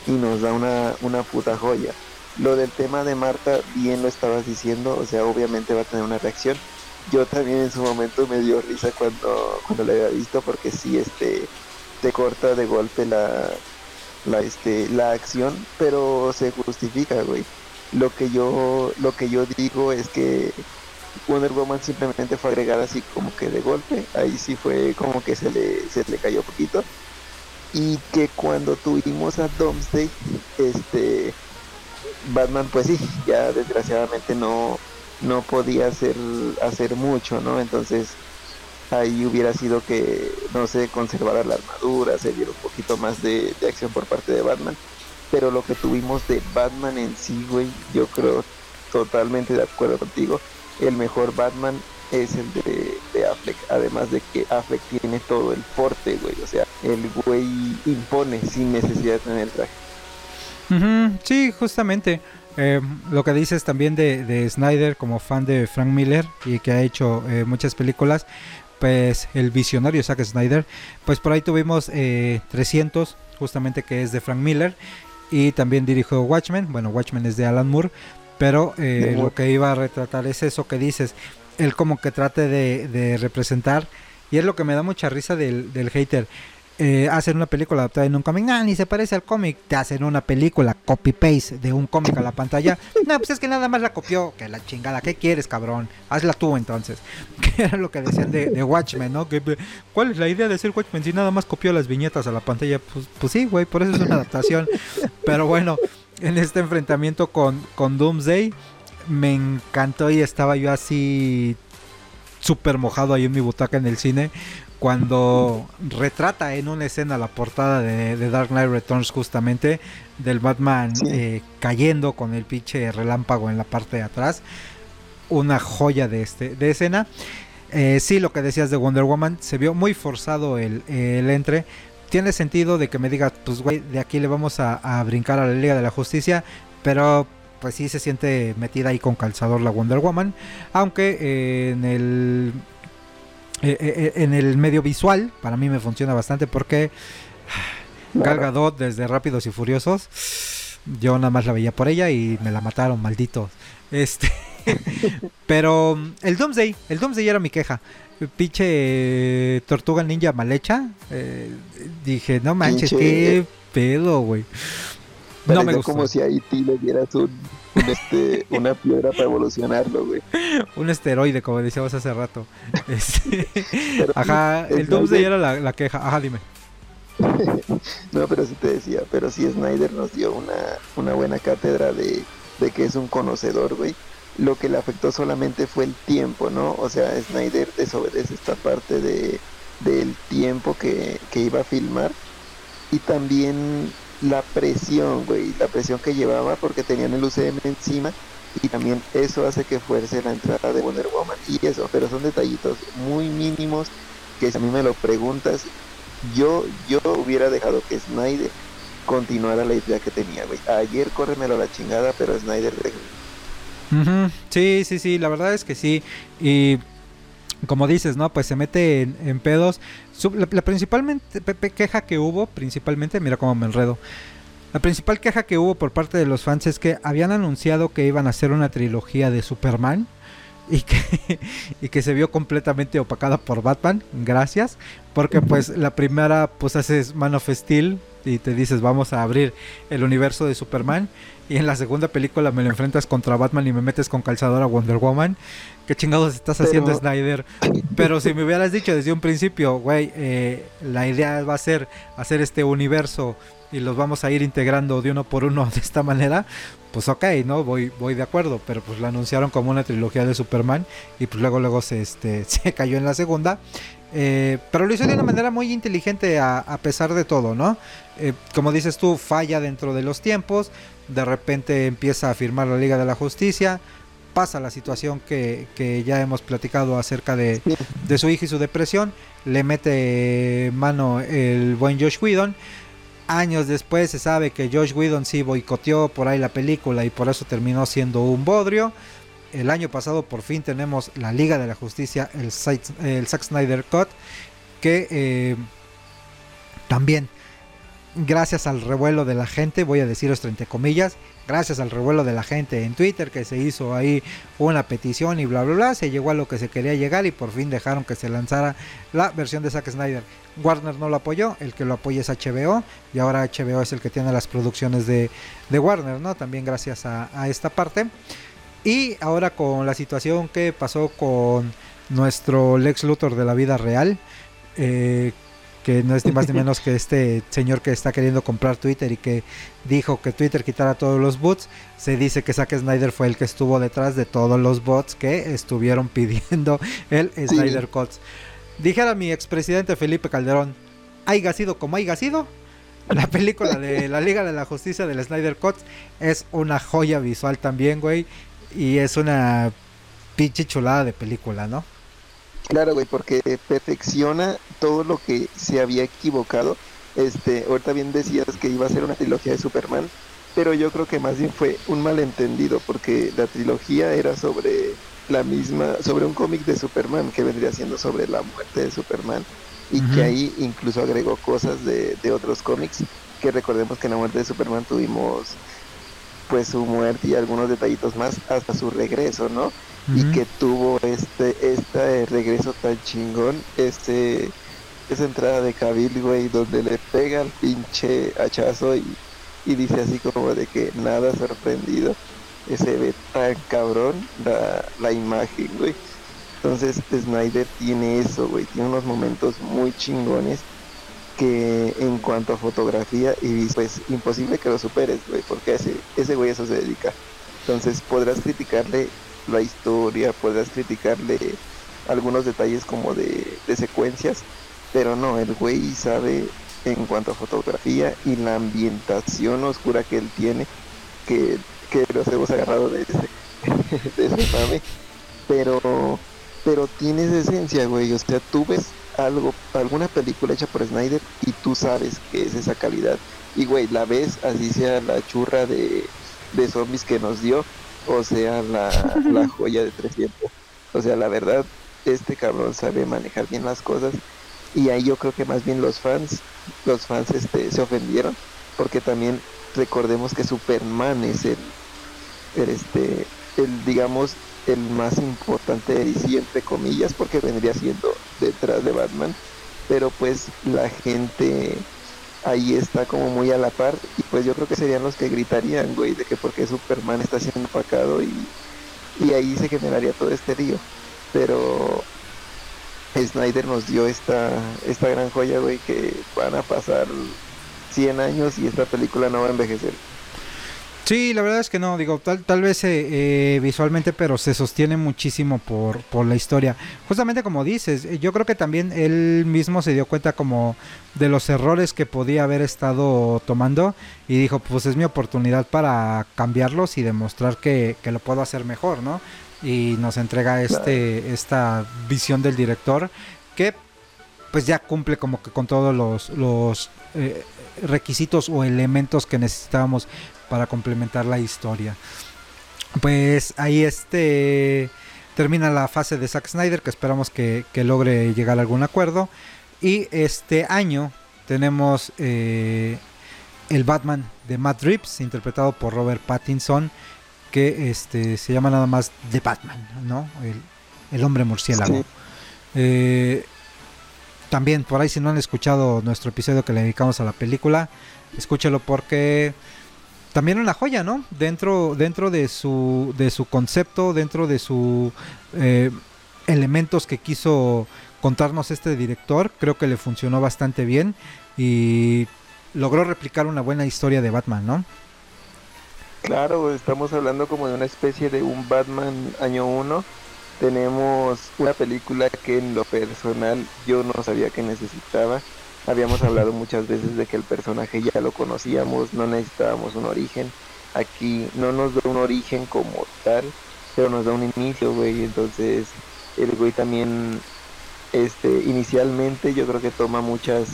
y nos da una, una puta joya. Lo del tema de Marta, bien lo estabas diciendo, o sea, obviamente va a tener una reacción. Yo también en su momento me dio risa cuando, cuando lo había visto porque sí, este, te corta de golpe la, la, este, la acción, pero se justifica, güey. Lo que yo, lo que yo digo es que Wonder Woman simplemente fue agregada así como que de golpe, ahí sí fue como que se le, se le cayó poquito. Y que cuando tuvimos a Doomsday, este Batman pues sí, ya desgraciadamente no, no podía hacer, hacer mucho, ¿no? Entonces ahí hubiera sido que, no sé, conservara la armadura, se diera un poquito más de, de acción por parte de Batman. Pero lo que tuvimos de Batman en sí, güey, yo creo totalmente de acuerdo contigo. El mejor Batman es el de, de, Affleck. Además de que Affleck tiene todo el porte, güey. O sea, el güey impone sin necesidad de tener traje. Sí, justamente. Eh, lo que dices también de, de, Snyder como fan de Frank Miller y que ha hecho eh, muchas películas, pues el visionario Zack Snyder, pues por ahí tuvimos eh, 300, justamente que es de Frank Miller, y también dirigió Watchmen, bueno, Watchmen es de Alan Moore, pero eh, lo que iba a retratar es eso que dices, él como que trate de, de representar, y es lo que me da mucha risa del, del hater, eh, hacen una película adaptada en un cómic, nah, ni se parece al cómic, te hacen una película copy-paste de un cómic a la pantalla, no, pues es que nada más la copió, que la chingada, ¿qué quieres, cabrón? Hazla tú entonces, que era lo que decían de, de Watchmen, ¿no? Que, ¿Cuál es la idea de hacer Watchmen si nada más copió las viñetas a la pantalla? Pues, pues sí, güey, por eso es una adaptación, pero bueno, en este enfrentamiento con, con Doomsday, me encantó y estaba yo así súper mojado ahí en mi butaca en el cine cuando retrata en una escena la portada de, de Dark Knight Returns justamente del Batman sí. eh, cayendo con el pinche relámpago en la parte de atrás una joya de este de escena eh, sí lo que decías de Wonder Woman se vio muy forzado el, el entre tiene sentido de que me digas pues güey de aquí le vamos a, a brincar a la Liga de la Justicia pero pues sí se siente metida ahí con calzador la Wonder Woman aunque eh, en el en el medio visual para mí me funciona bastante porque Gal Gadot desde Rápidos y Furiosos yo nada más la veía por ella y me la mataron maldito este pero el Doomsday el Doomsday era mi queja pinche eh, tortuga ninja mal hecha eh, dije no manches pinche... qué pedo güey no me gustó. como si a E.T. le dieras un, un este, una piedra para evolucionarlo, güey. Un esteroide, como decíamos hace rato. Este, ajá, el Doomsday era la, la, queja. Ajá, dime. no, pero sí te decía, pero sí Snyder nos dio una, una buena cátedra de, de que es un conocedor, güey. Lo que le afectó solamente fue el tiempo, ¿no? O sea, Snyder desobedece esta parte de del tiempo que, que iba a filmar y también la presión, güey, la presión que llevaba porque tenían el UCM encima y también eso hace que fuerce la entrada de Wonder Woman y eso, pero son detallitos muy mínimos que si a mí me lo preguntas, yo yo hubiera dejado que Snyder continuara la idea que tenía, güey. Ayer córremelo la chingada, pero Snyder uh -huh. Sí, sí, sí, la verdad es que sí y como dices, ¿no? Pues se mete en, pedos. La, la, queja que hubo, principalmente, mira cómo me enredo. La principal queja que hubo por parte de los fans es que habían anunciado que iban a hacer una trilogía de Superman y que, y que se vio completamente opacada por Batman, gracias, porque pues la primera pues haces Man of Steel y te dices vamos a abrir el universo de Superman y en la segunda película me lo enfrentas contra Batman y me metes con calzador a Wonder Woman. ¿Qué chingados estás Pero... haciendo Snyder? Pero si me hubieras dicho desde un principio, güey, eh, la idea va a ser hacer este universo y los vamos a ir integrando de uno por uno de esta manera, pues ok, ¿no? Voy, voy de acuerdo, pero pues lo anunciaron como una trilogía de Superman y pues luego luego se, este, se cayó en la segunda. Eh, pero lo hizo de una manera muy inteligente a, a pesar de todo, ¿no? Eh, como dices tú, falla dentro de los tiempos, de repente empieza a firmar la Liga de la Justicia, pasa la situación que, que ya hemos platicado acerca de, de, su hija y su depresión, le mete mano el buen Josh Whedon Años después se sabe que Josh Whedon sí boicoteó por ahí la película y por eso terminó siendo un bodrio. El año pasado por fin tenemos la Liga de la Justicia, el, el Zack Snyder Cut, que eh, también gracias al revuelo de la gente, voy a deciros entre comillas, gracias al revuelo de la gente en Twitter que se hizo ahí una petición y bla bla bla, se llegó a lo que se quería llegar y por fin dejaron que se lanzara la versión de Zack Snyder. Warner no lo apoyó, el que lo apoya es HBO y ahora HBO es el que tiene las producciones de, Warner, ¿no? También gracias a, esta parte. Y ahora con la situación que pasó con nuestro Lex Luthor de la vida real, eh, que no es ni más ni menos que este señor que está queriendo comprar Twitter y que dijo que Twitter quitara todos los bots, se dice que Zack Snyder fue el que estuvo detrás de todos los bots que estuvieron pidiendo el Snyder Cuts. Dijera mi expresidente Felipe Calderón, haya sido como haya sido, la película de la Liga de la Justicia del Snyder Cuts es una joya visual también, güey, y es una pinche chulada de película, ¿no? Claro, güey, porque perfecciona todo lo que se había equivocado. Este, ahorita bien decías que iba a ser una trilogía de Superman, pero yo creo que más bien fue un malentendido, porque la trilogía era sobre la misma, sobre un cómic de Superman que vendría siendo sobre la muerte de Superman y que ahí incluso agregó cosas de, de otros cómics, que recordemos que en la muerte de Superman tuvimos pues su muerte y algunos detallitos más hasta su regreso, ¿no? Y que tuvo este este regreso tan chingón, este esa entrada de Cabil, güey, donde le pega el pinche hachazo y, y dice así como de que nada sorprendido. Se ve tan cabrón la, la imagen, güey. Entonces Snyder tiene eso, güey, tiene unos momentos muy chingones que en cuanto a fotografía y pues imposible que lo superes, güey, porque ese, ese güey eso se dedica. Entonces podrás criticarle la historia, podrás criticarle algunos detalles como de, secuencias, pero no, el güey sabe en cuanto a fotografía y la ambientación oscura que él tiene, que, que los hemos agarrado de ese, de ese pero, pero tienes esencia, güey, o sea, tú ves algo, alguna película hecha por Snyder y tú sabes que es esa calidad. Y güey, la ves, así sea la churra de, de zombies que nos dio, o sea la, la joya de 300. O sea, la verdad, este cabrón sabe manejar bien las cosas. Y ahí yo creo que más bien los fans, los fans este, se ofendieron, porque también recordemos que Superman es el, el este, el digamos, el más importante de DC, entre comillas, porque vendría siendo detrás de Batman. Pero pues la gente ahí está como muy a la par y pues yo creo que serían los que gritarían, güey, de que porque Superman está siendo opacado y, ahí se generaría todo este río. Pero Snyder nos dio esta, esta gran joya, güey, que van a pasar 100 años y esta película no va a envejecer. Sí, la verdad es que no, digo, tal, tal vez eh, eh, visualmente, pero se sostiene muchísimo por, por la historia. Justamente como dices, eh, yo creo que también él mismo se dio cuenta como de los errores que podía haber estado tomando y dijo, pues es mi oportunidad para cambiarlos y demostrar que, que lo puedo hacer mejor, ¿no? Y nos entrega este, esta visión del director que pues ya cumple como que con todos los, los requisitos o elementos que necesitábamos para complementar la historia. Pues ahí este termina la fase de Zack Snyder que esperamos que, logre llegar a algún acuerdo. Y este año tenemos eh, el Batman de Matt Reeves, interpretado por Robert Pattinson, que este, se llama nada más The Batman, ¿no? El, hombre murciélago. Eh, también por ahí si no han escuchado nuestro episodio que le dedicamos a la película, escúchelo porque también una joya, ¿no? Dentro, dentro de su, de su concepto, dentro de sus eh, elementos que quiso contarnos este director, creo que le funcionó bastante bien y logró replicar una buena historia de Batman, ¿no? Claro, estamos hablando como de una especie de un Batman año 1. Tenemos una película que en lo personal yo no sabía que necesitaba Habíamos hablado muchas veces de que el personaje ya lo conocíamos, no necesitábamos un origen. Aquí no nos da un origen como tal, pero nos da un inicio, güey. Entonces, el güey también, este, inicialmente yo creo que toma muchas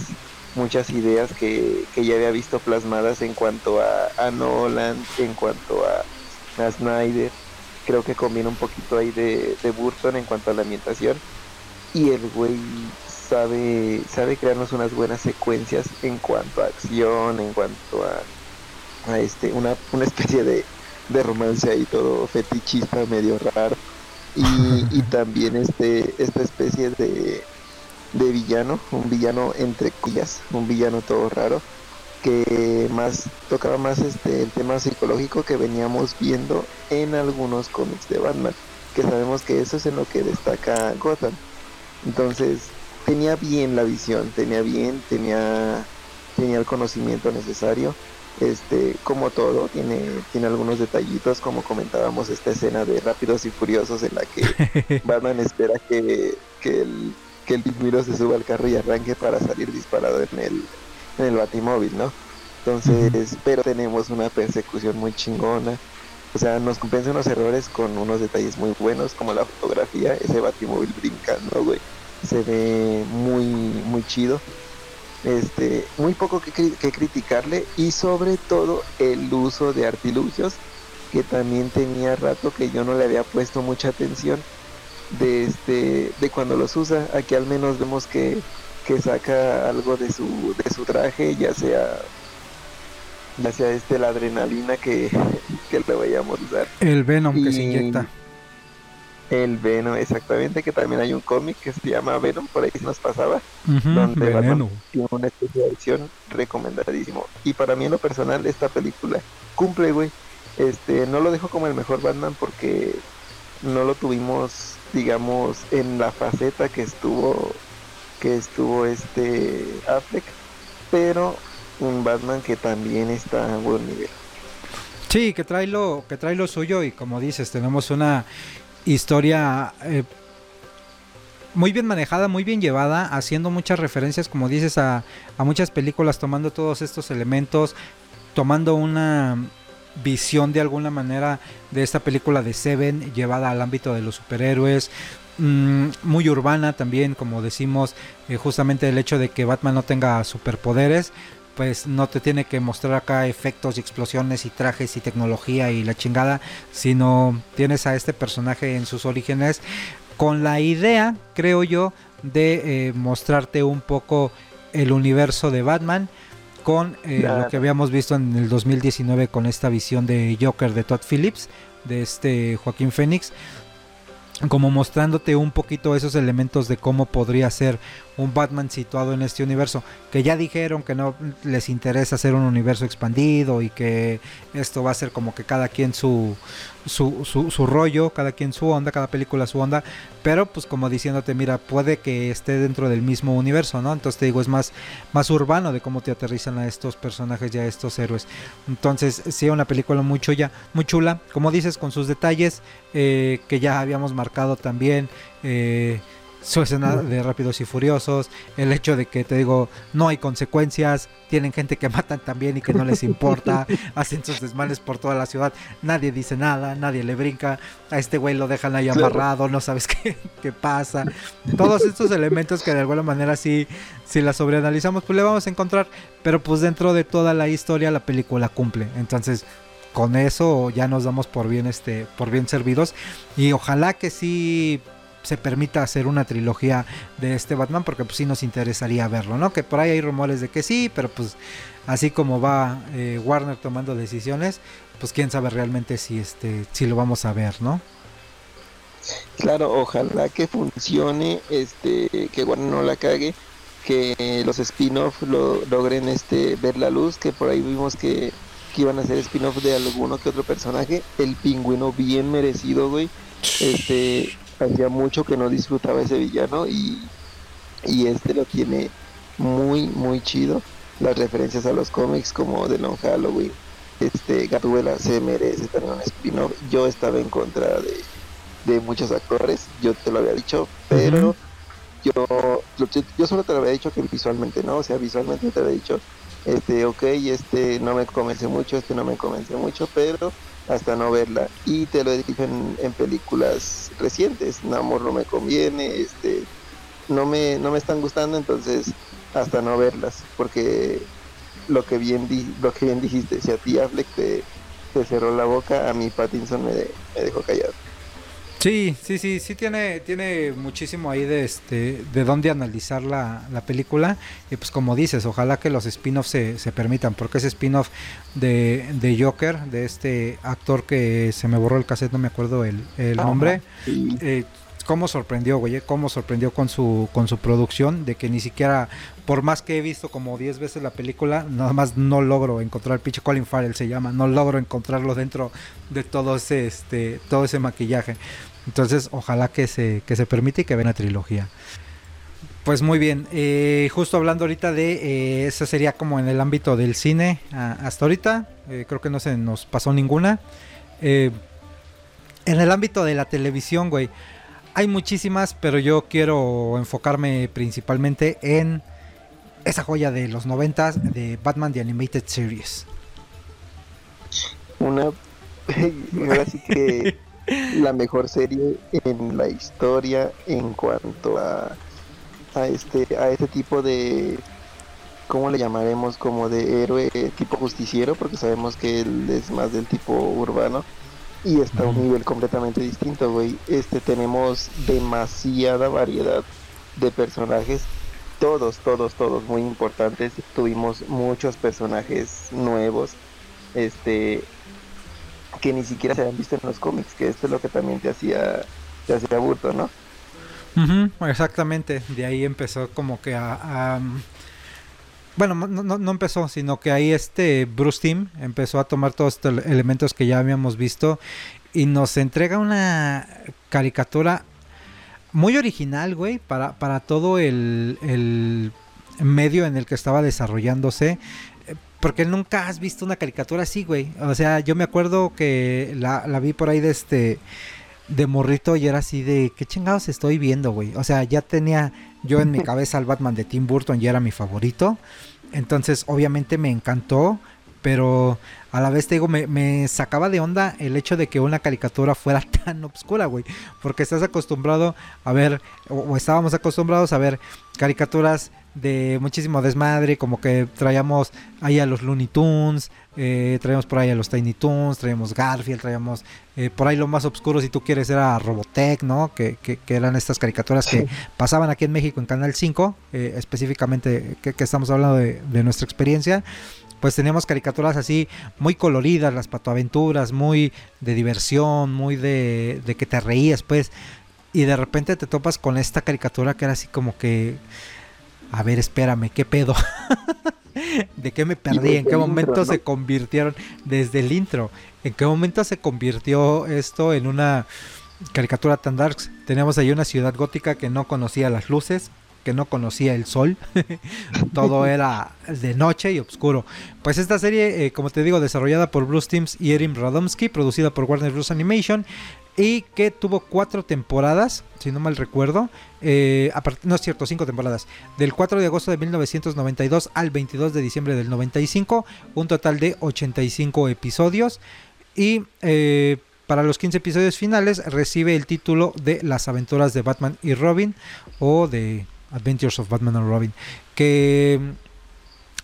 muchas ideas que, que ya había visto plasmadas en cuanto a, Nolan, en cuanto a, a Snyder. Creo que combina un poquito ahí de, de Burton en cuanto a la ambientación. Y el güey sabe, sabe crearnos unas buenas secuencias en cuanto a acción, en cuanto a, a este, una, una especie de, de romance ahí todo fetichista, medio raro. Y, y también este, esta especie de, de villano, un villano entre comillas, un villano todo raro, que más tocaba más este el tema psicológico que veníamos viendo en algunos cómics de Batman, que sabemos que eso es en lo que destaca Gotham. Entonces, tenía bien la visión, tenía bien, tenía tenía el conocimiento necesario. Este, como todo, tiene, tiene algunos detallitos, como comentábamos, esta escena de Rápidos y Furiosos en la que Batman espera que, que el que el pingüino se suba al carro y arranque para salir disparado en el, en el batimóvil, ¿no? Entonces, pero tenemos una persecución muy chingona. O sea, nos compensa unos errores con unos detalles muy buenos, como la fotografía, ese batimóvil brincando, güey. Se ve muy, muy chido. Este, muy poco que, que criticarle y sobre todo el uso de artilugios que también tenía rato que yo no le había puesto mucha atención de este de cuando los usa aquí al menos vemos que, que saca algo de su de su traje ya sea ya sea este la adrenalina que, que le vayamos a usar El Venom que se inyecta. El Venom exactamente que también hay un cómic que se llama Venom por ahí nos pasaba Ujú, donde Batman tiene una especie de acción recomendadísimo. Y para mí en lo personal esta película cumple, güey. Este, no lo dejo como el mejor Batman porque no lo tuvimos, digamos, en la faceta que estuvo que estuvo este Affleck, pero un Batman que también está a buen nivel. Sí, que trae lo, que trae lo suyo y como dices, tenemos una historia eh, muy bien manejada, muy bien llevada, haciendo muchas referencias, como dices, a, muchas películas, tomando todos estos elementos, tomando una visión de alguna manera de esta película de Seven llevada al ámbito de los superhéroes. mm, muy urbana también, como decimos, eh, justamente el hecho de que Batman no tenga superpoderes, pues no te tiene que mostrar acá efectos y explosiones y trajes y tecnología y la chingada, sino tienes a este personaje en sus orígenes con la idea, creo yo, de eh, mostrarte un poco el universo de Batman con eh, Claro. lo que habíamos visto en el 2019 con esta visión de Joker de Todd Phillips, de este Joaquín Phoenix, como mostrándote un poquito esos elementos de cómo podría ser un Batman situado en este universo, que ya dijeron que no les interesa hacer un universo expandido y que esto va a ser como que cada quien su, su, su, su rollo, cada quien su onda, cada película su onda, pero pues como diciéndote, mira, puede que esté dentro del mismo universo, ¿no? Entonces te digo, es más, más urbano de cómo te aterrizan a estos personajes y a estos héroes. Entonces, sí, una película muy chula, muy chula, como dices, con sus detalles eh, que ya habíamos marcado también. Eh, su escena de Rápidos y Furiosos, el hecho de que te digo, no hay consecuencias, tienen gente que matan también y que no les importa, hacen sus desmanes por toda la ciudad, nadie dice nada, nadie le brinca, a este güey lo dejan ahí amarrado, no sabes qué, qué pasa. Todos estos elementos que de alguna manera sí, si la sobreanalizamos, pues le vamos a encontrar, pero pues dentro de toda la historia la película cumple. Entonces, con eso ya nos damos por bien este por bien servidos y ojalá que sí se permita hacer una trilogía de este Batman porque pues sí nos interesaría verlo, ¿no? Que por ahí hay rumores de que sí, pero pues así como va eh, Warner tomando decisiones, pues quién sabe realmente si este si lo vamos a ver, ¿no? Claro, ojalá que funcione, este, que Warner no la cague, que los spin-off lo, logren este ver la luz, que por ahí vimos que, que iban a hacer spin-off de alguno que otro personaje, el pingüino bien merecido, güey. Este, hacía mucho que no disfrutaba ese villano y, y este lo tiene muy, muy chido. Las referencias a los cómics como de Long Halloween, este, Gatúbela se merece también un spin-off. Yo estaba en contra de, de muchos actores, yo te lo había dicho, pero yo, yo solo te lo había dicho que visualmente, ¿no? O sea, visualmente te había dicho, este, ok, este no me convence mucho, este no me convence mucho, pero hasta no verla. Y te lo he dicho en, en películas recientes, Namor no me conviene, este, no me, no me están gustando, entonces hasta no verlas, porque lo que bien di lo que bien dijiste, si a ti Affleck te, te cerró la boca, a mí Pattinson me, me dejó callado. Sí, sí, sí, sí tiene, tiene muchísimo ahí de este, de dónde analizar la, la película. Y pues como dices, ojalá que los spin-offs se, se permitan, porque ese spin-off de, de Joker, de este actor que se me borró el cassette, no me acuerdo el, el nombre, Sí. eh, cómo sorprendió, güey, eh, cómo sorprendió con su, con su producción, de que ni siquiera, por más que he visto como 10 veces la película, nada más no logro encontrar pinche Colin Farrell se llama, no logro encontrarlo dentro de todo ese, este, todo ese maquillaje. Entonces, ojalá que se, que se permite y que venga trilogía. Pues muy bien, eh, justo hablando ahorita de, eh, esa sería como en el ámbito del cine a- hasta ahorita, eh, creo que no se nos pasó ninguna. Eh, en el ámbito de la televisión, güey, hay muchísimas, pero yo quiero enfocarme principalmente en esa joya de los noventas de Batman The Animated Series. Una, ahora sí que la mejor serie en la historia en cuanto a, a este a este tipo de ¿cómo le llamaremos? como de héroe tipo justiciero porque sabemos que él es más del tipo urbano y está a un nivel completamente distinto, güey. Este tenemos demasiada variedad de personajes, todos, todos, todos muy importantes. Tuvimos muchos personajes nuevos, este, que ni siquiera se habían visto en los cómics, que esto es lo que también te hacía, te hacía ¿no? Ujú, exactamente, de ahí empezó como que a... bueno, no, no- empezó, sino que ahí este Bruce Timm empezó a tomar todos estos elementos que ya habíamos visto y nos entrega una caricatura muy original, güey, para, para todo el, el medio en el que estaba desarrollándose. Porque nunca has visto una caricatura así, güey. O sea, yo me acuerdo que la, la vi por ahí de este de morrito y era así de qué chingados estoy viendo, güey. O sea, ya tenía yo en mi cabeza al Batman de Tim Burton y era mi favorito. Entonces, obviamente me encantó, pero a la vez te digo, me, me sacaba de onda el hecho de que una caricatura fuera tan obscura, güey. Porque estás acostumbrado a ver, o, o estábamos acostumbrados a ver caricaturas de muchísimo desmadre, como que traíamos ahí a los Looney Tunes, eh, traíamos por ahí a los Tiny Toons, traíamos Garfield, traíamos eh, por ahí lo más oscuro si tú quieres era Robotech, ¿no? Que, que- que eran estas caricaturas que pasaban aquí en México en Canal 5, eh, específicamente que, que estamos hablando de, de nuestra experiencia. Pues teníamos caricaturas así muy coloridas, las patoaventuras, muy de diversión, muy de, de que te reías, pues. Y de repente te topas con esta caricatura que era así como que, a ver, espérame, ¿qué pedo? ¿De qué me perdí? ¿En qué momento intro, ¿no? se convirtieron desde el intro? ¿En qué momento se convirtió esto en una caricatura tan darks? Teníamos ahí una ciudad gótica que no conocía las luces, que no conocía el sol, todo era de noche y oscuro. Pues esta serie, eh, como te digo, desarrollada por Bruce Timm y Erin Radomski, producida por Warner Bros. Animation y que tuvo cuatro temporadas, si no mal recuerdo, eh, no es cierto, cinco temporadas, del 4 de agosto de 1992 al 22 de diciembre del 95, un total de 85 episodios. Y eh, para los 15 episodios finales recibe el título de Las aventuras de Batman y Robin o de Adventures of Batman and Robin, que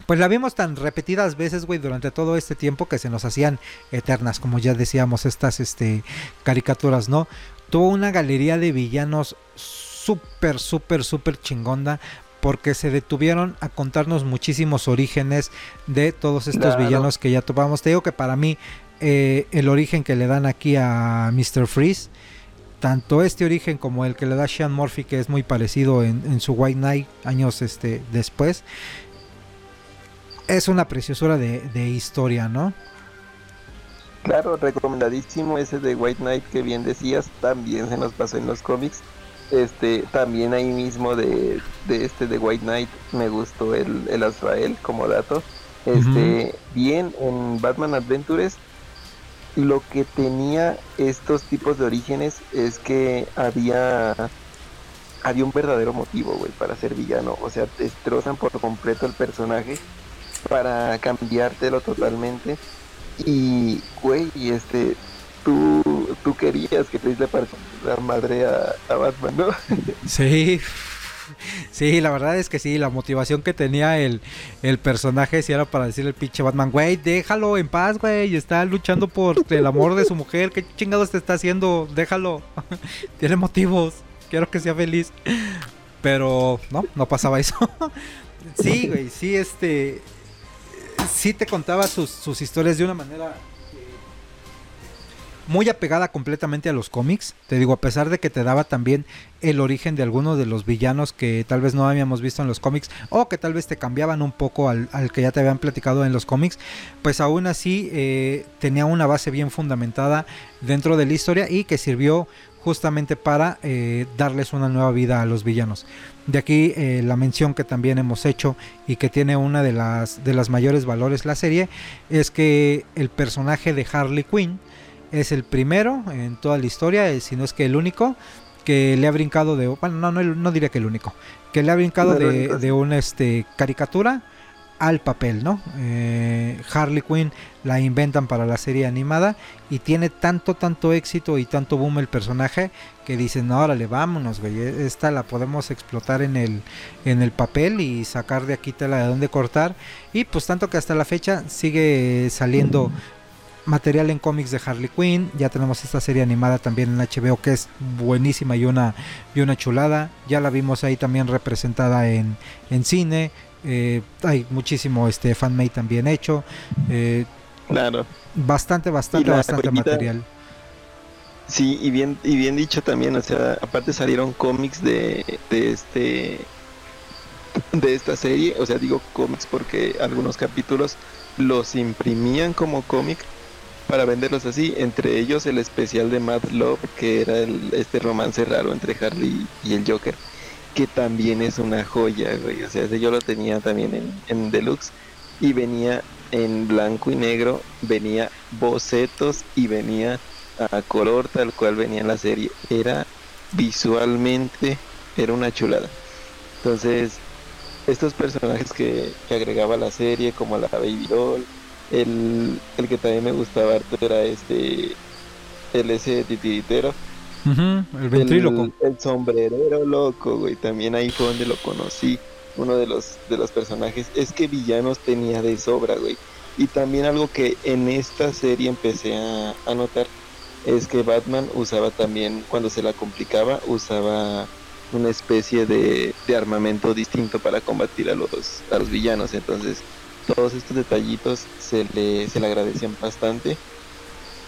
pues la vimos tan repetidas veces, güey, durante todo este tiempo que se nos hacían eternas, como ya decíamos, estas este, caricaturas, ¿no? Tuvo una galería de villanos súper, súper, súper chingonda. Porque se detuvieron a contarnos muchísimos orígenes de todos estos Claro. villanos que ya topamos. Te digo que para mí eh, el origen que le dan aquí a Mr. Freeze, tanto este origen como el que le da Sean Murphy, que es muy parecido en, en su White Knight años este, después, es una preciosura de, de historia, ¿no? Claro, recomendadísimo ese de White Knight que bien decías, también se nos pasó en los cómics. Este, también ahí mismo de, de este de White Knight me gustó el, el Azrael como dato. Este, bien en Batman Adventures lo que tenía estos tipos de orígenes es que había había un verdadero motivo, güey, para ser villano, o sea, destrozan por completo el personaje para cambiártelo totalmente y, güey, este, tú, tú querías que te la, par- la madre a, Batman, ¿no? Sí. Sí, la verdad es que sí, la motivación que tenía el, el personaje si era para decirle al pinche Batman, güey, déjalo en paz, güey, está luchando por el amor de su mujer, ¿qué chingados te está haciendo? Déjalo, tiene motivos, quiero que sea feliz. Pero no, no pasaba eso. sí, güey, sí, este, sí te contaba sus, sus historias de una manera muy apegada completamente a los cómics. Te digo, a pesar de que te daba también el origen de algunos de los villanos que tal vez no habíamos visto en los cómics o que tal vez te cambiaban un poco al, que ya te habían platicado en los cómics, pues aún así eh, tenía una base bien fundamentada dentro de la historia y que sirvió justamente para eh, darles una nueva vida a los villanos. De aquí eh, la mención que también hemos hecho y que tiene una de las, de las mayores valores la serie es que el personaje de Harley Quinn, es el primero en toda la historia, eh, si no es que el único que le ha brincado de, bueno, no, no, no diría que el único, que le ha brincado de, de, una este, caricatura al papel, ¿no? Eh, Harley Quinn la inventan para la serie animada y tiene tanto, tanto éxito y tanto boom el personaje que dicen, no, órale, vámonos, güey, e, esta la podemos explotar en el, en el papel y sacar de aquí tela de dónde cortar y pues tanto que hasta la fecha sigue saliendo material en cómics de Harley Quinn. Ya tenemos esta serie animada también en HBO que es buenísima y una, y una chulada. Ya la vimos ahí también representada en, en cine. Eh, hay muchísimo este fanmade también hecho. Eh, claro. Bastante, bastante, bastante material. Sí, y bien, y bien dicho también, o sea, aparte salieron cómics de, de este de esta serie, o sea, digo cómics porque algunos capítulos los imprimían como cómic para venderlos así, entre ellos el especial de Mad Love, que era el, este romance raro entre Harley y el Joker, que también es una joya, güey. O sea, ese yo lo tenía también en, en Deluxe y venía en blanco y negro, venía bocetos y venía a color tal cual venía en la serie. Era visualmente, era una chulada. Entonces, estos personajes que, que agregaba la serie, como la Baby Doll, el, el que también me gustaba harto era este, el ese titiritero. el ventríloco. El, sombrerero loco, güey. También ahí fue donde lo conocí. Uno de los, de los personajes. Es que villanos tenía de sobra, güey. Y también algo que en esta serie empecé a, a notar es que Batman usaba también, cuando se la complicaba, usaba una especie de, de armamento distinto para combatir a los, a los villanos. Entonces, todos estos detallitos se le, se le agradecían bastante.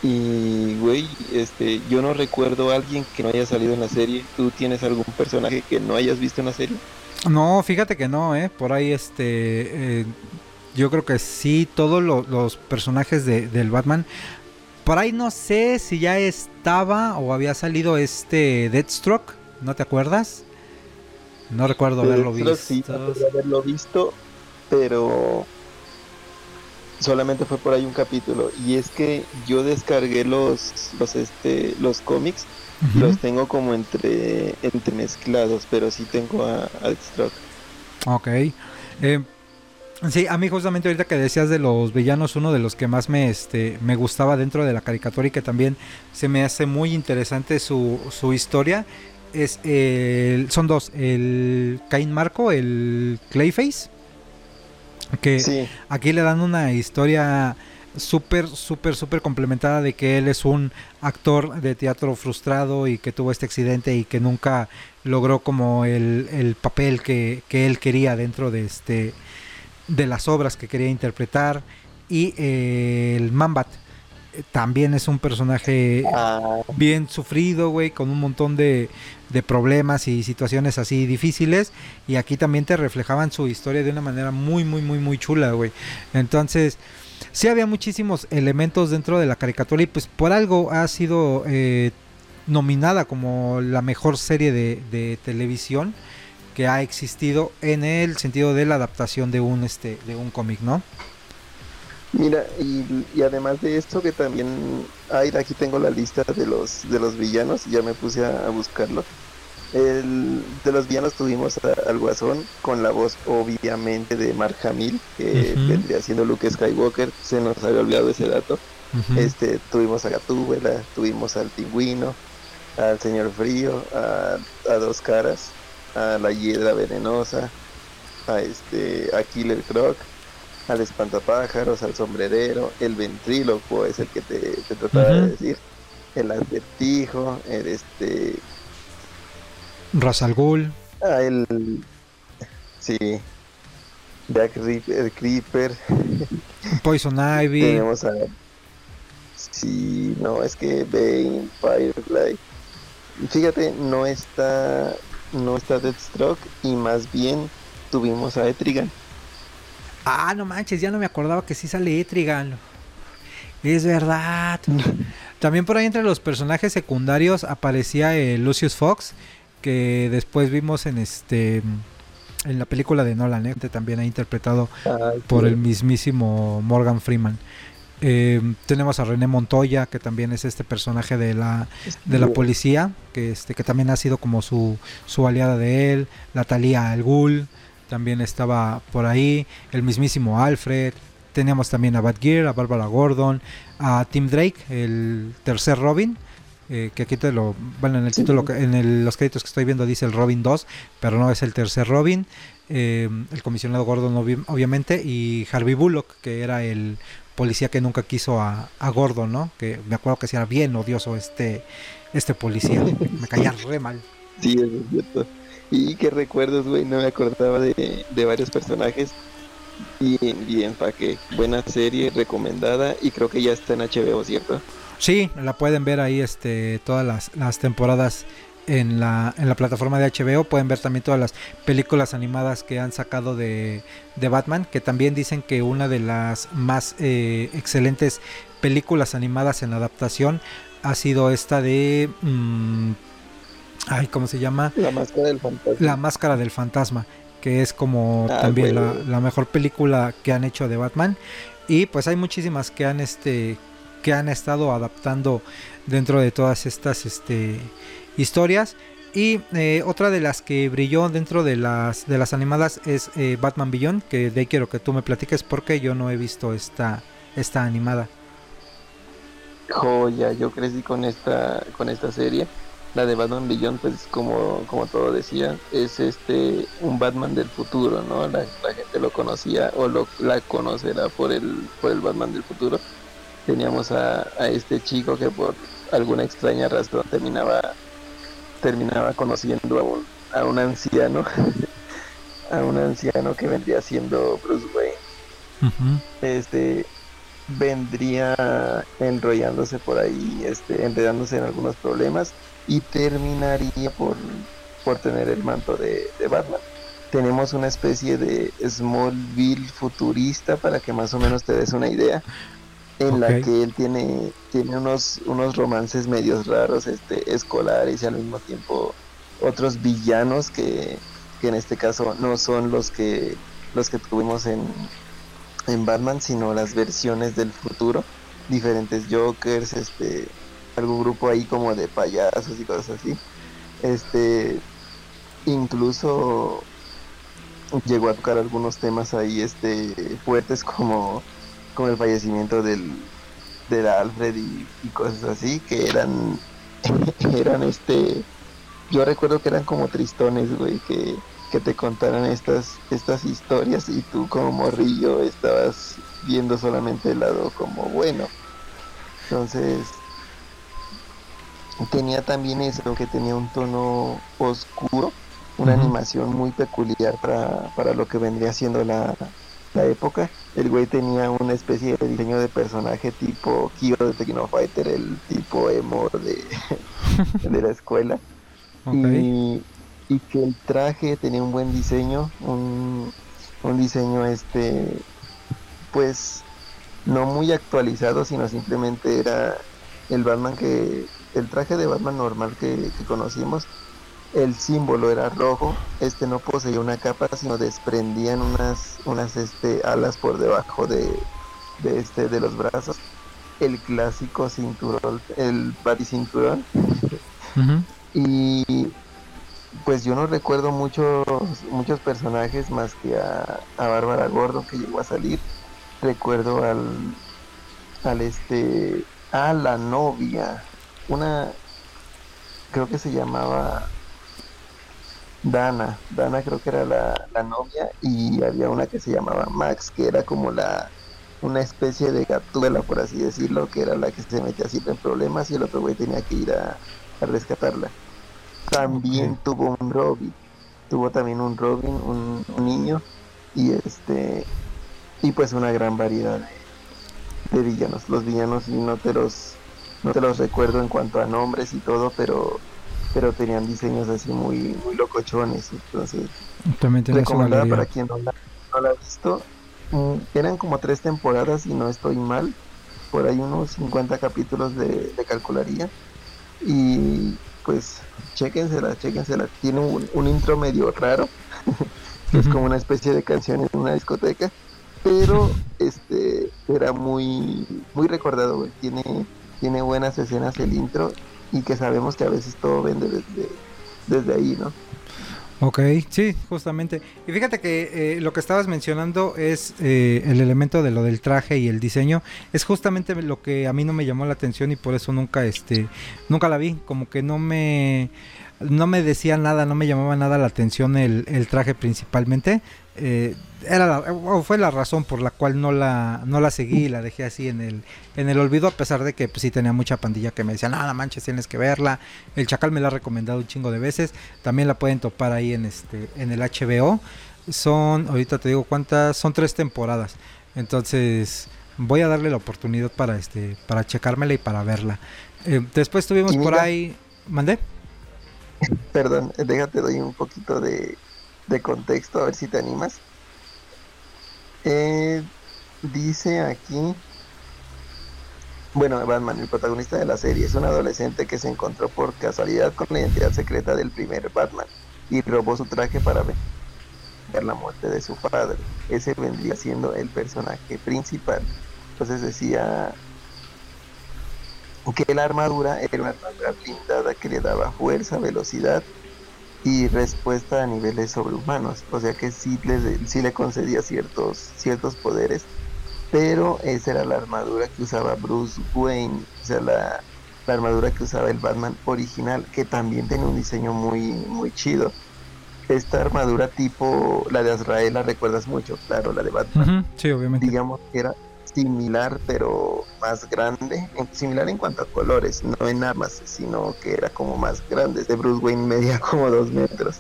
Y, güey, este, yo no recuerdo a alguien que no haya salido en la serie. ¿Tú tienes algún personaje que no hayas visto en la serie? No, fíjate que no, ¿eh? Por ahí, este, eh, yo creo que sí, todos los personajes de, del Batman. Por ahí no sé si ya estaba o había salido este Deathstroke, ¿no te acuerdas? No recuerdo haberlo visto. Sí, haberlo visto, pero solamente fue por ahí un capítulo y es que yo descargué los los este los cómics los tengo como entre entre mezclados pero sí tengo a, a Stroke ok. Eh, sí a mí justamente ahorita que decías de los villanos uno de los que más me este me gustaba dentro de la caricatura y que también se me hace muy interesante su, su historia es el, son dos el Cain Marco el Clayface que aquí le dan una historia súper, súper, súper complementada de que él es un actor de teatro frustrado y que tuvo este accidente y que nunca logró como el, el papel que, que, él quería dentro de este de las obras que quería interpretar y eh, el Mambat también es un personaje ah. bien sufrido, güey, con un montón de, de, problemas y situaciones así difíciles. Y aquí también te reflejaban su historia de una manera muy, muy, muy, muy chula, güey. Entonces, sí había muchísimos elementos dentro de la caricatura y pues por algo ha sido eh, nominada como la mejor serie de, televisión que ha existido en el sentido de la adaptación de un este de un cómic, ¿no? Mira, y, además de esto que también hay, aquí tengo la lista de los de los villanos, ya me puse a, buscarlo. El, de los villanos tuvimos al Guasón con la voz obviamente de Mark Hamill, que vendría siendo Luke Skywalker, se nos había olvidado ese dato. Este, tuvimos a Gatúbela, tuvimos al Pingüino, al Señor Frío, a, a Dos Caras, a la hiedra venenosa, a este, a Killer Croc, al espantapájaros, al sombrerero, el ventríloco es el que te, te trataba de decir, el advertijo, el este, Ra's al Ghul. ah, el, sí, Jack Ripper, Creeper, Poison Ivy. tenemos a, sí, no, es que Bane, Firefly, fíjate, no está, no está Deathstroke y más bien tuvimos a Etrigan. Ah, no manches, ya no me acordaba que sí sale Etrigan. Es verdad. También por ahí entre los personajes secundarios aparecía eh, Lucius Fox, que después vimos en este en la película de Nolan, ¿eh? que también ha interpretado Ay, por sí. el mismísimo Morgan Freeman. Eh, tenemos a René Montoya, que también es este personaje de la, de la policía, que, este, que también ha sido como su, su aliada de él, la Talía Al Ghul, también estaba por ahí, el mismísimo Alfred, teníamos también a Batgear, a Barbara Gordon, a Tim Drake, el tercer Robin, eh, que aquí te lo, bueno, en el título, en los créditos que estoy viendo dice el Robin 2, pero no es el tercer Robin, eh, el comisionado Gordon obvi- obviamente, y Harvey Bullock, que era el policía que nunca quiso a, a Gordon, ¿no? Que me acuerdo que sí era bien odioso este, este policía, me caía re mal. Sí, es cierto. Y qué recuerdos, güey, no me acordaba de, de varios personajes. Bien, bien, pa' que buena serie, recomendada, y creo que ya está en HBO, ¿cierto? Sí, la pueden ver ahí este, todas las, las temporadas en la, en la plataforma de HBO. Pueden ver también todas las películas animadas que han sacado de, de Batman, que también dicen que una de las más eh, excelentes películas animadas en adaptación ha sido esta de... mm, ay, ¿cómo se llama? La máscara del fantasma. La Máscara del Fantasma, que es como Ah, también la, la mejor película que han hecho de Batman. Y pues hay muchísimas que han este que han estado adaptando dentro de todas estas este, historias. Y eh, otra de las que brilló dentro de las de las animadas es eh, Batman Beyond, que de ahí quiero que tú me platiques porque yo no he visto esta, esta animada. Joya, yo crecí con esta, con esta serie. La de Batman Beyond, pues como, como todo decía, es este un Batman del futuro, ¿no? La, la gente lo conocía o lo, la conocerá por el, por el Batman del futuro. Teníamos a, a este chico que por alguna extraña razón terminaba, terminaba conociendo a un, a un anciano, a un anciano que vendría siendo Bruce Wayne. Este vendría enrollándose por ahí, este, enredándose en algunos problemas y terminaría por, por tener el manto de, de Batman. Tenemos una especie de Smallville futurista para que más o menos te des una idea, en la que él tiene, tiene unos, unos romances medios raros, este, escolares y al mismo tiempo otros villanos que, que en este caso no son los que los que tuvimos en, en Batman, sino las versiones del futuro, diferentes Jokers, este, algún grupo ahí como de payasos y cosas así. Este, incluso llegó a tocar algunos temas ahí, este, fuertes como, como el fallecimiento del, del Alfred y, y cosas así, que eran, eran este, yo recuerdo que eran como tristones, güey, que, que te contaran estas, estas historias y tú como morrillo estabas viendo solamente el lado como bueno. Entonces, tenía también eso, que tenía un tono oscuro, una animación muy peculiar para, para lo que vendría siendo la, la época. El güey tenía una especie de diseño de personaje tipo Kyo de Techno Fighter, el tipo emo de, de la escuela y, y que el traje tenía un buen diseño, un, un diseño este, pues no muy actualizado, sino simplemente era el Batman que, el traje de Batman normal que, que conocimos, el símbolo era rojo, este no poseía una capa, sino desprendían unas, unas este, alas por debajo de, de este, de los brazos, el clásico cinturón, el cinturón Ujú. y pues yo no recuerdo muchos muchos personajes más que a, a Bárbara Gordo que llegó a salir. Recuerdo al al este a la novia, una creo que se llamaba Dana, Dana creo que era la, la novia y había una que se llamaba Max, que era como la una especie de gatúbela, por así decirlo, que era la que se metía siempre en problemas y el otro güey tenía que ir a, a rescatarla. También tuvo un Robin, tuvo también un Robin, un, un niño y este y pues una gran variedad de, de villanos. Los villanos no te los no te los recuerdo en cuanto a nombres y todo, pero pero tenían diseños así muy muy locochones, entonces También recomendada para quien no la, no la ha visto. Mm, Eran como tres temporadas y no estoy mal. Por ahí unos 50 capítulos de, de calcularía. Y pues chéquensela, chéquensela. Tiene un, un intro medio raro. es Ujú. como una especie de canción en una discoteca. Pero este era muy muy recordado, güey. Tiene, tiene buenas escenas el intro. Y que sabemos que a veces todo vende desde, ahí, ¿no? Ok, sí, justamente. Y fíjate que eh, lo que estabas mencionando es eh, el elemento de lo del traje y el diseño. Es justamente lo que a mí no me llamó la atención y por eso nunca, este, nunca la vi. Como que no me, no me decía nada, no me llamaba nada la atención el, el traje principalmente. Eh, era la- o fue la razón por la cual no la, no la seguí la dejé así en el, en el olvido, a pesar de que pues, sí tenía mucha pandilla que me decía, nada manches, tienes que verla. El Chacal me la ha recomendado un chingo de veces. También la pueden topar ahí en este, en el HBO. Son, ahorita te digo cuántas, son tres temporadas. Entonces, voy a darle la oportunidad para este, para checármela y para verla. Eh, después tuvimos por ahí, ¿mandé? Perdón, déjate doy un poquito de, de contexto, a ver si te animas. Eh, dice aquí, bueno, Batman, el protagonista de la serie, es un adolescente que se encontró por casualidad con la identidad secreta del primer Batman y robó su traje para vengar la muerte de su padre. Ese vendría siendo el personaje principal. Entonces decía que la armadura era una armadura blindada que le daba fuerza, velocidad y respuesta a niveles sobrehumanos. O sea que sí le, sí le concedía ciertos, ciertos poderes, pero esa era la armadura que usaba Bruce Wayne, o sea, la, la armadura que usaba el Batman original, que también tenía un diseño muy, muy chido. Esta armadura tipo la de Azrael la recuerdas mucho, claro, la de Batman Sí, obviamente. digamos que era similar pero más grande, similar en cuanto a colores, no en armas, sino que era como más grande. De Bruce Wayne medía como dos metros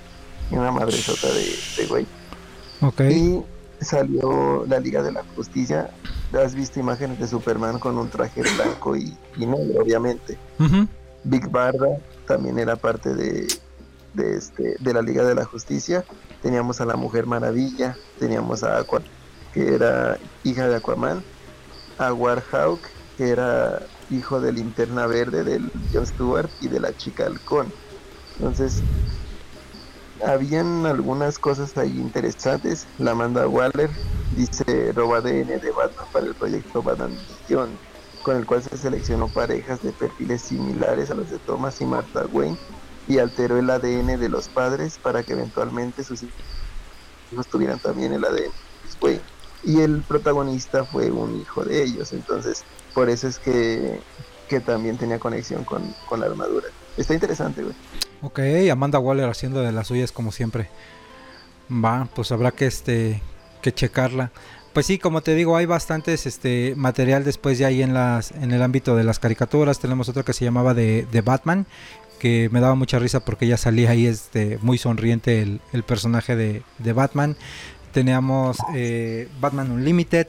y una madresota de, de güey. Ok. Y salió la Liga de la Justicia. Has visto imágenes de Superman con un traje blanco y, y negro, obviamente. Big Barda también era parte de, de, este, de la Liga de la Justicia. Teníamos a la Mujer Maravilla, teníamos a Aqua, que era hija de Aquaman, a Warhawk, que era hijo de Linterna Verde del John Stewart y de la chica Halcón. Entonces, habían algunas cosas ahí interesantes. La Amanda Waller dice roba ADN de Batman para el proyecto Batman Beyond con el cual se seleccionó parejas de perfiles similares a los de Thomas y Martha Wayne y alteró el ADN de los padres para que eventualmente sus hijos tuvieran también el ADN de Wayne. Y el protagonista fue un hijo de ellos, entonces por eso es que, que también tenía conexión con, con la armadura. Está interesante, güey. Ok, Amanda Waller haciendo de las suyas como siempre. Va, pues habrá que este que checarla. Pues sí, como te digo, hay bastantes este material después ya ahí en las en el ámbito de las caricaturas. Tenemos otro que se llamaba de, de Batman, que me daba mucha risa porque ya salía ahí este muy sonriente el, el personaje de, de Batman. Teníamos eh, Batman Unlimited,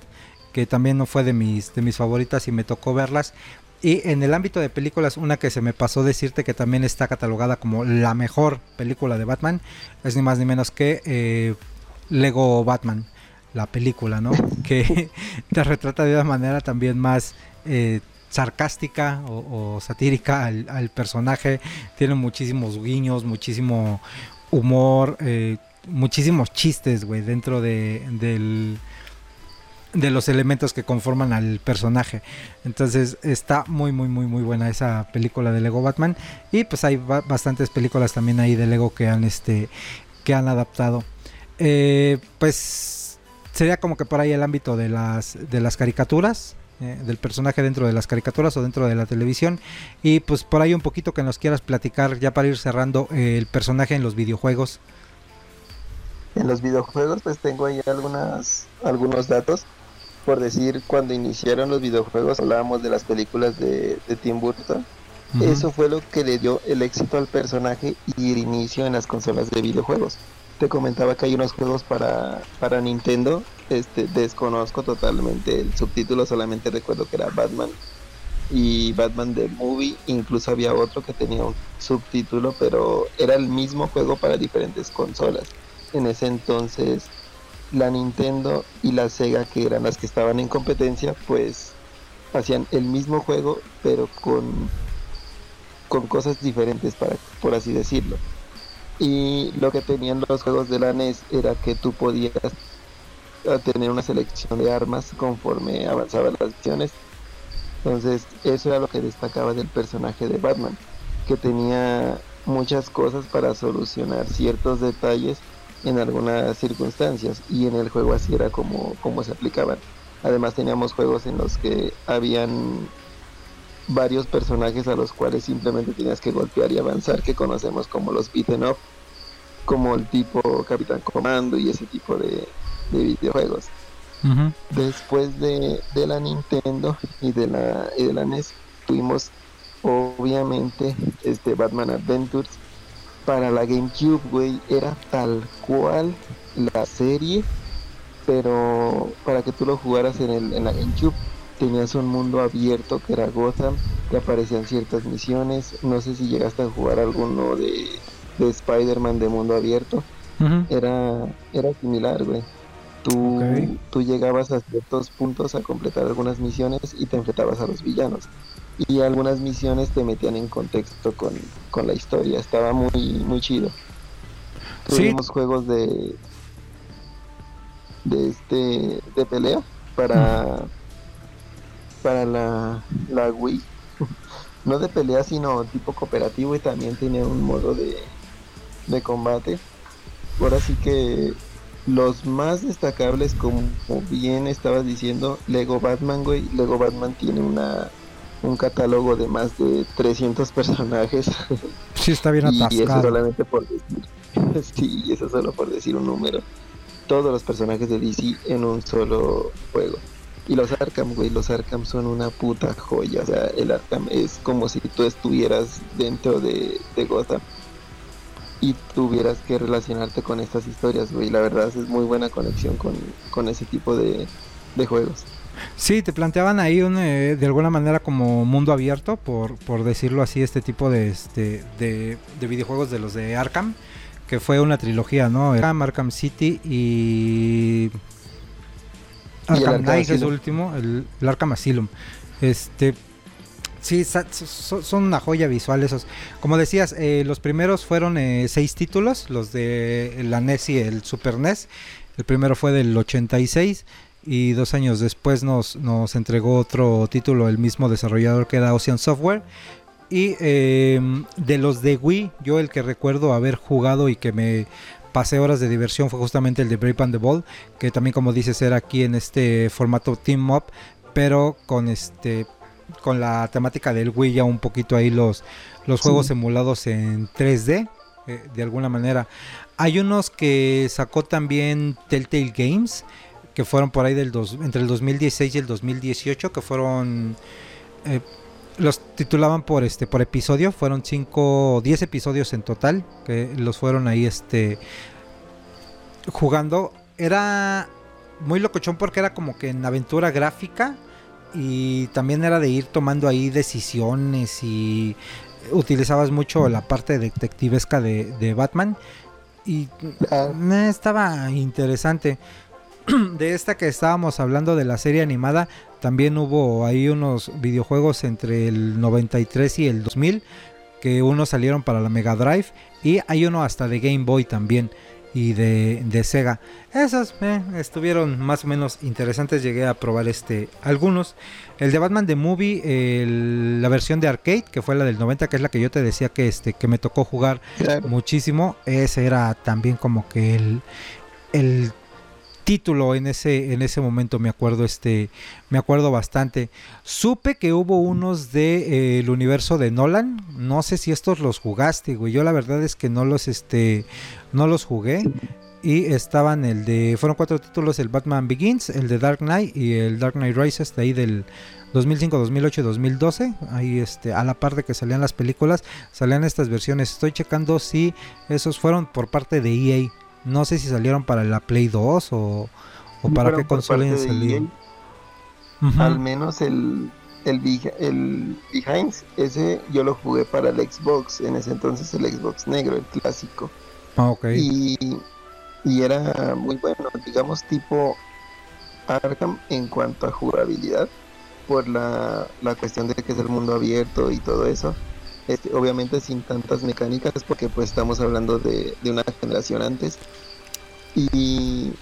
que también no fue de mis de mis favoritas y me tocó verlas. Y en el ámbito de películas, una que se me pasó decirte que también está catalogada como la mejor película de Batman, es ni más ni menos que eh, Lego Batman, la película, ¿no? que te retrata de una manera también más eh, sarcástica o, o satírica al, al personaje. Tiene muchísimos guiños, muchísimo humor, eh, muchísimos chistes, güey, dentro de, del de los elementos que conforman al personaje. Entonces está muy muy muy muy buena esa película de Lego Batman y pues hay ba- bastantes películas también ahí de Lego que han este que han adaptado. Eh, pues sería como que por ahí el ámbito de las de las caricaturas eh, del personaje dentro de las caricaturas o dentro de la televisión y pues por ahí un poquito que nos quieras platicar ya para ir cerrando eh, el personaje en los videojuegos En los videojuegos pues tengo ahí algunas, algunos datos. Por decir, cuando iniciaron los videojuegos hablábamos de las películas de, de Tim Burton. Eso fue lo que le dio el éxito al personaje y el inicio en las consolas de videojuegos. Te comentaba que hay unos juegos para, para Nintendo. Este, desconozco totalmente el subtítulo, solamente recuerdo que era Batman y Batman The Movie. Incluso había otro que tenía un subtítulo, pero era el mismo juego para diferentes consolas. En ese entonces, la Nintendo y la Sega, que eran las que estaban en competencia, pues hacían el mismo juego, pero con, con cosas diferentes, para, por así decirlo. Y lo que tenían los juegos de la NES era que tú podías tener una selección de armas conforme avanzaban las acciones entonces, eso era lo que destacaba del personaje de Batman, que tenía muchas cosas para solucionar ciertos detalles en algunas circunstancias y en el juego así era como, como se aplicaban. Además teníamos juegos en los que habían varios personajes a los cuales simplemente tenías que golpear y avanzar, que conocemos como los beaten up, como el tipo Capitán Comando y ese tipo de, de videojuegos. Después de, la Nintendo y de la, de la NES, tuvimos obviamente este Batman Adventures. Para la GameCube, güey, era tal cual la serie, pero para que tú lo jugaras en, el, en la GameCube, tenías un mundo abierto que era Gotham, que aparecían ciertas misiones. No sé si llegaste a jugar alguno de, de Spider-Man de mundo abierto. Era, era similar, güey. Tú, llegabas a ciertos puntos a completar algunas misiones y te enfrentabas a los villanos. Y algunas misiones te metían en contexto con, la historia. Estaba muy, muy chido. Tuvimos juegos de de este de pelea para para la, la Wii no de pelea sino tipo cooperativo y también tenía un modo de, de combate ahora sí que los más destacables, como bien estabas diciendo, Lego Batman, güey. Lego Batman tiene una un catálogo de más de 300 personajes. Sí, está bien atascado. Y eso solamente por decir. sí, eso solo por decir un número. Todos los personajes de DC en un solo juego. Y los Arkham, güey, los Arkham son una puta joya. O sea, el Arkham es como si tú estuvieras dentro de, de Gotham y tuvieras que relacionarte con estas historias, güey. La verdad es muy buena conexión con, ese tipo de, juegos. Sí, te planteaban ahí un, eh, de alguna manera como mundo abierto, por, por decirlo así, este tipo de, este, de, videojuegos de los de Arkham, que fue una trilogía, ¿no? Arkham, Arkham City y... Arkham Knight es el último, el, el Arkham Asylum. Este, Sí, son una joya visual esos. Como decías, eh, los primeros fueron eh, seis títulos, los de la NES y el Super NES. El primero fue del 86 y dos años después nos, nos entregó otro título el mismo desarrollador que era Ocean Software. Y em, de los de Wii, yo el que recuerdo haber jugado y que me pasé horas de diversión fue justamente el de Brave and the Ball, que también como dices era aquí en este formato Team Up, pero con este con la temática del Wii ya un poquito ahí los, los juegos emulados en 3D, eh, de alguna manera. Hay unos que sacó también Telltale Games, que fueron por ahí del dos, entre el 2016 y el 2018, que fueron... Eh, los titulaban por este por episodio, fueron 5 10 episodios en total que los fueron ahí este jugando. Era muy locochón porque era como que en aventura gráfica y también era de ir tomando ahí decisiones y utilizabas mucho la parte detectivesca de, Batman y estaba interesante. De esta que estábamos hablando de la serie animada, también hubo ahí unos videojuegos entre el 93 y el 2000 que unos salieron para la Mega Drive y hay uno hasta de Game Boy también y de, Sega. Esos eh, estuvieron más o menos interesantes. Llegué a probar este algunos. El de Batman The Movie, la versión de arcade, que fue la del 90, que es la que yo te decía que este que me tocó jugar muchísimo. Ese era también como que el, el título en ese en ese momento me acuerdo este me acuerdo bastante supe que hubo unos de eh, el universo de Nolan no sé si estos los jugaste güey yo la verdad es que no los este no los jugué y estaban el de, fueron cuatro títulos, el Batman Begins, el de Dark Knight y el Dark Knight Rises de ahí del 2005, 2008 y 2012. Ahí este, a la par de que salían las películas, salían estas versiones. Estoy checando si esos fueron por parte de EA. No sé si salieron para la Play 2 o, o para qué consola salieron. E Al menos el, el, el Behind, ese yo lo jugué para el Xbox, en ese entonces el Xbox negro, el clásico. Ah, ok. Y, y era muy bueno, digamos tipo Arkham en cuanto a jugabilidad, por la, la cuestión de que es el mundo abierto y todo eso. Este, obviamente sin tantas mecánicas, porque pues estamos hablando de, de una generación antes. Y,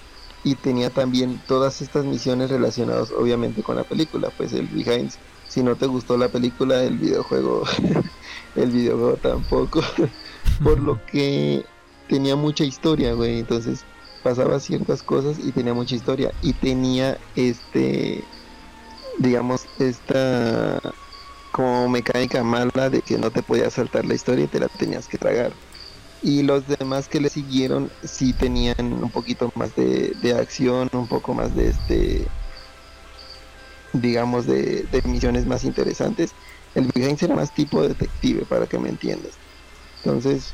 y tenía también todas estas misiones relacionadas obviamente con la película, pues el behind si no te gustó la película, el videojuego, el videojuego tampoco. Por lo que tenía mucha historia, güey. Entonces pasaba ciertas cosas y tenía mucha historia. Y tenía este, digamos, esta como mecánica mala de que no te podías saltar la historia y te la tenías que tragar. Y los demás que le siguieron sí tenían un poquito más de, de acción, un poco más de este digamos, de, misiones más interesantes. El Behind era más tipo detective, para que me entiendas. Entonces,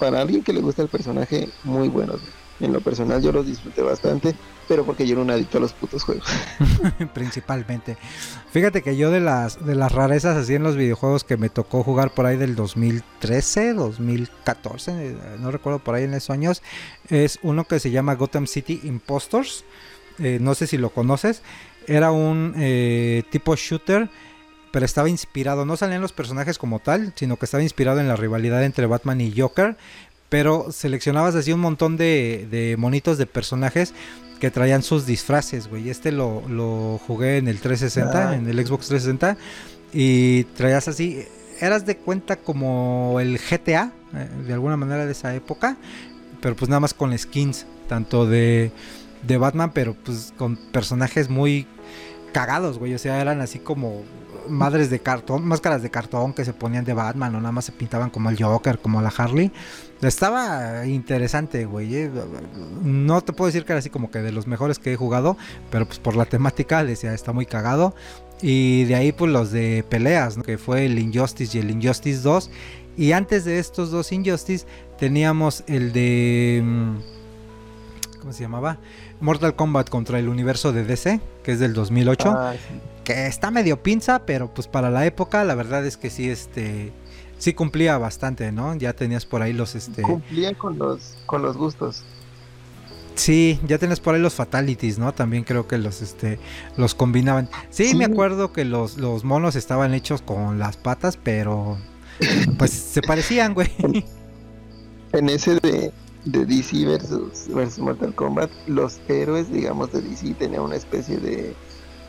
para alguien que le gusta el personaje, muy bueno. En lo personal yo lo disfruté bastante, pero porque yo era un adicto a los putos juegos. Principalmente. Fíjate que yo de las de las rarezas así en los videojuegos que me tocó jugar por ahí del 2013, 2014, no recuerdo por ahí en esos años, es uno que se llama Gotham City Impostors. Eh, no sé si lo conoces era un eh, tipo shooter, pero estaba inspirado, no salían los personajes como tal, sino que estaba inspirado en la rivalidad entre Batman y Joker, pero seleccionabas así un montón de, monitos de personajes que traían sus disfraces, güey. Este lo, jugué en el 360, ah. en el Xbox 360, y traías así, eras de cuenta como el GTA, eh, de alguna manera de esa época, pero pues nada más con skins, tanto de de Batman, pero pues con personajes muy cagados, güey. O sea, eran así como madres de cartón, máscaras de cartón que se ponían de Batman, o nada más se pintaban como el Joker, como la Harley. Estaba interesante, güey. Eh. No te puedo decir que era así como que de los mejores que he jugado, pero pues por la temática decía, está muy cagado. Y de ahí pues los de peleas, que fue el Injustice y el Injustice 2. Y antes de estos dos Injustice teníamos el de... Mm, ¿Cómo se llamaba? Mortal Kombat contra el universo de DC, que es del 2008, ah, que está medio pinza, pero pues para la época la verdad es que sí este sí cumplía bastante, ¿no? Ya tenías por ahí los este cumplía con los con los gustos. Sí, ya tenías por ahí los fatalities, ¿no? También creo que los este los combinaban. Sí, me acuerdo que los, los monos estaban hechos con las patas, pero pues se parecían, güey. En ese de de DC versus, versus Mortal Kombat, los héroes, digamos, de DC tenían una especie de,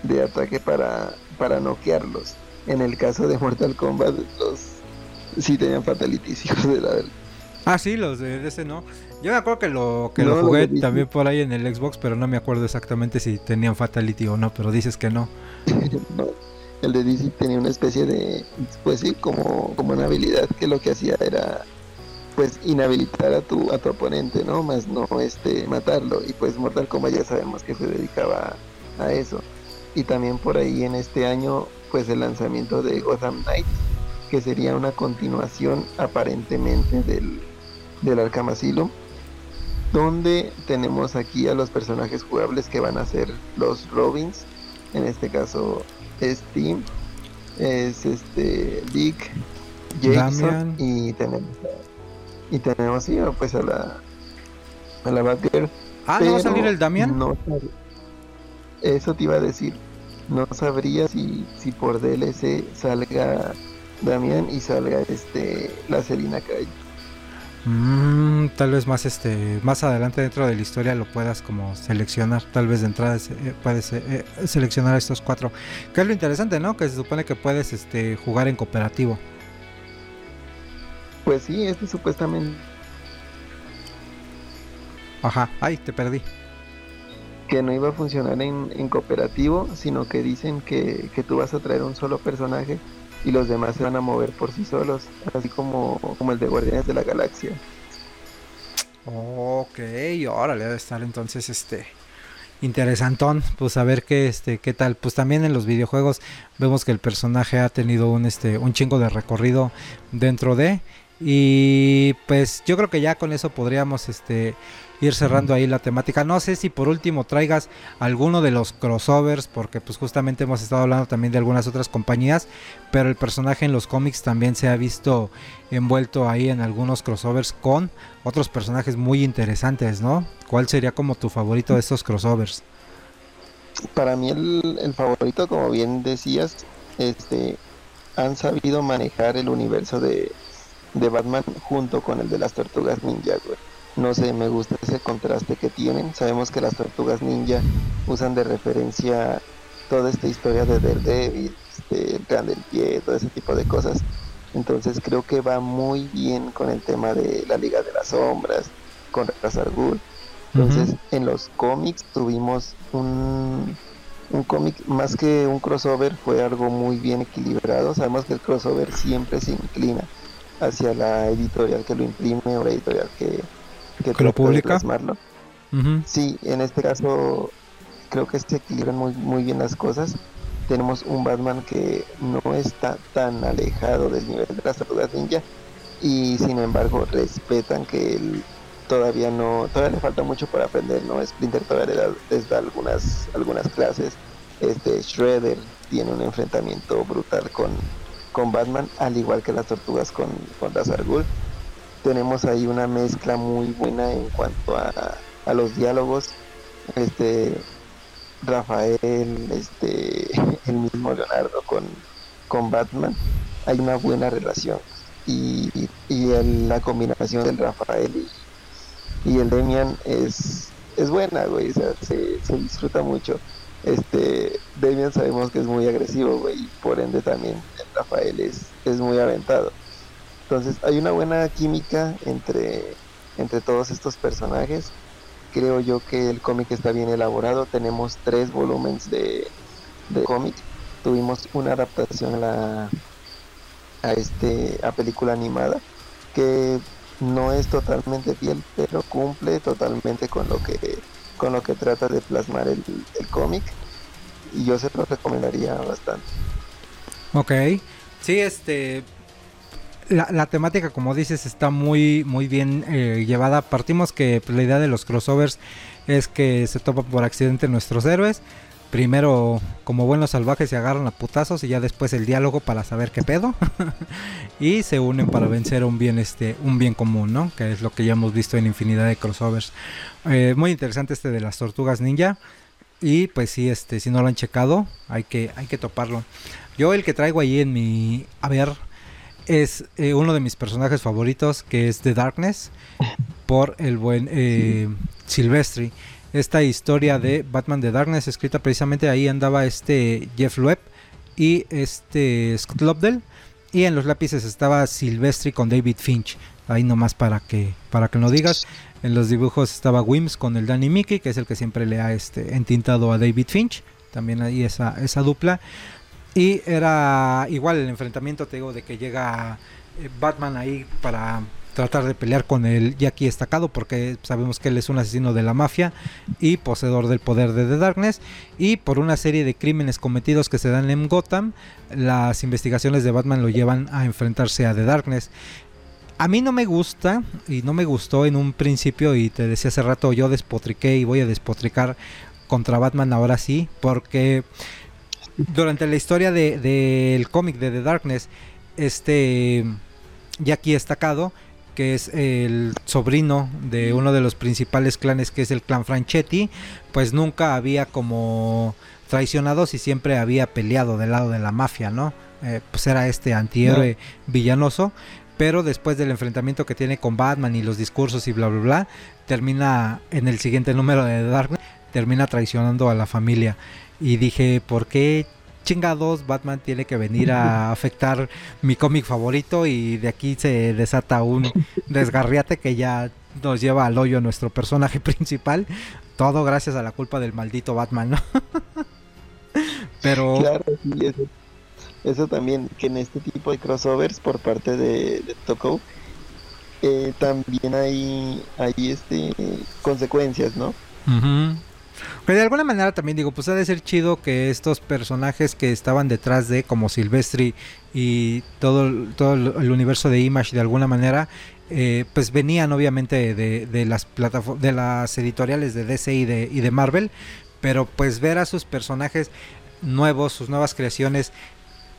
de ataque para, para noquearlos. En el caso de Mortal Kombat, los sí tenían fatalities, hijos de la Ah, sí, los de DC no. Yo me acuerdo que lo, que lo jugué también por ahí en el Xbox, pero no me acuerdo exactamente si tenían Fatality o no, pero dices que no. no. El de DC tenía una especie de, pues sí, como, como una habilidad que lo que hacía era pues inhabilitar a tu a tu oponente, ¿no? Más no este matarlo y pues Mortal Kombat ya sabemos que se dedicaba a eso. Y también por ahí en este año pues el lanzamiento de Gotham Knights, que sería una continuación aparentemente del del Arkham Asylum, donde tenemos aquí a los personajes jugables que van a ser los Robins, en este caso es Tim, es este Dick, Jason y tenemos y tenemos sí, pues a la a la Batgirl. Ah, ¿no va a salir el Damian? No, eso te iba a decir. No sabría si, si por DLC salga Damian y salga este la Selina Kyle. Mm, tal vez más este más adelante dentro de la historia lo puedas como seleccionar tal vez de entrada eh, puedes eh, seleccionar estos cuatro que es lo interesante no que se supone que puedes este jugar en cooperativo pues sí, este supuestamente. Ajá, ay, te perdí. Que no iba a funcionar en, cooperativo, sino que dicen que, tú vas a traer un solo personaje y los demás se van a mover por sí solos, así como, como el de Guardianes de la Galaxia. Ok, órale, debe estar entonces este interesantón, pues a ver qué este qué tal. Pues también en los videojuegos vemos que el personaje ha tenido un este un chingo de recorrido dentro de y pues yo creo que ya con eso podríamos este ir cerrando ahí la temática. No sé si por último traigas alguno de los crossovers, porque pues justamente hemos estado hablando también de algunas otras compañías, pero el personaje en los cómics también se ha visto envuelto ahí en algunos crossovers con otros personajes muy interesantes, ¿no? ¿Cuál sería como tu favorito de estos crossovers? Para mí el, favorito, como bien decías, este han sabido manejar el universo de, de Batman junto con el de las tortugas ninja, no sé, me gusta ese contraste que tienen. Sabemos que las tortugas ninja usan de referencia toda esta historia de Daredevil, este, el plan del pie, todo ese tipo de cosas. Entonces creo que va muy bien con el tema de la Liga de las Sombras, con Razar Ghul. Entonces en los cómics tuvimos un, un cómic más que un crossover, fue algo muy bien equilibrado. Sabemos que el crossover siempre se inclina hacia la editorial que lo imprime o la editorial que, que, lo publica. Sí, en este caso creo que se equilibran muy, muy bien las cosas. Tenemos un Batman que no está tan alejado del nivel de las tortugas ninja y sin embargo respetan que él todavía no, todavía le falta mucho para aprender, ¿no? Splinter todavía les da, algunas, algunas clases. Este Shredder tiene un enfrentamiento brutal con, con Batman, al igual que las tortugas con, con Razar tenemos ahí una mezcla muy buena en cuanto a, a los diálogos. Este Rafael, este el mismo Leonardo con, con Batman, hay una buena relación. Y, y la combinación del Rafael y, el Demian es, es buena, güey, se, se disfruta mucho. Este, Demian sabemos que es muy agresivo, güey, y por ende también el Rafael es, es muy aventado. Entonces hay una buena química entre, entre todos estos personajes. Creo yo que el cómic está bien elaborado. Tenemos tres volúmenes de, de cómic. Tuvimos una adaptación a la a este a película animada que no es totalmente fiel, pero cumple totalmente con lo que con lo que trata de plasmar el, el cómic y yo se lo recomendaría bastante. Ok, sí, este, la, temática, como dices, está muy, muy bien eh, llevada. Partimos que pues, la idea de los crossovers es que se topan por accidente nuestros héroes. Primero, como buenos salvajes, se agarran a putazos y ya después el diálogo para saber qué pedo. y se unen para vencer un bien, este, un bien común, ¿no? Que es lo que ya hemos visto en infinidad de crossovers. Eh, muy interesante este de las tortugas ninja. Y pues sí, este, si no lo han checado, hay que, hay que toparlo. Yo el que traigo ahí en mi... A ver, es eh, uno de mis personajes favoritos, que es The Darkness, por el buen eh, Silvestri. Esta historia de Batman The Darkness, escrita precisamente ahí andaba este Jeff Loeb y este Scott Lobdell. Y en los lápices estaba Silvestri con David Finch. Ahí nomás para que, para que lo digas. En los dibujos estaba Wims con el Danny Mickey, que es el que siempre le ha este, entintado a David Finch. También ahí esa, esa dupla. Y era igual el enfrentamiento, te digo, de que llega eh, Batman ahí para tratar de pelear con el Jackie estacado porque sabemos que él es un asesino de la mafia y poseedor del poder de The Darkness. Y por una serie de crímenes cometidos que se dan en Gotham las investigaciones de Batman lo llevan a enfrentarse a The Darkness. A mí no me gusta y no me gustó en un principio y te decía hace rato yo despotriqué y voy a despotricar contra Batman ahora sí porque durante la historia del de, cómic de The Darkness, este Jackie Estacado, que es el sobrino de uno de los principales clanes que es el clan Franchetti, pues nunca había como traicionado y siempre había peleado del lado de la mafia, ¿no? Eh, pues era este antihéroe villanoso, pero después del enfrentamiento que tiene con Batman y los discursos y bla bla bla, termina en el siguiente número de The Darkness, termina traicionando a la familia y dije, ¿por qué chingados Batman tiene que venir a afectar mi cómic favorito? Y de aquí se desata un desgarriate que ya nos lleva al hoyo nuestro personaje principal. Todo gracias a la culpa del maldito Batman, ¿no? Pero... Claro, eso, también, que en este tipo de crossovers por parte de, de Toko, eh, también hay, hay este, consecuencias, ¿no? Pero de alguna manera también digo, pues ha de ser chido que estos personajes que estaban detrás de, como Silvestri y todo, todo el universo de Image de alguna manera, eh, pues venían obviamente de, de las de las editoriales de DC y de, y de Marvel, pero pues ver a sus personajes nuevos, sus nuevas creaciones,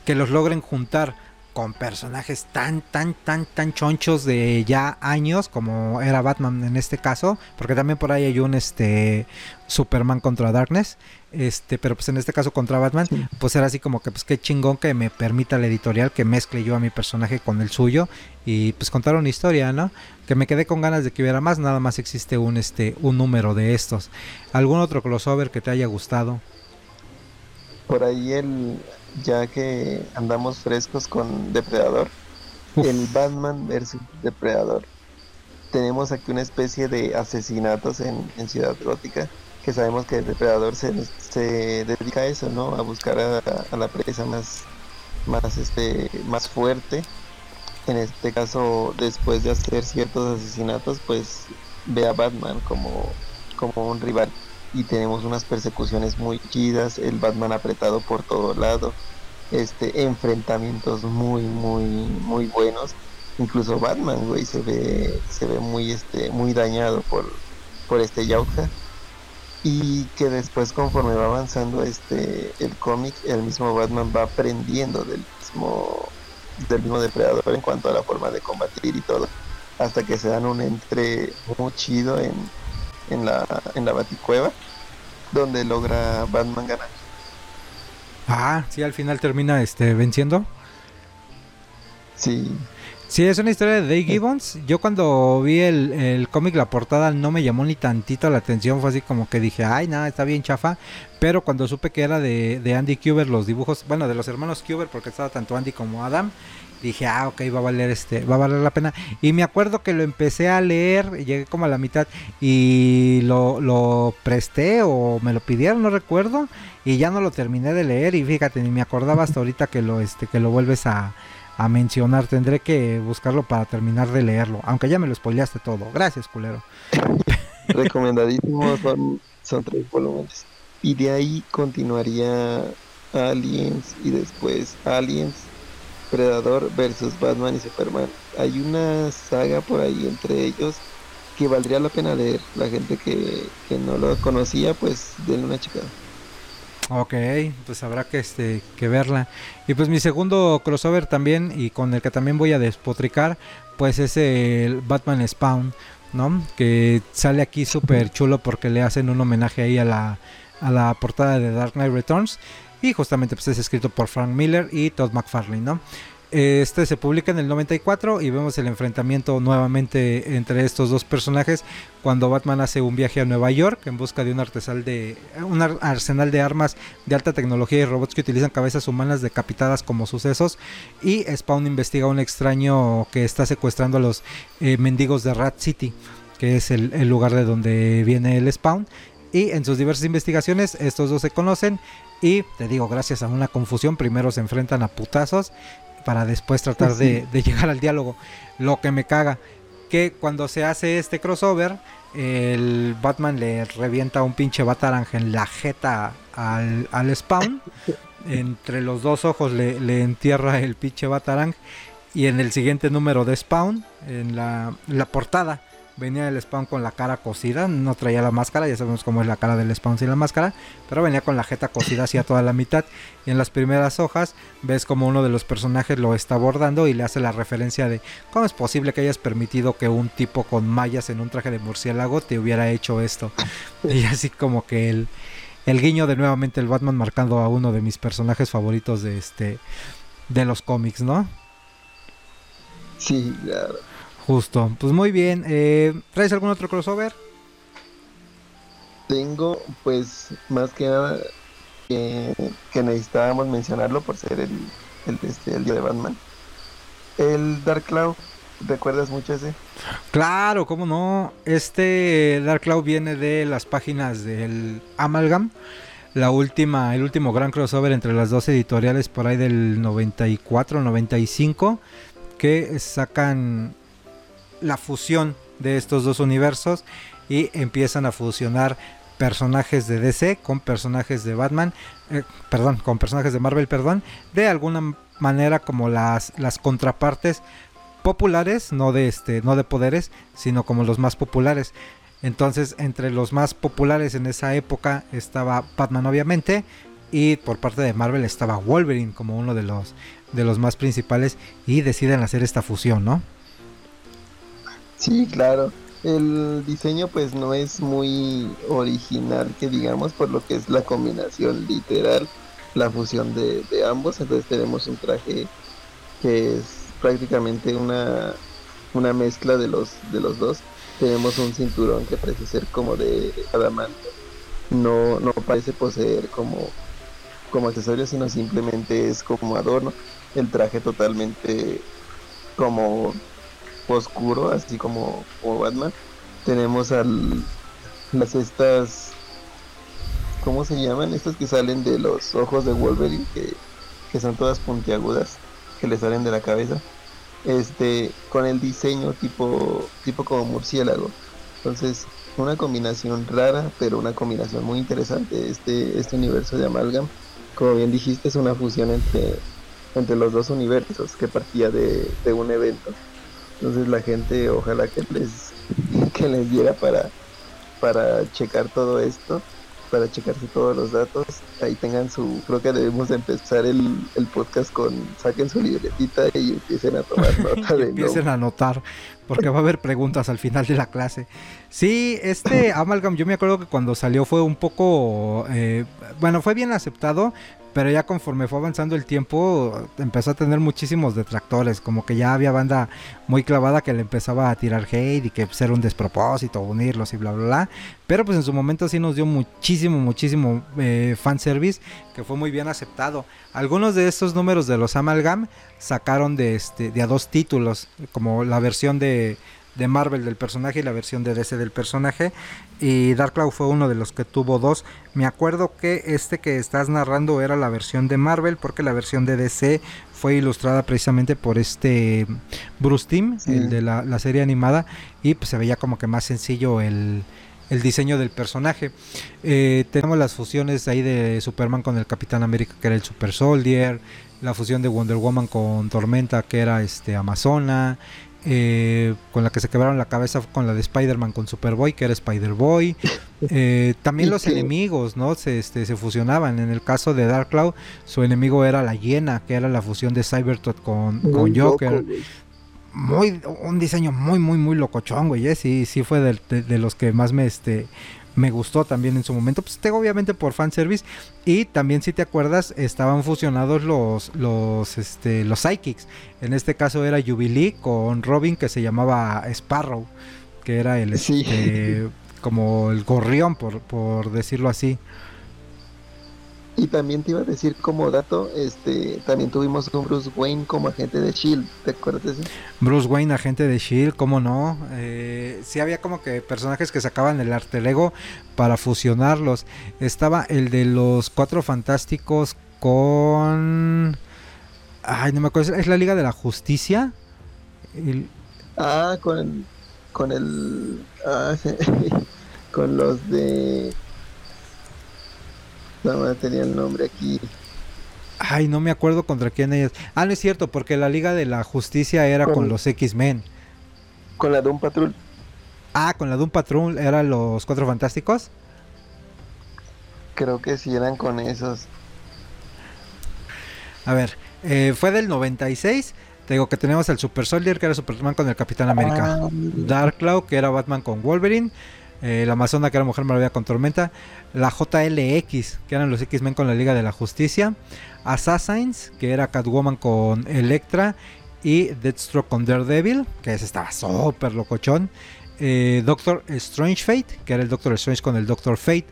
que los logren juntar con personajes tan, tan, tan, tan chonchos de ya años, como era Batman en este caso, porque también por ahí hay un este Superman contra Darkness, este, pero pues en este caso contra Batman, pues era así como que pues qué chingón que me permita la editorial que mezcle yo a mi personaje con el suyo y pues contar una historia, ¿no? Que me quedé con ganas de que hubiera más, nada más existe un este un número de estos. ¿Algún otro crossover que te haya gustado? Por ahí el ya que andamos frescos con Depredador, el Batman versus Depredador. Tenemos aquí una especie de asesinatos en, Ciudad Gótica, que sabemos que el Depredador se, dedica a eso, ¿no? A buscar a, la presa más, más, este, más fuerte. En este caso, después de hacer ciertos asesinatos, pues ve a Batman como, como un rival y tenemos unas persecuciones muy chidas, el Batman apretado por todo lado, este enfrentamientos muy muy muy buenos. Incluso Batman, güey, se ve se ve muy este muy dañado por por este Yautja y que después conforme va avanzando este el cómic, el mismo Batman va aprendiendo del mismo del mismo depredador en cuanto a la forma de combatir y todo, hasta que se dan un entre muy chido en en la, en la baticueva, donde logra Batman ganar. Ah, sí, al final termina este venciendo. Sí. Sí, es una historia de Dave Gibbons. Yo cuando vi el, el cómic, la portada no me llamó ni tantito la atención. Fue así como que dije, ay, nada, está bien chafa. Pero cuando supe que era de, de Andy Kuber, los dibujos, bueno, de los hermanos Kuber, porque estaba tanto Andy como Adam, dije, ah, ok, va a valer este, va a valer la pena. Y me acuerdo que lo empecé a leer, llegué como a la mitad y lo, lo presté o me lo pidieron, no recuerdo, y ya no lo terminé de leer y fíjate, ni me acordaba hasta ahorita que lo, este, que lo vuelves a, a mencionar. Tendré que buscarlo para terminar de leerlo, aunque ya me lo spoileaste todo. Gracias, culero. Recomendadísimo, son, tres volúmenes. Y de ahí continuaría Aliens y después Aliens Predador versus Batman y Superman. Hay una saga por ahí entre ellos que valdría la pena leer. La gente que, no lo conocía, pues denle una chica. Ok, pues habrá que este que verla. Y pues mi segundo crossover también y con el que también voy a despotricar, pues es el Batman Spawn, ¿no? Que sale aquí súper chulo porque le hacen un homenaje ahí a la, a la portada de Dark Knight Returns y justamente pues es escrito por Frank Miller y Todd McFarlane, ¿no? Este se publica en el 94 y vemos el enfrentamiento nuevamente entre estos dos personajes cuando Batman hace un viaje a Nueva York en busca de un arsenal de un arsenal de armas de alta tecnología y robots que utilizan cabezas humanas decapitadas como sucesos. Y Spawn investiga a un extraño que está secuestrando a los eh, mendigos de Rat City, que es el lugar de donde viene el Spawn. Y en sus diversas investigaciones estos dos se conocen y te digo, gracias a una confusión, primero se enfrentan a putazos para después tratar de, llegar al diálogo. Lo que me caga, que cuando se hace este crossover, el Batman le revienta un pinche Batarang en la jeta al, al Spawn. Entre los dos ojos le, le, entierra el pinche Batarang. Y en el siguiente número de Spawn, en la, la portada, venía el Spawn con la cara cocida, no traía la máscara, ya sabemos cómo es la cara del Spawn sin la máscara, pero venía con la jeta cocida hacia toda la mitad. Y en las primeras hojas ves como uno de los personajes lo está abordando y le hace la referencia de cómo es posible que hayas permitido que un tipo con mallas en un traje de murciélago te hubiera hecho esto. Y así como que el, el guiño de nuevamente el Batman marcando a uno de mis personajes favoritos de este de los cómics, ¿no? Sí, claro. Justo, pues muy bien. Eh, ¿Traes algún otro crossover? Tengo, pues, más que nada que, necesitábamos mencionarlo por ser el, el, este, el día de Batman. El Dark Cloud, ¿recuerdas mucho ese? Claro, cómo no. Este Dark Cloud viene de las páginas del Amalgam. La última, el último gran crossover entre las dos editoriales por ahí del 94, 95, que sacan la fusión de estos dos universos y empiezan a fusionar personajes de DC con personajes de Batman, eh, perdón, con personajes de Marvel, perdón, de alguna manera como las, las contrapartes populares, no de este, no de poderes, sino como los más populares. Entonces, entre los más populares en esa época estaba Batman, obviamente, y por parte de Marvel estaba Wolverine como uno de los de los más principales y deciden hacer esta fusión, ¿no? Sí, claro. El diseño pues no es muy original que digamos por lo que es la combinación literal, la fusión de, ambos. Entonces tenemos un traje que es prácticamente una, una mezcla de los, de los dos. Tenemos un cinturón que parece ser como de adamante. No, no parece poseer como, como accesorio, sino simplemente es como adorno. El traje totalmente como oscuro, así como, Batman. Tenemos al, las estas, ¿cómo se llaman? Estas que salen de los ojos de Wolverine, que, que son todas puntiagudas, que le salen de la cabeza. Este, con el diseño tipo, tipo como murciélago. Entonces, una combinación rara, pero una combinación muy interesante. Este, este universo de Amalgam, como bien dijiste, es una fusión entre, entre los dos universos que partía de, de un evento. Entonces la gente ojalá que les que les diera para para checar todo esto, para checarse todos los datos. Ahí tengan su, creo que debemos empezar el, el podcast con saquen su libretita y empiecen a tomar nota de empiecen a anotar porque va a haber preguntas al final de la clase. Sí, este Amalgam, yo me acuerdo que cuando salió fue un poco, eh, bueno, fue bien aceptado, pero ya conforme fue avanzando el tiempo, empezó a tener muchísimos detractores. Como que ya había banda muy clavada que le empezaba a tirar hate y que ser un despropósito unirlos y bla, bla, bla. Pero pues en su momento sí nos dio muchísimo, muchísimo eh, fanservice que fue muy bien aceptado. Algunos de estos números de los Amalgam sacaron de, este, de a dos títulos, como la versión de de Marvel del personaje y la versión de DC del personaje. Y Dark Cloud fue uno de los que tuvo dos. Me acuerdo que este que estás narrando era la versión de Marvel, porque la versión de DC fue ilustrada precisamente por este Bruce Timm, el de la, serie animada, y pues se veía como que más sencillo el, el diseño del personaje. Eh, tenemos las fusiones ahí de Superman con el Capitán América, que era el Super Soldier, la fusión de Wonder Woman con Tormenta, que era este Amazona, eh, con la que se quebraron la cabeza con la de Spider-Man con Superboy, que era Spider-Boy. Eh, también los enemigos, ¿no? Se, este, se fusionaban. En el caso de Dark Cloud, su enemigo era la hiena, que era la fusión de Cybertot con, con Joker. muy, un diseño muy, muy, muy locochón, güey. ¿eh? Sí, sí fue de, los que más me, este, me gustó también en su momento. Pues tengo obviamente por fanservice. Y también si te acuerdas, estaban fusionados los, los, este, los psychics. En este caso era Jubilee con Robin que se llamaba Sparrow. Que era el este, como el gorrión, por, por decirlo así. Y también te iba a decir como dato, este, también tuvimos un Bruce Wayne como agente de Shield, ¿te acuerdas de? Bruce Wayne, agente de Shield, cómo no. Eh, sí había como que personajes que sacaban el arte Lego para fusionarlos. Estaba el de los Cuatro Fantásticos con, ay, no me acuerdo, es la Liga de la Justicia. Ah, con el, con el, ah, con los de no, tenía el nombre aquí. Ay, no me acuerdo contra quién ellos. Ah, no es cierto, porque la Liga de la Justicia era con, los X-Men. Con la Doom Patrol. Ah, con la Doom Patrol eran los Cuatro Fantásticos. Creo que sí eran con esos. A ver, eh, fue del 96. Te digo que tenemos al Super Soldier, que era Superman con el Capitán América. Ah, Dark Cloud, que era Batman con Wolverine eh, la Amazona que era Mujer Maravilla con Tormenta, la JLX que eran los X-Men con la Liga de la Justicia, Assassins que era Catwoman con Electra y Deathstroke con Daredevil, que ese estaba súper locochón, eh, Doctor Strange Fate, que era el Doctor Strange con el Doctor Fate.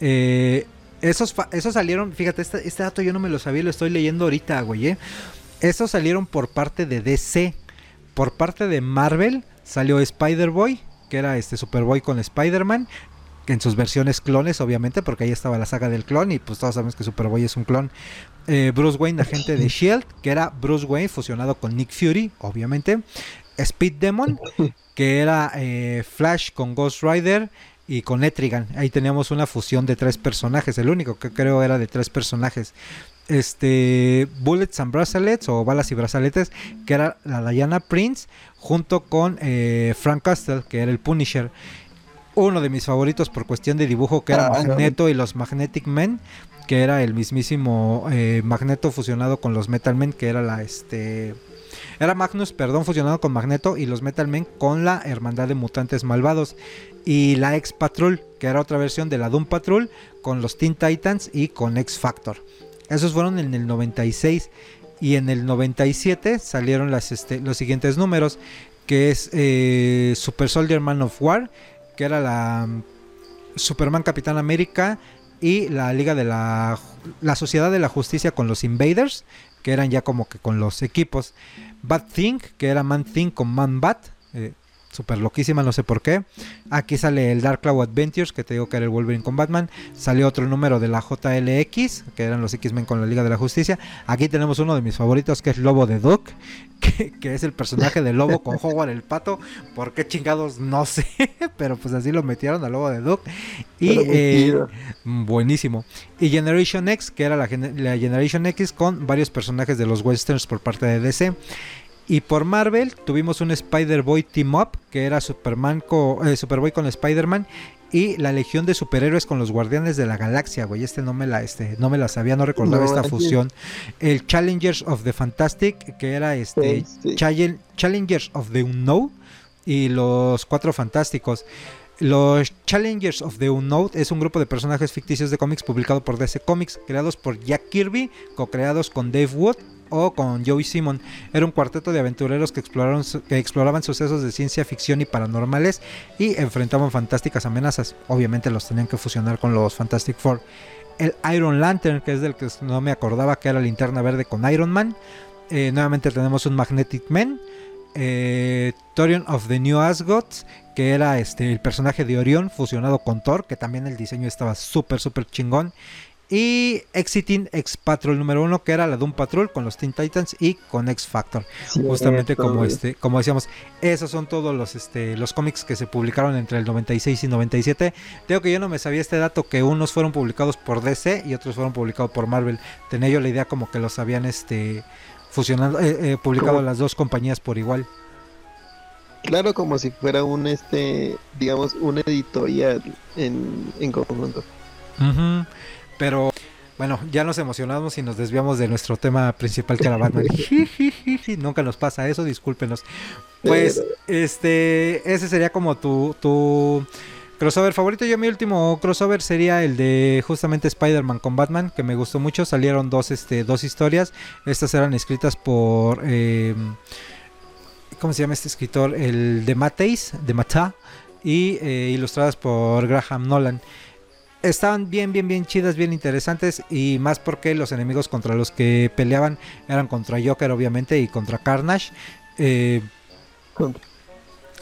Eh, esos, esos salieron, fíjate, este, este, dato yo no me lo sabía, lo estoy leyendo ahorita, güey. Esos salieron por parte de DC. Por parte de Marvel salió Spider-Boy, que era este Superboy con Spider-Man, en sus versiones clones, obviamente, porque ahí estaba la saga del clon y pues todos sabemos que Superboy es un clon. Eh, Bruce Wayne, agente de Shield, que era Bruce Wayne fusionado con Nick Fury, obviamente. Speed Demon, que era eh, Flash con Ghost Rider y con Etrigan. Ahí teníamos una fusión de tres personajes, el único que creo era de tres personajes. Este Bullets and Bracelets o Balas y Brazaletes, que era la Diana Prince, junto con eh, Frank Castle, que era el Punisher. Uno de mis favoritos por cuestión de dibujo, que era Ah. Magneto y los Magnetic Men, que era el mismísimo eh, Magneto fusionado con los Metal Men, que era la este. Era Magnus, perdón, fusionado con Magneto y los Metal Men con la Hermandad de Mutantes Malvados. Y la X Patrol, que era otra versión de la Doom Patrol, con los Teen Titans y con X Factor. Esos fueron en el 96. Y en el 97 salieron este, los siguientes números, que es eh, Super Soldier Man of War, que era la mm, Superman Capitán América y la Liga de la, la Sociedad de la Justicia con los Invaders, que eran ya como que con los equipos. Bat Thing, que era Man Thing con Man Bat. eh, Super loquísima, no sé por qué. Aquí sale el Dark Cloud Adventures, que te digo que era el Wolverine con Batman. Salió otro número de la JLX, que eran los X-Men con la Liga de la Justicia. Aquí tenemos uno de mis favoritos, que es Lobo de Duck, que, que es el personaje de Lobo con Howard el Pato. ¿Por qué chingados? No sé, pero pues así lo metieron al Lobo de Duck. Y eh, Buenísimo. Y Generation X, que era la, la Generation X con varios personajes de los westerns por parte de DC. Y por Marvel tuvimos un Spider-Boy Team Up, que era Superman co- eh, Superboy con Spider-Man. Y la Legión de Superhéroes con los Guardianes de la Galaxia, güey. Este no me la, este, no me la sabía, no recordaba No, esta fusión. El Challengers of the Fantastic, que era este Challenge- Challengers of the Unknown y los Cuatro Fantásticos. Los Challengers of the Unknown es un grupo de personajes ficticios de cómics publicado por DC Comics, creados por Jack Kirby, co-creados con Dave Wood o con Joey Simon. Era un cuarteto de aventureros que, exploraron, que exploraban sucesos de ciencia ficción y paranormales y enfrentaban fantásticas amenazas. Obviamente los tenían que fusionar con los Fantastic Four. El Iron Lantern, que es del que no me acordaba que era linterna verde con Iron Man. Eh, nuevamente tenemos un Magnetic Man. Eh, of the New Asgods, que era este el personaje de Orión fusionado con Thor, que también el diseño estaba súper, súper chingón. Y Exiting X Patrol número uno, que era la Doom Patrol con los Teen Titans y con X Factor. Justamente como este, como decíamos, esos son todos los este los cómics que se publicaron entre el 96 y 97. Tengo que yo no me sabía este dato que unos fueron publicados por DC y otros fueron publicados por Marvel. Tenía yo la idea como que los habían este fusionado eh, eh, publicado las dos compañías por igual. Claro, como si fuera un, este, digamos, un editorial en, en conjunto. Ujú, Pero bueno, ya nos emocionamos y nos desviamos de nuestro tema principal que era Batman. Nunca nos pasa eso, discúlpenos. Pues este, ese sería como tu, tu crossover favorito. Yo mi último crossover sería el de justamente Spider-Man con Batman, que me gustó mucho. Salieron dos, este, dos historias. Estas eran escritas por... eh, ¿Cómo se llama este escritor? El de Mateis, de Mata. Y eh, ilustradas por Graham Nolan. Estaban bien, bien, bien chidas, bien interesantes. Y más porque los enemigos contra los que peleaban eran contra Joker, obviamente, y contra Carnage. Eh,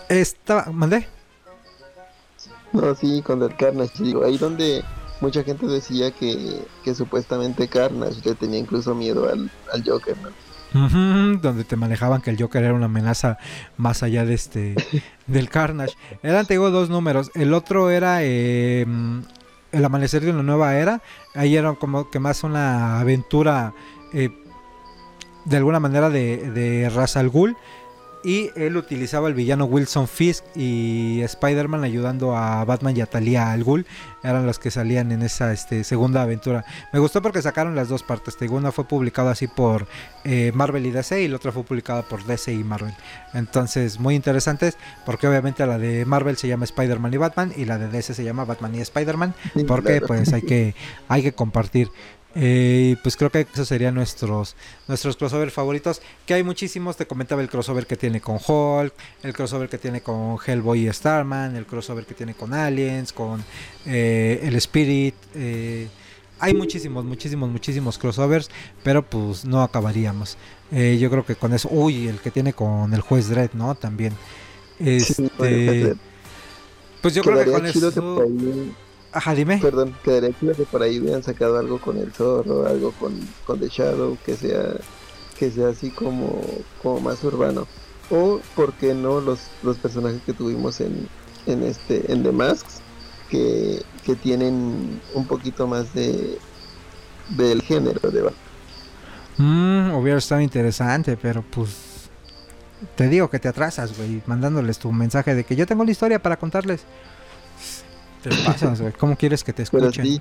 estaba. ¿Mandé? No, sí, con el Carnage, digo, ahí donde mucha gente decía que, que supuestamente Carnage le tenía incluso miedo al, al Joker, ¿no? Donde te manejaban que el Joker era una amenaza más allá de este del Carnage. Eran, te digo, dos números. El otro era eh, El Amanecer de una Nueva Era. Ahí era como que más una aventura eh, de alguna manera de, de Ra's al Ghul. Y él utilizaba el villano Wilson Fisk y Spider-Man ayudando a Batman y a Talia al Ghul. Eran los que salían en esa este, segunda aventura. Me gustó porque sacaron las dos partes. Te digo, Una fue publicada así por eh, Marvel y DC y la otra fue publicada por DC y Marvel. Entonces, muy interesantes porque obviamente la de Marvel se llama Spider-Man y Batman y la de DC se llama Batman y Spider-Man porque pues hay que hay que compartir Eh, pues creo que esos serían nuestros nuestros crossover favoritos que hay muchísimos te comentaba el crossover que tiene con Hulk el crossover que tiene con Hellboy y Starman el crossover que tiene con Aliens con eh, el Spirit eh, hay muchísimos muchísimos muchísimos crossovers pero pues no acabaríamos. Yo creo que con eso uy el que tiene con el juez Dredd no también. Sí, este bueno, pues yo creo que con eso que ajá dime. Perdón, quedaría chido que por ahí hubieran sacado algo con el zorro, algo con, con The Shadow, que sea, que sea así como, como más urbano. o por qué no los, los personajes que tuvimos en, en este en The Masks que, que tienen un poquito más de del género de mm, hubiera estado interesante pero pues te digo que te atrasas güey mandándoles tu mensaje de que yo tengo la historia para contarles te cómo quieres que te escuchen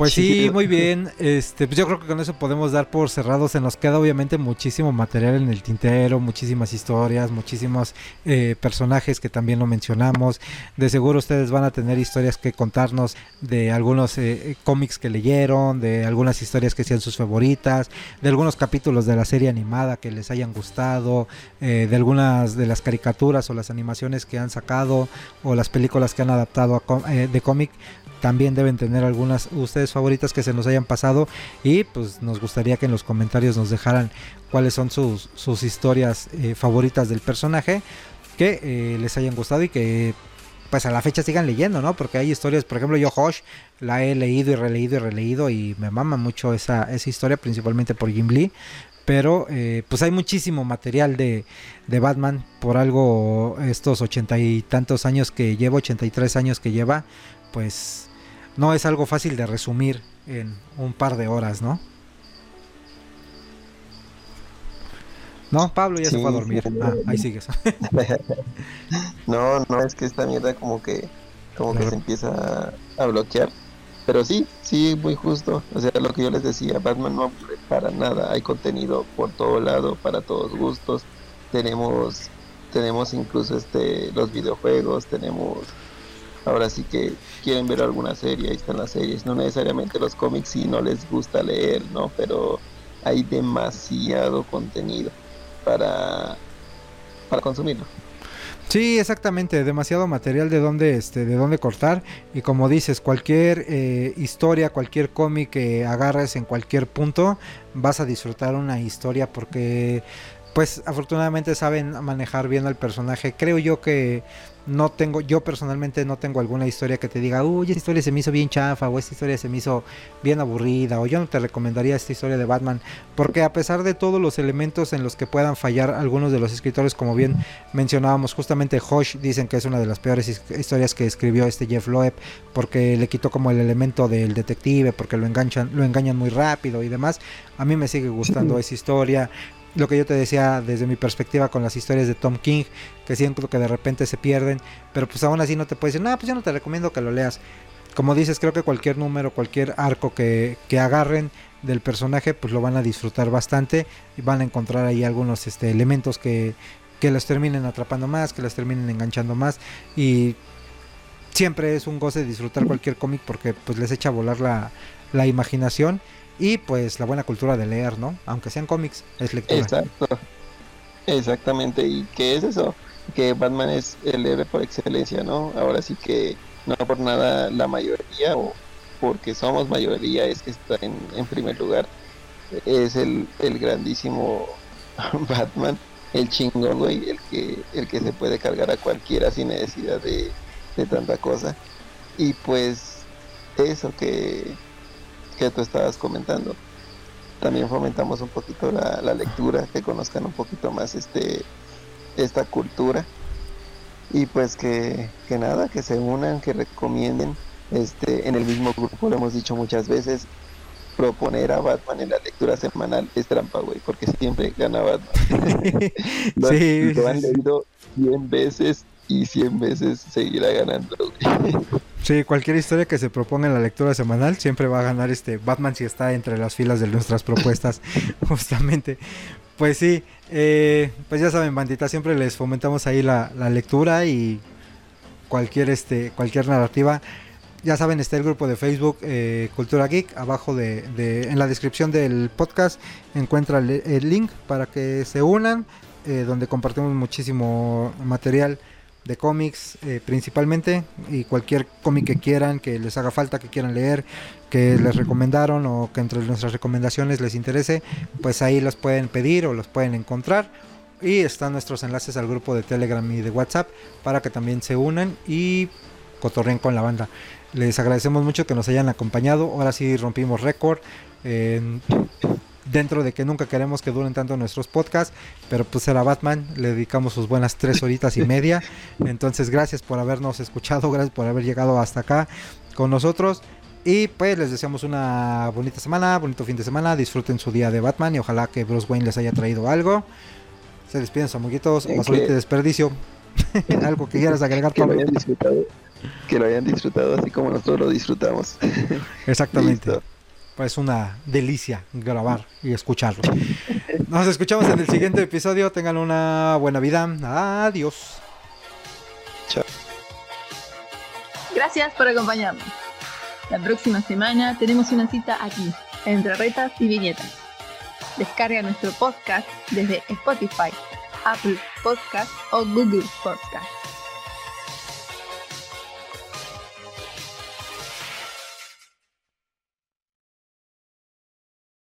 pues sí, muy bien. Este, pues yo creo que con eso podemos dar por cerrado. Se nos queda obviamente muchísimo material en el tintero, muchísimas historias, muchísimos eh, personajes que también lo mencionamos. De seguro ustedes van a tener historias que contarnos de algunos eh, cómics que leyeron, de algunas historias que sean sus favoritas, de algunos capítulos de la serie animada que les hayan gustado, eh, de algunas de las caricaturas o las animaciones que han sacado o las películas que han adaptado de cómic también deben tener algunas ustedes favoritas que se nos hayan pasado y pues nos gustaría que en los comentarios nos dejaran cuáles son sus, sus historias eh, favoritas del personaje que eh, les hayan gustado y que pues a la fecha sigan leyendo, ¿no? Porque hay historias, por ejemplo, yo Hosh la he leído y releído y releído y me mama mucho esa, esa historia, principalmente por Jim Lee. Pero eh, pues hay muchísimo material de, de, Batman por algo estos ochenta y tantos años que lleva, 83 años que lleva, pues no es algo fácil de resumir en un par de horas, ¿no? No, Pablo ya se fue a dormir. ah, ahí sigues. no, no, es que esta mierda como que como que se empieza a bloquear. Pero sí, sí, muy justo. O sea, lo que yo les decía, Batman no para nada. Hay contenido por todo lado, para todos gustos. Tenemos tenemos incluso este los videojuegos, tenemos ahora sí que quieren ver alguna serie, ahí están las series, no necesariamente los cómics si no les gusta leer, ¿no? Pero hay demasiado contenido para, para consumirlo. Sí, exactamente, demasiado material de dónde, este, de dónde cortar y como dices, cualquier eh, historia, cualquier cómic que agarres en cualquier punto, vas a disfrutar una historia porque, pues, afortunadamente saben manejar bien al personaje. Creo yo que no tengo, yo personalmente no tengo alguna historia que te diga, uy, esta historia se me hizo bien chafa, o esta historia se me hizo bien aburrida, o yo no te recomendaría esta historia de Batman, porque a pesar de todos los elementos en los que puedan fallar algunos de los escritores, como bien mencionábamos, justamente Hosh dicen que es una de las peores historias que escribió este Jeff Loeb, porque le quitó como el elemento del detective, porque lo enganchan, lo engañan muy rápido y demás. A mí me sigue gustando esa historia lo que yo te decía desde mi perspectiva con las historias de Tom King, que siento que de repente se pierden, pero pues aún así no te puedes decir, no, pues yo no te recomiendo que lo leas. Como dices, creo que cualquier número, cualquier arco que, que agarren del personaje, pues lo van a disfrutar bastante y van a encontrar ahí algunos este, elementos que, que los terminen atrapando más, que los terminen enganchando más y siempre es un goce disfrutar cualquier cómic porque pues les echa a volar la, la imaginación y pues la buena cultura de leer, ¿no? Aunque sean cómics, es lectura. Exacto. Exactamente. ¿Y qué es eso? Que Batman es el héroe por excelencia, ¿no? Ahora sí que no por nada la mayoría o porque somos mayoría es que está en, en primer lugar. Es el, el grandísimo Batman, el chingón, güey, el que, el que se puede cargar a cualquiera sin necesidad de, de tanta cosa. Y pues eso que que tú estabas comentando. También fomentamos un poquito la, lectura, que conozcan un poquito más este esta cultura y pues que, que nada, que se unan, que recomienden este en el mismo grupo, lo hemos dicho muchas veces, proponer a Batman en la lectura semanal es trampa, güey, porque siempre gana Batman. lo, sí, lo han leído 100 veces y 100 veces seguirá ganando. Sí, cualquier historia que se proponga en la lectura semanal siempre va a ganar este Batman si está entre las filas de nuestras propuestas, justamente. Pues sí, eh, pues ya saben, bandita, siempre les fomentamos ahí la, lectura y cualquier este cualquier narrativa. Ya saben, está el grupo de Facebook eh, Cultura Geek. Abajo de, en la descripción del podcast encuentra el, link para que se unan, eh, donde compartimos muchísimo material de cómics eh, principalmente y cualquier cómic que quieran, que les haga falta, que quieran leer, que les recomendaron o que entre nuestras recomendaciones les interese, pues ahí los pueden pedir o los pueden encontrar. Y están nuestros enlaces al grupo de Telegram y de WhatsApp para que también se unan y cotorren con la banda. Les agradecemos mucho que nos hayan acompañado. Ahora sí rompimos récord. Dentro de que nunca queremos que duren tanto nuestros podcasts, pero pues era Batman, le dedicamos sus buenas tres horitas y media. Entonces, gracias por habernos escuchado, gracias por haber llegado hasta acá con nosotros. Y pues les deseamos una bonita semana, bonito fin de semana, disfruten su día de Batman y ojalá que Bruce Wayne les haya traído algo. Se despiden, amiguitos, basurita de desperdicio. algo que quieras agregar, que lo hayan disfrutado, que lo hayan disfrutado así como nosotros lo disfrutamos. Exactamente. Listo. Pues una delicia grabar y escucharlo. Nos escuchamos en el siguiente episodio. Tengan una buena vida. Adiós. Gracias por acompañarnos. La próxima semana tenemos una cita aquí, entre retas y viñetas. Descarga nuestro podcast desde Spotify, Apple Podcast o Google Podcast.